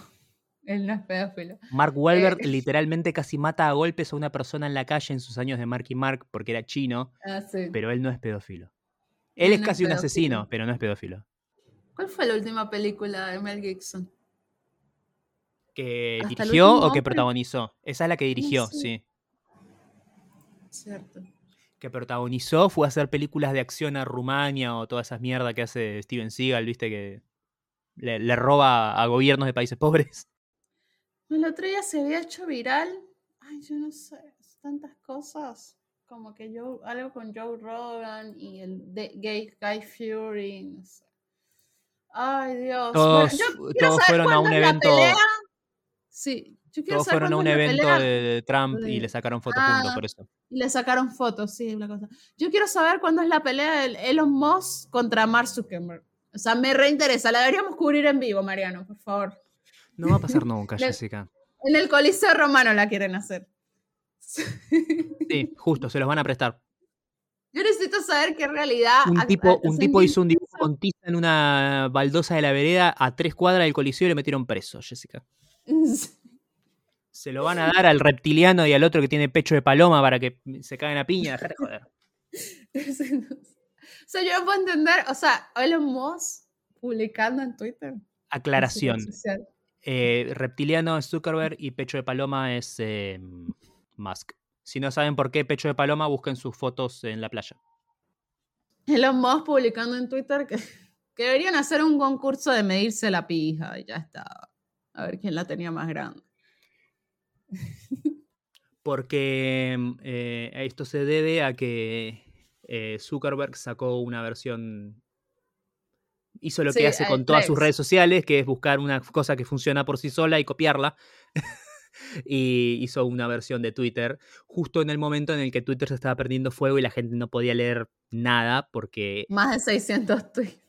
él no es pedófilo. Mark Wahlberg Eh. literalmente casi mata a golpes a una persona en la calle en sus años de Marky Mark porque era chino, Ah, sí. pero él no es pedófilo. Él Él es no es casi un asesino, pero no es pedófilo. ¿Cuál fue la última película de Mel Gibson? ¿Que Hasta dirigió o que hombre. protagonizó? Esa es la que dirigió, sí. Cierto. Que protagonizó fue hacer películas de acción a Rumania o todas esas mierdas que hace Steven Seagal, viste que le, le roba a gobiernos de países pobres. El otro día se había hecho viral. Ay, yo no sé, tantas cosas. Como que yo, algo con Joe Rogan y el de, gay Guy Fury. No sé. Ay, Dios. Todos, Bueno, yo quiero todos saber fueron a cuándo un es la evento. pelea. Sí, yo quiero Todos saber fueron a un evento de, de Trump y le sacaron fotos Ah. juntos por eso. Y le sacaron fotos, sí, la cosa. Yo quiero saber cuándo es la pelea de Elon Musk contra Mark Zuckerberg. O sea, me reinteresa. La deberíamos cubrir en vivo, Mariano, por favor. No va a pasar nunca, Jessica. En el Coliseo Romano la quieren hacer. Sí, justo, se los van a prestar. Yo necesito saber qué realidad. Un tipo, un tipo hizo un dibujo con tiza en una baldosa de la vereda a tres cuadras del coliseo y le metieron preso, Jessica. Se lo van a dar al reptiliano y al otro que tiene pecho de paloma para que se caguen a piña. Dejate joder. o sea, yo no puedo entender, o sea, Elon Musk publicando en Twitter. en Aclaración. Eh, reptiliano es Zuckerberg y pecho de paloma es eh, Musk. Si no saben por qué pecho de paloma, busquen sus fotos en la playa. Elon Musk publicando en Twitter que, que deberían hacer un concurso de medirse la pija y ya está. A ver quién la tenía más grande. Porque eh, esto se debe a que eh, Zuckerberg sacó una versión. Hizo lo Sí, que hace con todas sus redes sociales, que es buscar una cosa que funciona por sí sola y copiarla. y hizo una versión de Twitter justo en el momento en el que Twitter se estaba perdiendo fuego y la gente no podía leer nada porque, Más de 600 tweets.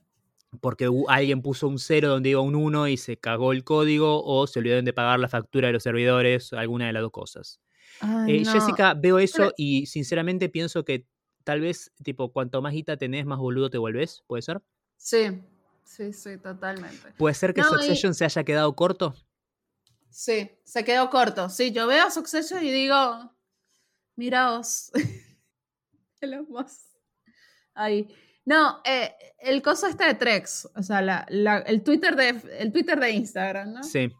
porque alguien puso un cero donde iba un 1 y se cagó el código o se olvidaron de pagar la factura de los servidores, alguna de las dos cosas. Ay, Eh, no. Jessica, veo eso Pero- y sinceramente pienso que tal vez, tipo, cuanto más guita tenés, más boludo te volvés. ¿Puede ser? Sí, sí, sí, totalmente. ¿Puede ser que No, y- Succession se haya quedado corto? Sí, se quedó corto. Sí, yo veo Succession y digo, miraos. Elon Musk. Ahí. No, eh, el coso este de Trex, o sea, la- la- el, Twitter de, el Twitter de Instagram, ¿no? Sí.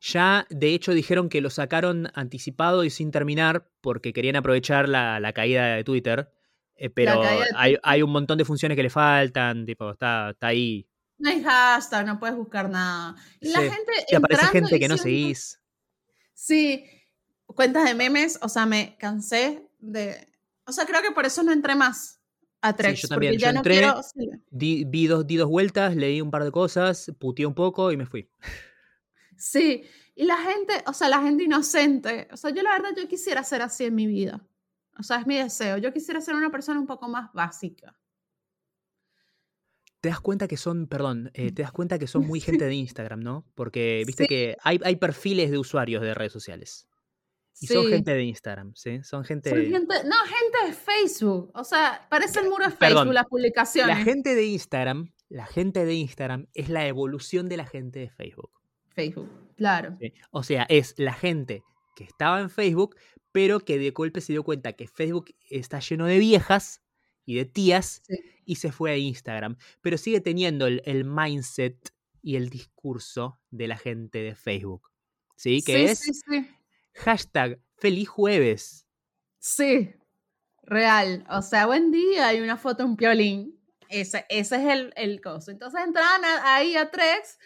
Ya, de hecho, dijeron que lo sacaron anticipado y sin terminar porque querían aprovechar la, la caída de Twitter. Eh, pero hay, hay un montón de funciones que le faltan, tipo, está, está ahí. No hay hashtag, no puedes buscar nada. Y la Sí, gente. Y aparece gente que no diciendo- seguís. Sí, cuentas de memes, o sea, me cansé de. O sea, creo que por eso no entré más a Trex. yo también, yo ya no entré- quiero. sí. Di, vi dos, di dos vueltas, leí un par de cosas, puteé un poco y me fui. Sí, y la gente, o sea, la gente inocente, o sea, yo la verdad yo quisiera ser así en mi vida. O sea, es mi deseo. Yo quisiera ser una persona un poco más básica. Te das cuenta que son, perdón, eh, te das cuenta que son muy gente de Instagram, ¿no? Porque viste Sí. que hay, hay perfiles de usuarios de redes sociales. Y son gente de Instagram, ¿sí? Son gente... Son gente, no, gente de Facebook. O sea, parece el muro de Perdón, Facebook las publicaciones. La gente de Instagram, la gente de Instagram es la evolución de la gente de Facebook. Facebook, claro. O sea, es la gente que estaba en Facebook, pero que de golpe se dio cuenta que Facebook está lleno de viejas y de tías Sí. y se fue a Instagram. Pero sigue teniendo el, el mindset y el discurso de la gente de Facebook. ¿Sí? Que sí, es sí, sí. hashtag feliz jueves. Sí, real. O sea, buen día, hay una foto, un piolín. Ese, ese es el, el coso. Entonces entran a- ahí a Trex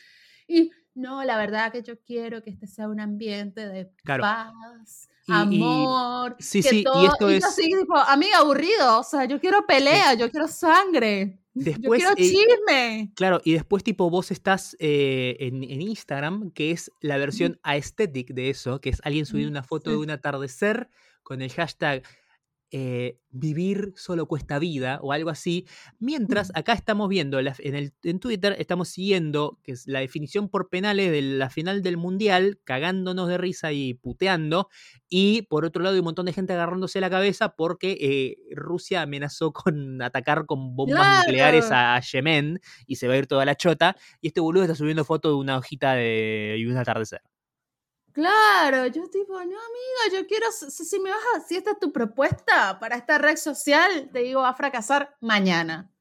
y no, la verdad que yo quiero que este sea un ambiente de Claro. paz, Y- y- amor. sí, que sí, y esto es- así, tipo, amiga, aburrido. O sea, yo quiero pelea, yo quiero sangre, Después, yo quiero eh, chisme. Claro, y después tipo vos estás eh, en, en Instagram, que es la versión aesthetic de eso, que es alguien subiendo una foto de un atardecer con el hashtag eh, vivir solo cuesta vida o algo así. Mientras acá estamos viendo en, el, en Twitter, estamos siguiendo que es la definición por penales de la final del Mundial, cagándonos de risa y puteando. Y por otro lado, hay un montón de gente agarrándose la cabeza porque eh, Rusia amenazó con atacar con bombas nucleares a Yemen y se va a ir toda la chota. Y este boludo está subiendo fotos de una hojita de, y un atardecer. Claro, yo tipo, no amiga, yo quiero, si, me vas a, si esta es tu propuesta para esta red social, te digo, va a fracasar mañana.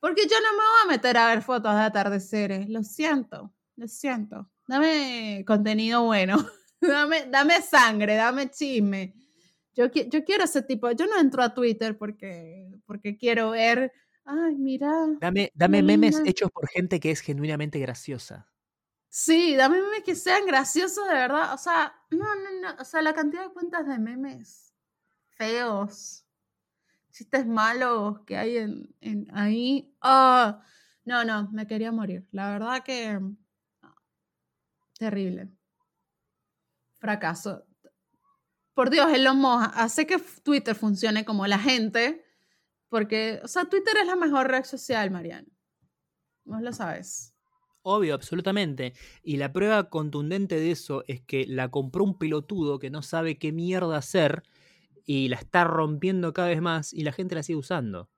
Porque yo no me voy a meter a ver fotos de atardeceres, lo siento, lo siento. Dame contenido bueno, dame, dame sangre, dame chisme. Yo, yo quiero ese tipo, yo no entro a Twitter porque, porque quiero ver, ay, mira. Dame, dame memes hechos por gente que es genuinamente graciosa. Sí, dame memes que sean graciosos de verdad. O sea, no, no, no. O sea, la cantidad de cuentas de memes feos, chistes malos que hay en, ahí. Oh, no, no, me quería morir. La verdad que. Terrible. Fracaso. Por Dios, Elon Musk hace que Twitter funcione como la gente. Porque, o sea, Twitter es la mejor red social, Mariano. Vos lo sabes. Obvio, absolutamente. Y la prueba contundente de eso es que la compró un pelotudo que no sabe qué mierda hacer y la está rompiendo cada vez más y la gente la sigue usando.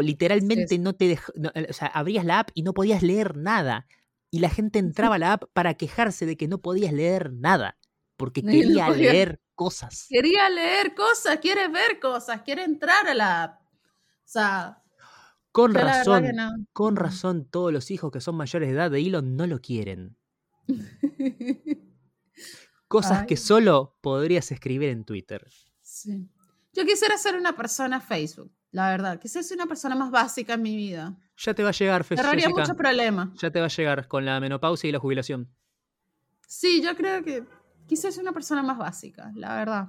literalmente no te dejó, o sea, abrías la app y no podías leer nada. Y la gente entraba a la app para quejarse de que no podías leer nada. Porque quería leer cosas. Quería leer cosas, quiere ver cosas, quiere entrar a la app. O sea, con razón, con razón, todos los hijos que son mayores de edad de Elon no lo quieren. Cosas que solo podrías escribir en Twitter. Sí. Yo quisiera ser una persona Facebook, la verdad. Quisiera ser una persona más básica en mi vida. Ya te va a llegar, Facebook. mucho problema. Ya te va a llegar con la menopausia y la jubilación. Sí, yo creo que quisiera ser una persona más básica, la verdad.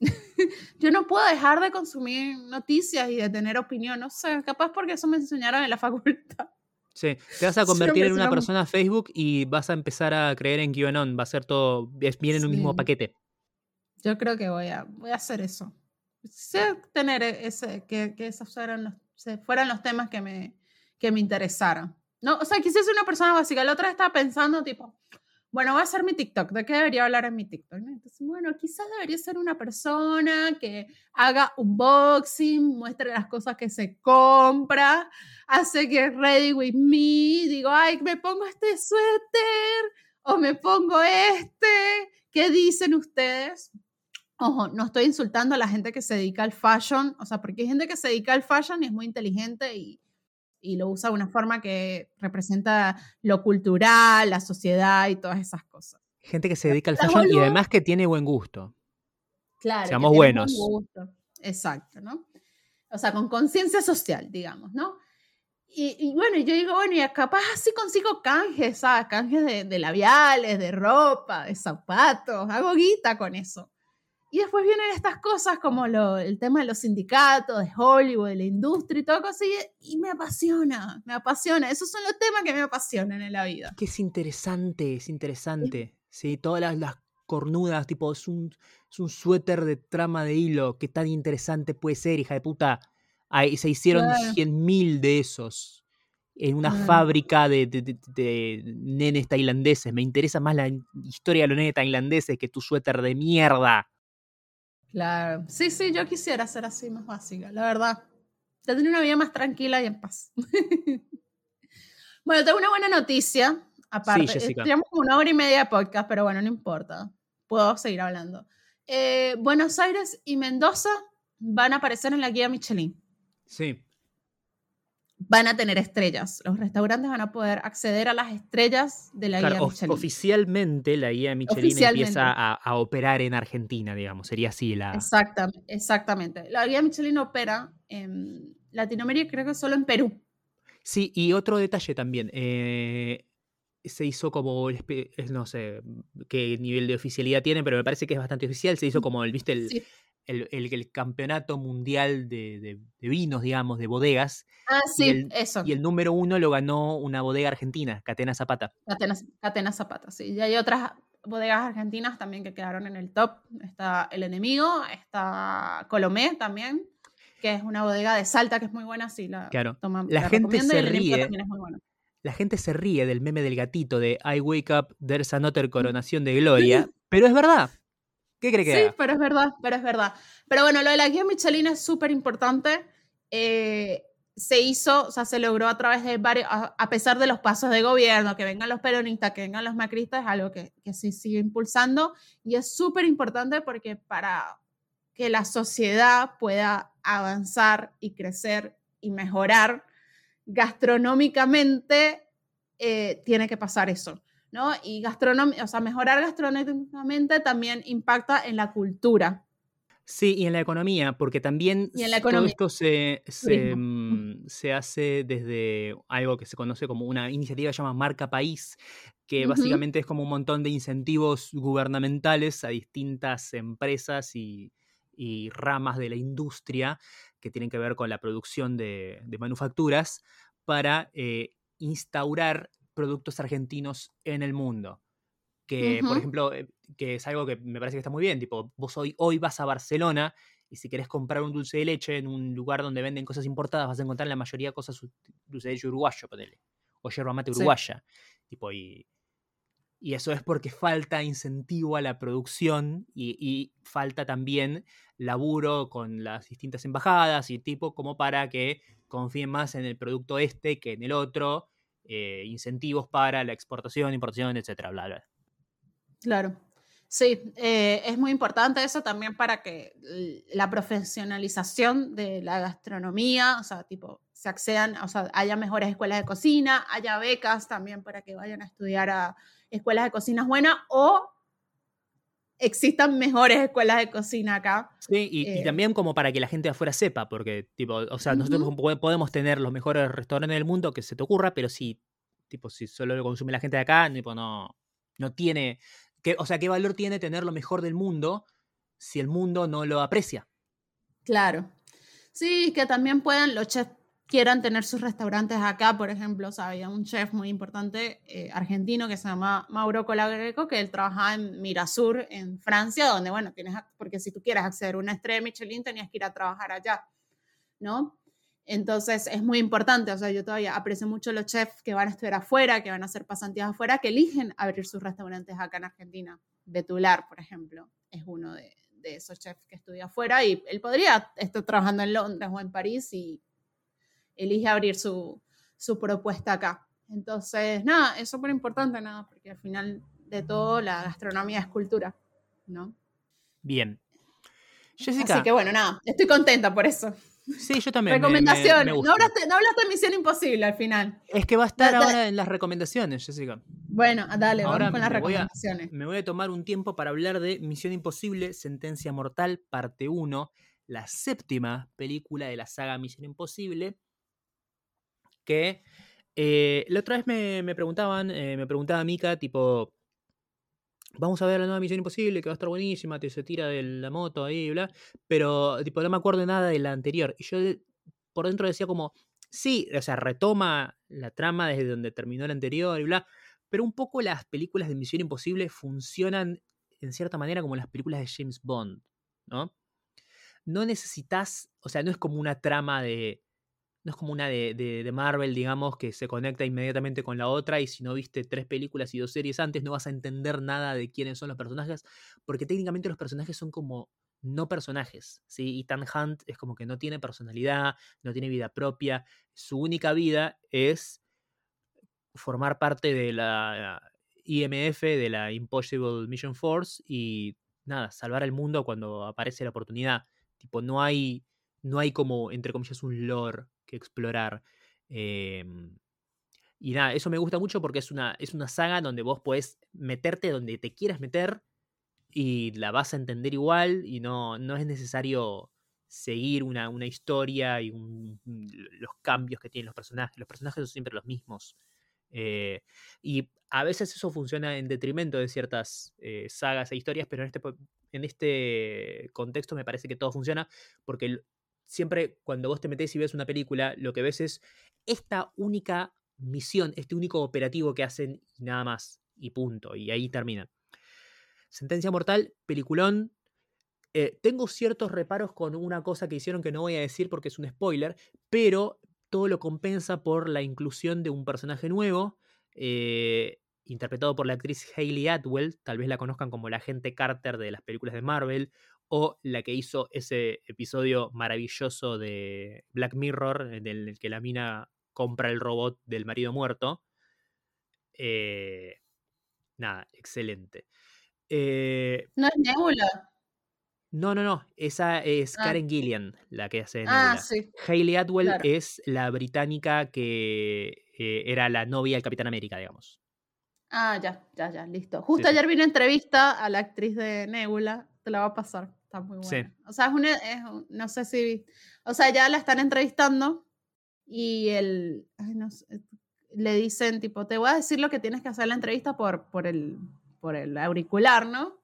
yo no puedo dejar de consumir noticias y de tener opinión, no sé, capaz porque eso me enseñaron en la facultad. Sí, te vas a convertir en una persona Facebook y vas a empezar a creer en QAnon, va a ser todo, viene en un mismo paquete. Yo creo que voy a, voy a hacer eso. Sé tener e, ese, que, que esos fueran los, fueran los temas que me, que me interesaran. No, o sea, quisiera ser una persona básica. La otra estaba pensando, tipo, bueno, va a ser mi TikTok, ¿de qué debería hablar en mi TikTok? Entonces, bueno, quizás debería ser una persona que haga unboxing, muestre las cosas que se compra, hace que ready with me, digo, ay, me pongo este suéter o me pongo este, ¿qué dicen ustedes? Ojo, no estoy insultando a la gente que se dedica al fashion, o sea, porque hay gente que se dedica al fashion y es muy inteligente y, y lo usa de una forma que representa lo cultural, la sociedad y todas esas cosas. Gente que se dedica al fashion y además que tiene buen gusto. Claro. Seamos buenos. Exacto, ¿no? O sea, con conciencia social, digamos, ¿no? Y, bueno, yo digo, bueno, y capaz así consigo canjes, ¿sabes? Canjes de, de labiales, de ropa, de zapatos, hago guita con eso. Y después vienen estas cosas como lo, el tema de los sindicatos, de Hollywood, de la industria y todo eso, y, me apasiona, me apasiona. Esos son los temas que me apasionan en la vida. Que es interesante, es interesante. Sí, todas las, cornudas, tipo, es un, es un suéter de trama de hilo, qué tan interesante puede ser, hija de puta. Ahí se hicieron cien mil de esos en una fábrica de, de, de, nenes tailandeses. Me interesa más la historia de los nenes tailandeses que tu suéter de mierda. Claro. Sí, sí, yo quisiera ser así más básica, la verdad. Tener una vida más tranquila y en paz. bueno, tengo una buena noticia. Aparte, sí, tenemos una hora y media de podcast, pero bueno, no importa. Puedo seguir hablando. Eh, Buenos Aires y Mendoza van a aparecer en la guía Michelin. Sí van a tener estrellas. Los restaurantes van a poder acceder a las estrellas de la guía Michelin. Oficialmente la guía Michelin empieza a, operar en Argentina, digamos. Sería así la. Exactamente, exactamente. La guía Michelin opera en Latinoamérica, creo que solo en Perú. Sí, y otro detalle también. Eh, se hizo como, no sé qué nivel de oficialidad tiene, pero me parece que es bastante oficial. Se hizo como, el, ¿viste? El, el, campeonato mundial de, vinos, digamos, de bodegas. Ah, sí, eso. Y el número uno lo ganó una bodega argentina, Catena Zapata. Catena, Zapata, sí. Y hay otras, bodegas argentinas también que quedaron en el top. Está El Enemigo, está Colomé también, que es una bodega de Salta que es muy buena, sí, la claro. La, gente se ríe. La gente se ríe del meme del gatito de I wake up, there's another coronación de gloria, pero es verdad. ¿Qué cree que Sí, pero es verdad, pero es verdad. Pero bueno, lo de la guía Michelin es súper importante. Eh, se hizo, o sea, se logró a través de varios, a, pesar de los pasos de gobierno, que vengan los peronistas, que vengan los macristas, es algo que, que se sigue impulsando y es súper importante porque para que la sociedad pueda avanzar y crecer y mejorar gastronómicamente, eh, tiene que pasar eso, ¿no? Y gastronomía, o sea, mejorar gastronómicamente también impacta en la cultura, Sí, y en la economía, porque también todo esto se, mm, se, hace desde algo que se conoce como una iniciativa que se llama Marca País, que básicamente es como un montón de incentivos gubernamentales a distintas empresas y, ramas de la industria que tienen que ver con la producción de, manufacturas para eh, instaurar productos argentinos en el mundo. Que, por ejemplo, eh, que es algo que me parece que está muy bien, tipo, vos hoy, hoy vas a Barcelona y si querés comprar un dulce de leche en un lugar donde venden cosas importadas, vas a encontrar la mayoría de cosas dulce de leche uruguayo, ponele, o yerba mate uruguaya, tipo, y, y eso es porque falta incentivo a la producción y, falta también laburo con las distintas embajadas y tipo como para que confíen más en el producto este que en el otro, eh, incentivos para la exportación, importación, etcétera, bla, bla. Claro. Sí, eh, es muy importante eso también para que la profesionalización de la gastronomía, o sea, tipo, se accedan, o sea, haya mejores escuelas de cocina, haya becas también para que vayan a estudiar a escuelas de cocina buenas o existan mejores escuelas de cocina acá. Sí, y, eh, también como para que la gente de afuera sepa, porque, tipo, o sea, nosotros podemos tener los mejores restaurantes del mundo que se te ocurra, pero si, tipo, si solo lo consume la gente de acá, tipo, no, no tiene o sea, ¿qué valor tiene tener lo mejor del mundo si el mundo no lo aprecia? Claro. Sí, que también puedan, los chefs quieran tener sus restaurantes acá, por ejemplo, había un chef muy importante eh, argentino que se llama Mauro Colagreco, que él trabajaba en Mirasur, en Francia, donde, bueno, tienes, porque si tú quieres acceder a una estrella de Michelin, tenías que ir a trabajar allá, ¿no? Entonces es muy importante, o sea, yo todavía aprecio mucho los chefs que van a estudiar afuera, que van a hacer pasantías afuera, que eligen abrir sus restaurantes acá en Argentina. Betular, por ejemplo, es uno de, esos chefs que estudia afuera y él podría estar trabajando en Londres o en París y elige abrir su, su propuesta acá. Entonces, nada, es súper importante, nada, porque al final de todo la gastronomía es cultura, ¿no? Bien. Jessica. Así que bueno, nada, estoy contenta por eso. Sí, yo también. Recomendaciones. no, hablaste, de Misión Imposible al final. Es que va a estar ahora en las recomendaciones, Jessica. Bueno, dale, vamos con las recomendaciones. me voy a tomar un tiempo para hablar de Misión Imposible, Sentencia Mortal, parte 1, la séptima película de la saga Misión Imposible. Que eh, la otra vez me, preguntaban, eh, me preguntaba Mika, tipo, vamos a ver la nueva Misión Imposible, que va a estar buenísima, te se tira de la moto ahí, bla, pero tipo, no me acuerdo nada de la anterior. Y yo por dentro decía como, sí, o sea, retoma la trama desde donde terminó la anterior y bla, pero un poco las películas de Misión Imposible funcionan en cierta manera como las películas de James Bond, ¿no? No necesitas, o sea, no es como una trama de, no es como una de, Marvel, digamos, que se conecta inmediatamente con la otra y si no viste tres películas y dos series antes no vas a entender nada de quiénes son los personajes, porque técnicamente los personajes son como no personajes, ¿sí? Ethan Hunt es como que no tiene personalidad, no tiene vida propia, su única vida es formar parte de la IMF, de la Impossible Mission Force y nada, salvar al mundo cuando aparece la oportunidad. Tipo, no hay, no hay como, entre comillas, un lore que explorar. Em, y nada, eso me gusta mucho porque es una, es una saga donde vos podés meterte donde te quieras meter y la vas a entender igual y no, no es necesario seguir una, una historia y los cambios que tienen los personajes. Los personajes son siempre los mismos. Eh, y a veces eso funciona en detrimento de ciertas eh, sagas e historias, pero en este, en este contexto me parece que todo funciona porque siempre cuando vos te metés y ves una película, lo que ves es esta única misión, este único operativo que hacen y nada más, y punto, y ahí termina. Sentencia Mortal, peliculón. Eh, tengo ciertos reparos con una cosa que hicieron que no voy a decir porque es un spoiler, pero todo lo compensa por la inclusión de un personaje nuevo, eh, interpretado por la actriz Hayley Atwell, tal vez la conozcan como la agente Carter de las películas de Marvel, o la que hizo ese episodio maravilloso de Black Mirror, en el que la mina compra el robot del marido muerto. Eh, nada, excelente. Eh, ¿No es Nebula? No, no, no. Esa es ah. Karen Gillian, la que hace ah, Nebula. Ah, sí. Hayley Atwell es la británica que eh, era la novia del Capitán América, digamos. Ah, ya, ya, ya, listo. Justo ayer vi una entrevista a la actriz de Nebula, te la va a pasar, está muy buena. O sea, es una, es, no sé si, o sea, ya la están entrevistando y el, le dicen tipo, te voy a decir lo que tienes que hacer la entrevista por, por, el, por el auricular, ¿no?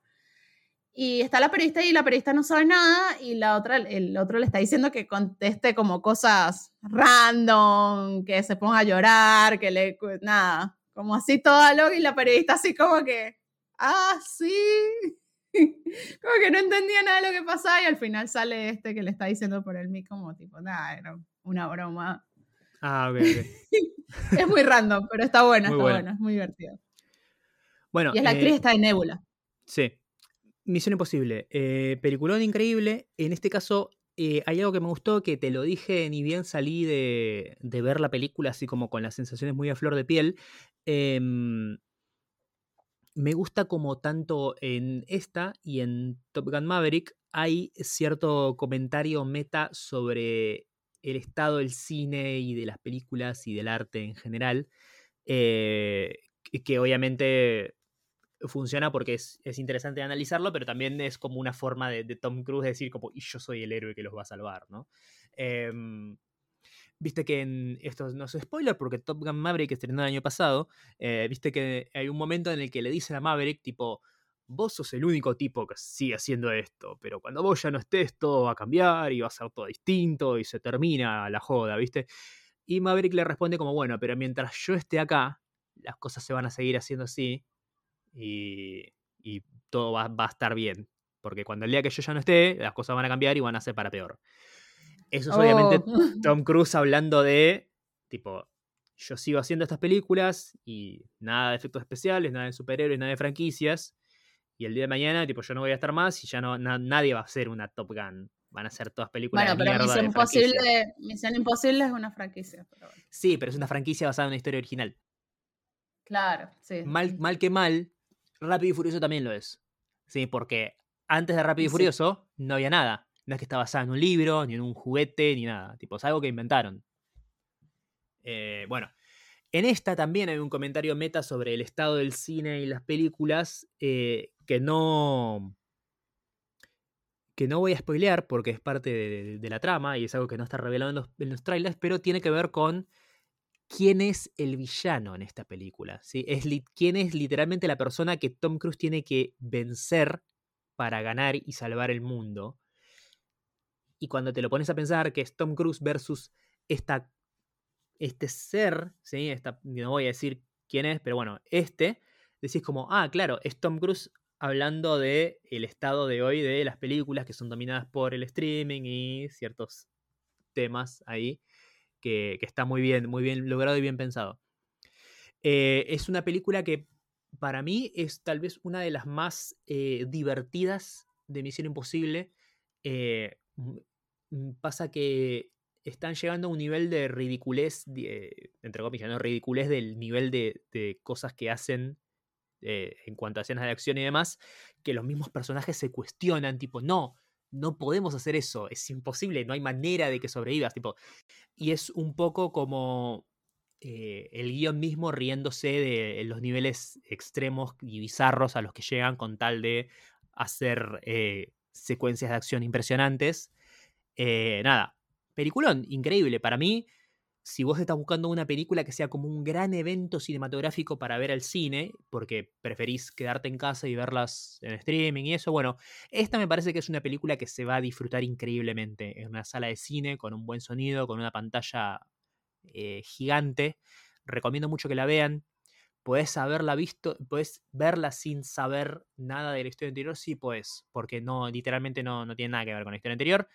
Y está la periodista y la periodista no sabe nada y la otra, el otro le está diciendo que conteste como cosas random, que se ponga a llorar, que le, nada, como así todo lo y la periodista así como que, ah, sí, como que no entendía nada de lo que pasaba y al final sale este que le está diciendo por el mic como tipo, nada, era una broma. Ah, ok, es muy random, pero está buena, está buena, es muy divertido. Bueno, y es la actriz eh, está de Nebula. Sí. Misión Imposible. Eh, peliculón increíble. En este caso, eh, hay algo que me gustó, que te lo dije ni bien salí de, de, ver la película así como con las sensaciones muy a flor de piel. Me gusta como tanto en esta y en Top Gun Maverick hay cierto comentario meta sobre el estado del cine y de las películas y del arte en general, eh, que obviamente funciona porque es, interesante analizarlo, pero también es como una forma de, Tom Cruise decir como, y yo soy el héroe que los va a salvar, ¿no? Em, viste que en esto no es spoiler porque Top Gun Maverick estrenó el año pasado, eh, viste que hay un momento en el que le dicen a Maverick tipo, vos sos el único tipo que sigue haciendo esto, pero cuando vos ya no estés todo va a cambiar y va a ser todo distinto y se termina la joda, viste. Y Maverick le responde como, bueno, pero mientras yo esté acá, las cosas se van a seguir haciendo así y, todo va, va a estar bien. Porque cuando el día que yo ya no esté, las cosas van a cambiar y van a ser para peor. Eso es obviamente oh. Tom Cruise hablando de, tipo, yo sigo haciendo estas películas y nada de efectos especiales, nada de superhéroes, nada de franquicias. Y el día de mañana, tipo, yo no voy a estar más y ya no nadie va a hacer una Top Gun. Van a ser todas películas bueno, pero Misión, Imposible, Misión Imposible es una franquicia. Sí, pero es una franquicia basada en una historia original. Claro, sí. Mal, mal que mal, Rápido y Furioso también lo es. Sí, porque antes de Rápido y Furioso no había nada. No es que está basada en un libro, ni en un juguete, ni nada. Tipo, es algo que inventaron. Eh, bueno, en esta también hay un comentario meta sobre el estado del cine y las películas eh, que no. que no voy a spoilear porque es parte de, la trama y es algo que no está revelado en los, en los, trailers, pero tiene que ver con quién es el villano en esta película. ¿sí? Es quién es literalmente la persona que Tom Cruise tiene que vencer para ganar y salvar el mundo. Y cuando te lo pones a pensar que es Tom Cruise versus esta, este ser, ¿sí? no voy a decir quién es, pero bueno, este, decís como, ah, claro, es Tom Cruise hablando de el estado de hoy de las películas que son dominadas por el streaming y ciertos temas ahí que, está muy bien, muy bien logrado y bien pensado. Eh, es una película que para mí es tal vez una de las más eh, divertidas de Misión Imposible. Eh, pasa que están llegando a un nivel de ridiculez, entre comillas, ¿no? Ridiculez del nivel de, cosas que hacen eh, en cuanto a escenas de acción y demás, que los mismos personajes se cuestionan, tipo, no, no podemos hacer eso, es imposible, no hay manera de que sobrevivas, tipo. Y es un poco como eh, el guion mismo riéndose de los niveles extremos y bizarros a los que llegan con tal de hacer eh, secuencias de acción impresionantes. Eh, nada, peliculón, increíble. Para mí, si vos estás buscando una película que sea como un gran evento cinematográfico para ver al cine, porque preferís quedarte en casa y verlas en streaming y eso, bueno, esta me parece que es una película que se va a disfrutar increíblemente en una sala de cine, con un buen sonido, con una pantalla eh, gigante. Recomiendo mucho que la vean. ¿Puedes haberla visto, puedes verla sin saber nada de la historia anterior? Sí, pues, porque no, literalmente no, no tiene nada que ver con la historia anterior.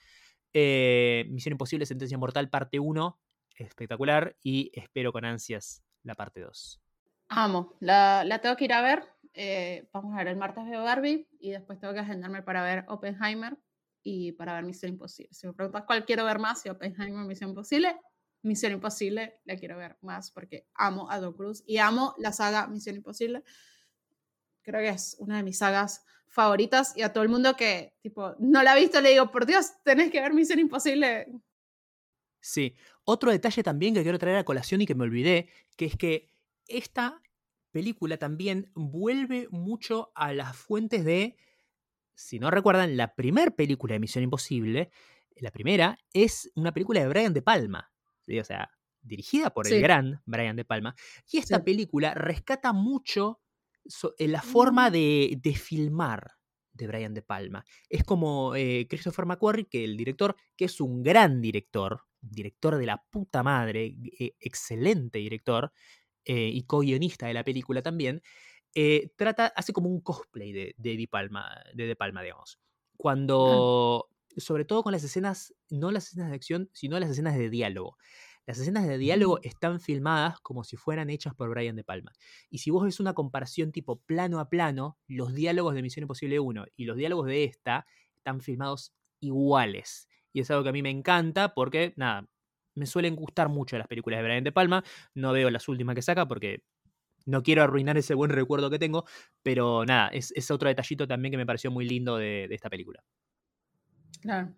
Eh, Misión Imposible, Sentencia Mortal, parte 1, espectacular, y espero con ansias la parte 2. Amo, la, la tengo que ir a ver. Eh, vamos a ver, el martes veo Barbie y después tengo que agendarme para ver Oppenheimer y para ver Misión Imposible. Si me preguntas cuál quiero ver más, si Oppenheimer Misión Imposible, Misión Imposible la quiero ver más porque amo a Don Cruz y amo la saga Misión Imposible. Creo que es una de mis sagas favoritas y a todo el mundo que tipo no la ha visto le digo, por Dios, tenés que ver Misión Imposible. Sí, otro detalle también que quiero traer a colación y que me olvidé, que es que esta película también vuelve mucho a las fuentes de, si no recuerdan, la primera película de Misión Imposible, la primera es una película de Brian De Palma, o sea, dirigida por el gran Brian De Palma, y esta película rescata mucho en la forma mm. de, filmar de Brian De Palma. Es como eh, Christopher McQuarrie, que el director, que es un gran director, director de la puta madre, e, excelente director, eh, y co-guionista de la película también, eh, trata, hace como un cosplay de, de, Palma, de, de Palma, digamos. Ah. Cuando, sobre todo con las escenas, no las escenas de acción, sino las escenas de diálogo. Las escenas de diálogo están filmadas como si fueran hechas por Brian De Palma. Y si vos ves una comparación tipo plano a plano, los diálogos de Misión Imposible 1 y los diálogos de esta están filmados iguales. Y es algo que a mí me encanta porque, nada, me suelen gustar mucho las películas de Brian De Palma. No veo las últimas que saca porque no quiero arruinar ese buen recuerdo que tengo, pero nada, es, otro detallito también que me pareció muy lindo de, esta película. Claro.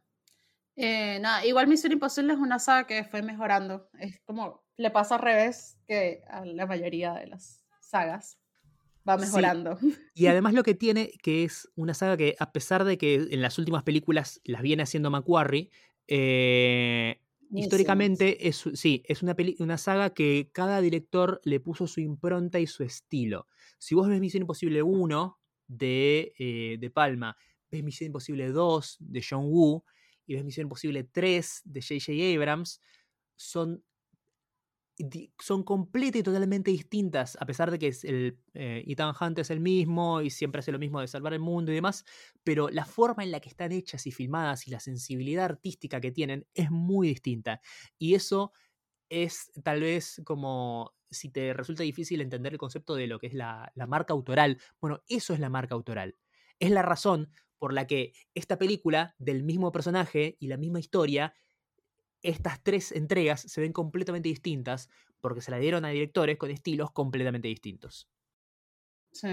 Eh, nada, igual Misión Imposible es una saga que fue mejorando. Es como le pasa al revés que a la mayoría de las sagas. Va mejorando. Y además lo que tiene, que es una saga que a pesar de que en las últimas películas las viene haciendo Macquarie, eh, históricamente es, sí, es una, una saga que cada director le puso su impronta y su estilo. Si vos ves Misión Imposible 1 de, eh, de Palma, ves Misión Imposible 2 de John Woo y ves Misión Imposible 3 de J.J. Abrams, son son completamente y totalmente distintas, a pesar de que es el, eh, Ethan Hunt es el mismo y siempre hace lo mismo de salvar el mundo y demás, pero la forma en la que están hechas y filmadas y la sensibilidad artística que tienen es muy distinta. Y eso es tal vez como si te resulta difícil entender el concepto de lo que es la, la marca autoral. Bueno, eso es la marca autoral. Es la razón por la que esta película del mismo personaje y la misma historia estas tres entregas se ven completamente distintas porque se la dieron a directores con estilos completamente distintos. Sí.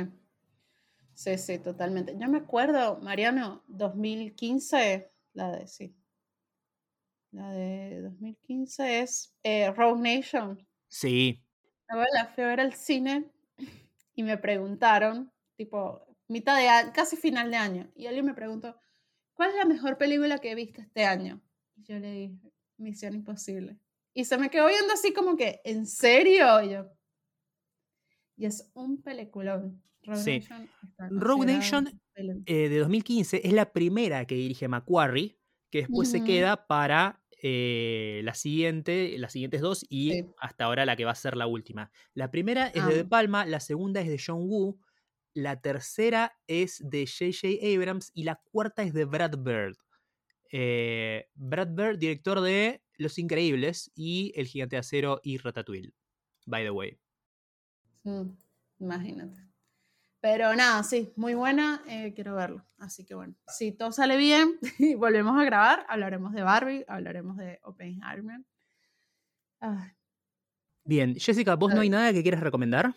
Sí, sí, totalmente. Yo me acuerdo, Mariano, 2015, la de, sí. La de 2015 es eh, Rogue Nation. Sí. La fui a ver al cine y me preguntaron, tipo, mitad de casi final de año, y alguien me preguntó, ¿cuál es la mejor película que he visto este año? Y yo le dije, Misión Imposible. Y se me quedó viendo así como que, ¿en serio? Y yo. Y es un peliculón. Rogue Nation, Rogue Nation eh, de 2015 es la primera que dirige Macquarie, que después se queda para eh, la siguiente, las siguientes dos y hasta ahora la que va a ser la última. La primera es de De ah. Palma, la segunda es de John Woo, la tercera es de J.J. Abrams y la cuarta es de Brad Bird. Eh, Brad Bird, director de Los Increíbles y El Gigante de Acero y Ratatouille, by the way. Mm, imagínate. Pero nada, sí, muy buena, eh, quiero verlo. Así que bueno, si todo sale bien y volvemos a grabar, hablaremos de Barbie, hablaremos de Oppenheimer. Bien, Jessica, ¿vos no hay nada que quieras recomendar?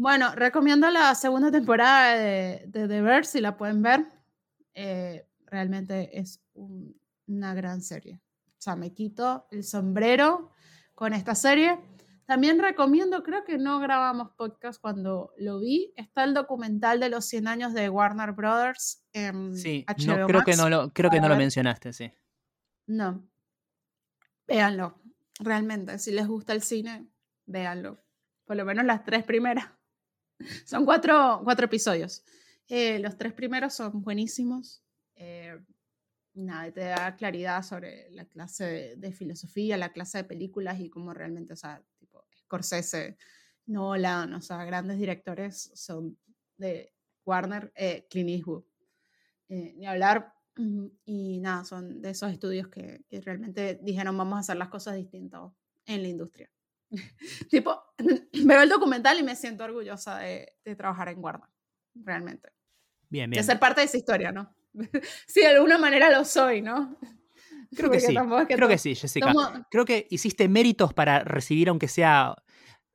Bueno, recomiendo la segunda temporada de, de The Bear, si la pueden ver. Eh, realmente es una gran serie. O sea, me quito el sombrero con esta serie. También recomiendo, creo que no grabamos podcast cuando lo vi, está el documental de los 100 años de Warner Brothers. sí, creo, que no lo, creo que no lo mencionaste, sí. No. Véanlo, realmente, si les gusta el cine, véanlo. Por lo menos las tres primeras. Son cuatro, cuatro episodios. Eh, los tres primeros son buenísimos. Eh, nada, te da claridad sobre la clase de, filosofía, la clase de películas y cómo realmente, o sea, tipo, Scorsese Nolan, o sea, grandes directores son de Warner, eh, Clint Eastwood. Eh, ni hablar, y nada, son de esos estudios que, que realmente dijeron vamos a hacer las cosas distintas en la industria. tipo, veo el documental y me siento orgullosa de, de trabajar en Warner, realmente. Bien, De bien. ser parte de esa historia, ¿no? sí, de alguna manera lo soy, ¿no? Creo que Porque sí. es que Creo que sí, Jessica. tomo- Creo que hiciste méritos para recibir, aunque sea.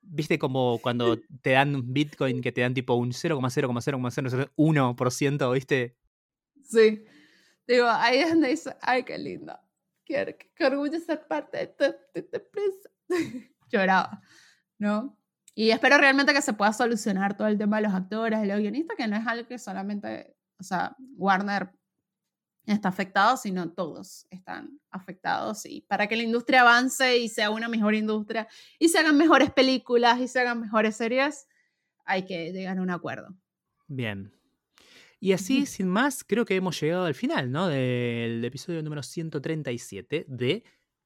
¿Viste como cuando te dan un Bitcoin que te dan tipo un 0,0,0,001%, ¿viste? Sí. Digo, ahí es donde dice, ay, qué lindo. Qué, qué orgullo ser parte de esta, de esta empresa. Lloraba, ¿no? Y espero realmente que se pueda solucionar todo el tema de los actores, de los guionistas, que no es algo que solamente, o sea, Warner está afectado, sino todos están afectados. Y para que la industria avance y sea una mejor industria y se hagan mejores películas y se hagan mejores series, hay que llegar a un acuerdo. Bien. Y así, sin más, creo que hemos llegado al final, ¿no? Del episodio número 137 de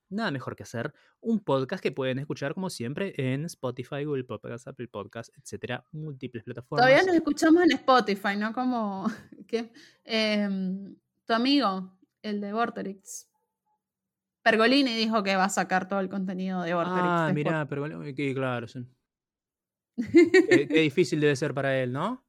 Nada Mejor que Hacer, un podcast que pueden escuchar, como siempre, en Spotify, Google Podcast, Apple Podcast, etcétera, múltiples plataformas. Todavía nos escuchamos en Spotify, ¿no? Como que em, tu amigo, el de Vorterix. Pergolini dijo que va a sacar todo el contenido de Vorterix. Ah, pero bueno, que claro, sí. Qué, qué difícil debe ser para él, ¿no?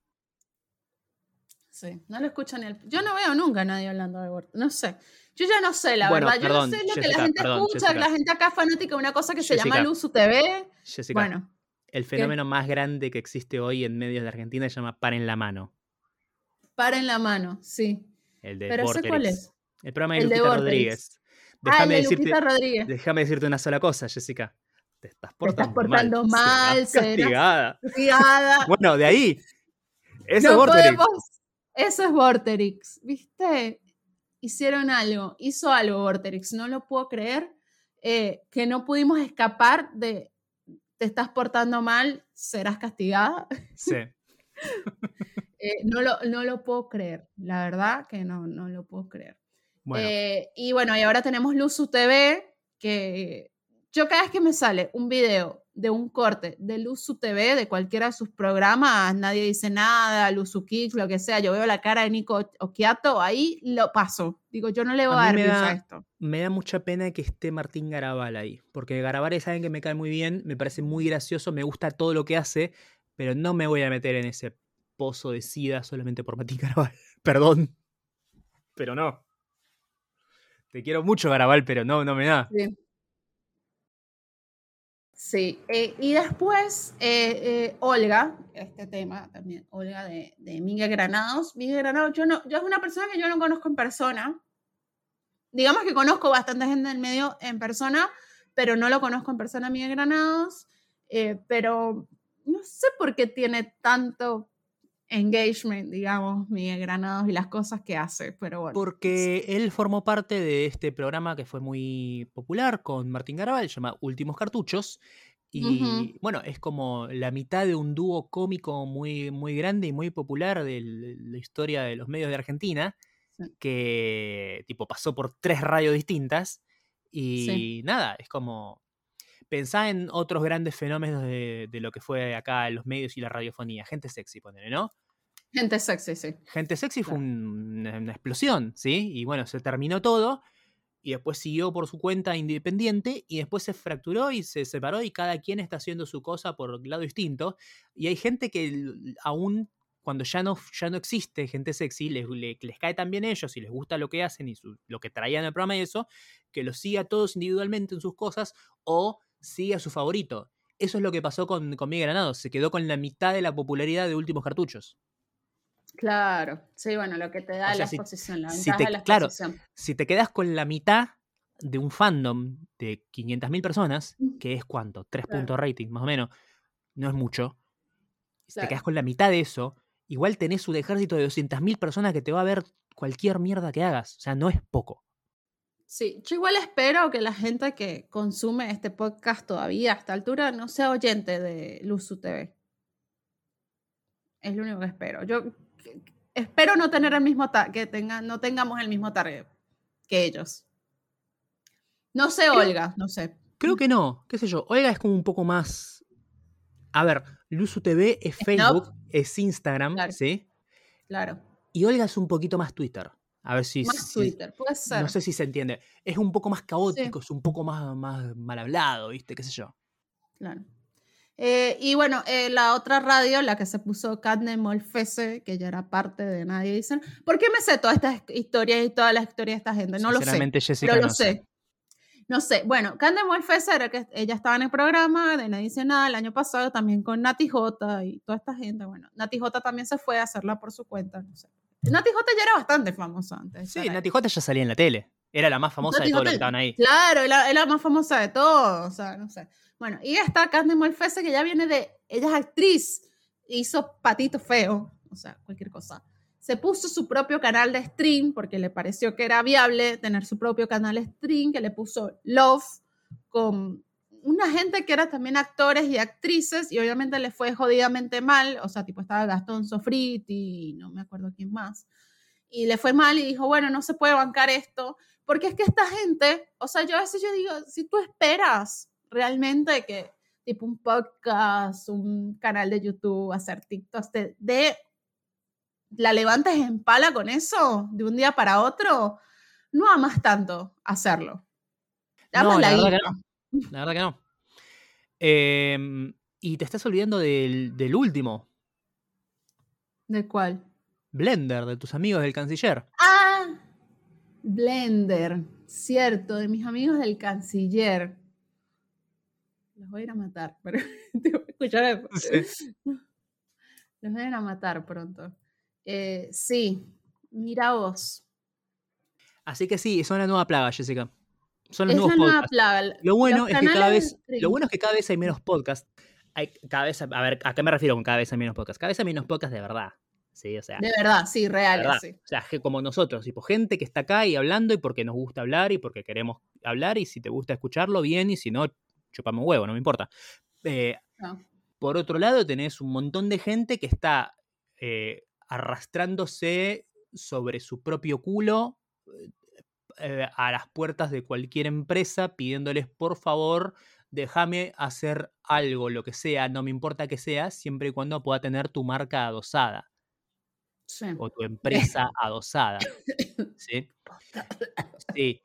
Sí, no lo escucho ni el... Yo no veo nunca a nadie hablando de Vorterix. No sé. Yo ya no sé, la Bueno, verdad. Yo perdón, no sé lo que la gente perdón, escucha, Jessica. la gente acá es fanática de una cosa que se llama. Luzu TV. Jessica, Bueno, el fenómeno más grande que existe hoy en medios de Argentina se llama Par en la Mano, para en la mano, sí. el de Pero sé cuál es. El programa de El Lupita. Rodríguez. Ah, Déjame decirte, Rodríguez. déjame decirte una sola cosa, Jessica. Te estás portando, portando mal, serás- castigada. Brigada. Bueno, de ahí. Eso no es Vorterix. podemos. Eso es Vorterix, ¿viste? Hicieron algo, hizo algo Vorterix, no lo puedo creer, eh, que no pudimos escapar de te estás portando mal, serás castigada. Sí. Eh, no, lo, no lo puedo creer, la verdad que no, no lo puedo creer. Bueno, Eh, y bueno, y ahora tenemos Luzu TV, que yo cada vez que me sale un video de un corte de Luzu TV, de cualquiera de sus programas, nadie dice nada, Luzu Kicks, lo que sea, yo veo la cara de Nico Occhiato, ahí lo paso. Digo, yo no le voy a, A dar me a da- esto. me da mucha pena que esté Martín Garabal ahí. Porque Garabal es alguien que me cae muy bien, me parece muy gracioso, me gusta todo lo que hace, pero no me voy a meter en ese pozo de sida solamente por Martín Garabal. Perdón. Pero no. Te quiero mucho, Garabal, pero no, no me da. Sí, eh, y después eh, eh, Olga, este tema también, Olga de, de Miguel Granados. Miguel Granados, yo, no, yo es una persona que yo no conozco en persona. Digamos que conozco bastante gente del medio en persona, pero no lo conozco en persona, Miguel Granados. pero no sé por qué tiene tanto engagement, digamos, Miguel Granados y las cosas que hace, pero bueno. Porque él formó parte de este programa que fue muy popular con Martín Garabal, se llama Últimos Cartuchos. Y bueno, es como la mitad de un dúo cómico muy, muy grande y muy popular de la historia de los medios de Argentina, Sí. que tipo pasó por tres radios distintas. Y Sí. nada, es como. Pensá en otros grandes fenómenos de, de lo que fue acá los medios y la radiofonía. Gente sexy, ponele, ¿no? Gente sexy, sí. Gente Sexy fue un- una, explosión, ¿sí? Y bueno, se terminó todo y después siguió por su cuenta independiente y después se fracturó y se separó y cada quien está haciendo su cosa por lado distinto. Y hay gente que aún cuando ya no, ya no existe gente sexy, les, le- les cae tan bien a ellos y les gusta lo que hacen y su- lo que traían el programa y eso, que los sigue a todos individualmente en sus cosas o sigue a su favorito. Eso es lo que pasó con, con Miguel Granados. Se quedó con la mitad de la popularidad de Últimos Cartuchos. Claro, sí, bueno, lo que te da O sea, la si- exposición, la si te- de la claro, exposición. si te quedas con la mitad de un fandom de 500.000 personas, Mm. que es cuánto, 3 Claro. puntos rating más o menos, no es mucho. Si te quedas con la mitad de eso, igual tenés un ejército de 200.000 personas que te va a ver cualquier mierda que hagas. O sea, no es poco. Sí, yo igual espero que la gente que consume este podcast todavía a esta altura no sea oyente de Luzu TV. Es lo único que espero. Yo espero no tener el mismo que tenga, no tengamos el mismo target que ellos. No sé, Creo- Olga, no sé. Creo que no, qué sé yo. Olga es como un poco más A ver, Luzu TV es Facebook, es Instagram, Claro. ¿sí? Claro. Y Olga es un poquito más Twitter. A ver si. Más si- Twitter, puede ser. No sé si se entiende. Es un poco más caótico, es un poco más, más mal hablado, ¿viste? ¿Qué sé yo? Claro. Eh, y bueno, eh, la otra radio, la que se puso Cadne Molfese, que ya era parte de Nadie Dicen. ¿Por qué me sé todas estas historias y todas las historias de esta gente? No lo sé. Sinceramente, Jessica, lo no sé. sé. No sé. Bueno, Cadne Molfese era que ella estaba en el programa de Nadie Dice Nada el año pasado, también con Nati J y toda esta gente. Bueno, Nati J también se fue a hacerla por su cuenta, no sé. Nati J ya era bastante famosa antes. Sí. Nati J ya salía en la tele. Era la más famosa de todos los que estaban ahí. Claro, es la más famosa de todos, o sea, no sé. Bueno, y está Candy Molfese, que ya viene de, ella es actriz, hizo Patito Feo, o sea, cualquier cosa. Se puso su propio canal de stream, porque le pareció que era viable tener su propio canal de stream, que le puso Love, con una gente que era también actores y actrices, y obviamente le fue jodidamente mal, o sea, tipo estaba Gastón Sofriti, y no me acuerdo quién más, y le fue mal y dijo, bueno, no se puede bancar esto, porque es que esta gente, o sea, yo a veces yo digo, si tú esperas realmente que tipo un podcast, un canal de YouTube, hacer TikToks, te de la levantes en pala con eso de un día para otro, no amas tanto hacerlo. No, Amas la guita. La verdad que no. Em, y te estás olvidando del, del último, ¿De cuál? Blender, de tus amigos del canciller. Ah, Blender, cierto, de mis amigos del canciller. Los voy a ir a matar, pero te voy a escuchar después. Los van a ir a matar pronto. Eh, sí, mira vos. Así que sí, son la nueva plaga, Jessica. Son los Es nuevos podcasts. plaga. Lo bueno Los es que cada vez, lo bueno es que cada vez hay menos podcasts. Hay cada vez, a ver, ¿a qué me refiero con cada vez hay menos podcasts? Cada vez hay menos podcasts de verdad. Sí, o sea, De verdad, sí, reales, sí. O sea, que como nosotros, tipo gente que está acá y hablando y porque nos gusta hablar y porque queremos hablar y si te gusta escucharlo, bien, y si no, chupame un huevo, no me importa. Eh, No. por otro lado, tenés un montón de gente que está eh, arrastrándose sobre su propio culo eh, a las puertas de cualquier empresa pidiéndoles, por favor, déjame hacer algo, lo que sea, no me importa que sea, siempre y cuando pueda tener tu marca adosada Sí. o tu empresa adosada. ¿Sí? Sí.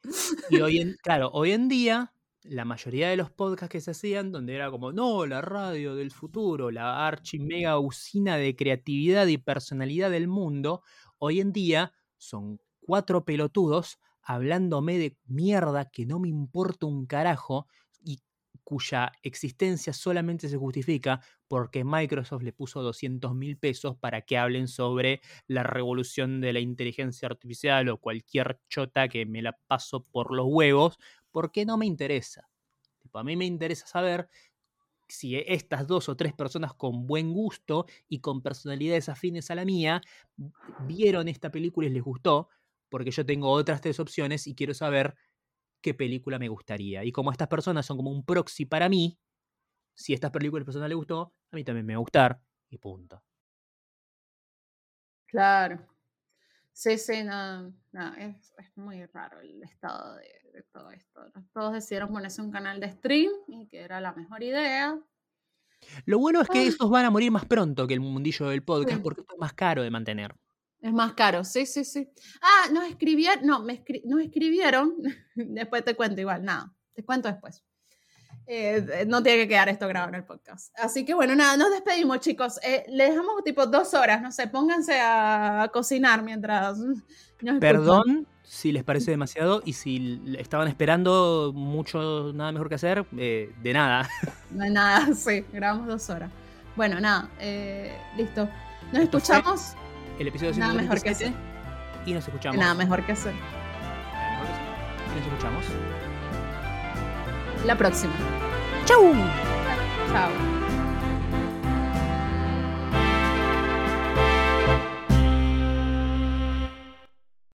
Y hoy en, claro, hoy en día, la mayoría de los podcasts que se hacían, donde era como, no, la radio del futuro, la archi mega usina de creatividad y personalidad del mundo, hoy en día son cuatro pelotudos hablándome de mierda que no me importa un carajo y cuya existencia solamente se justifica porque Microsoft le puso 200 mil pesos para que hablen sobre la revolución de la inteligencia artificial o cualquier chota que me la paso por los huevos, porque no me interesa. A mí me interesa saber si estas dos o tres personas con buen gusto y con personalidades afines a la mía vieron esta película y les gustó, porque yo tengo otras tres opciones y quiero saber qué película me gustaría. Y como estas personas son como un proxy para mí, si esta película a persona le gustó, a mí también me va a gustar y punto. Claro. Sí, sí, no, no, es, es muy raro el estado de, de todo esto. Todos decidieron ponerse un canal de stream y que era la mejor idea. Lo bueno es que Ah. estos van a morir más pronto que el mundillo del podcast Sí. porque es más caro de mantener. Es más caro, sí, sí, sí. Ah, nos escribieron, no, me escri- nos escribieron, después te cuento igual, nada, te cuento después. Eh, no tiene que quedar esto grabado en el podcast. Así que bueno, nada, nos despedimos, chicos. Eh, le dejamos tipo dos horas, no sé, pónganse a cocinar mientras nos. Perdón si les parece demasiado y si estaban esperando mucho, nada mejor que hacer, eh, de nada. Hay nada, sí, grabamos dos horas. Bueno, nada, eh, listo. Nos Esto fue escuchamos. El episodio Nada mejor que 137 y nos escuchamos. Nada mejor que hacer. Nada mejor que hacer. Y nos escuchamos. La próxima. ¡Chau! Chao.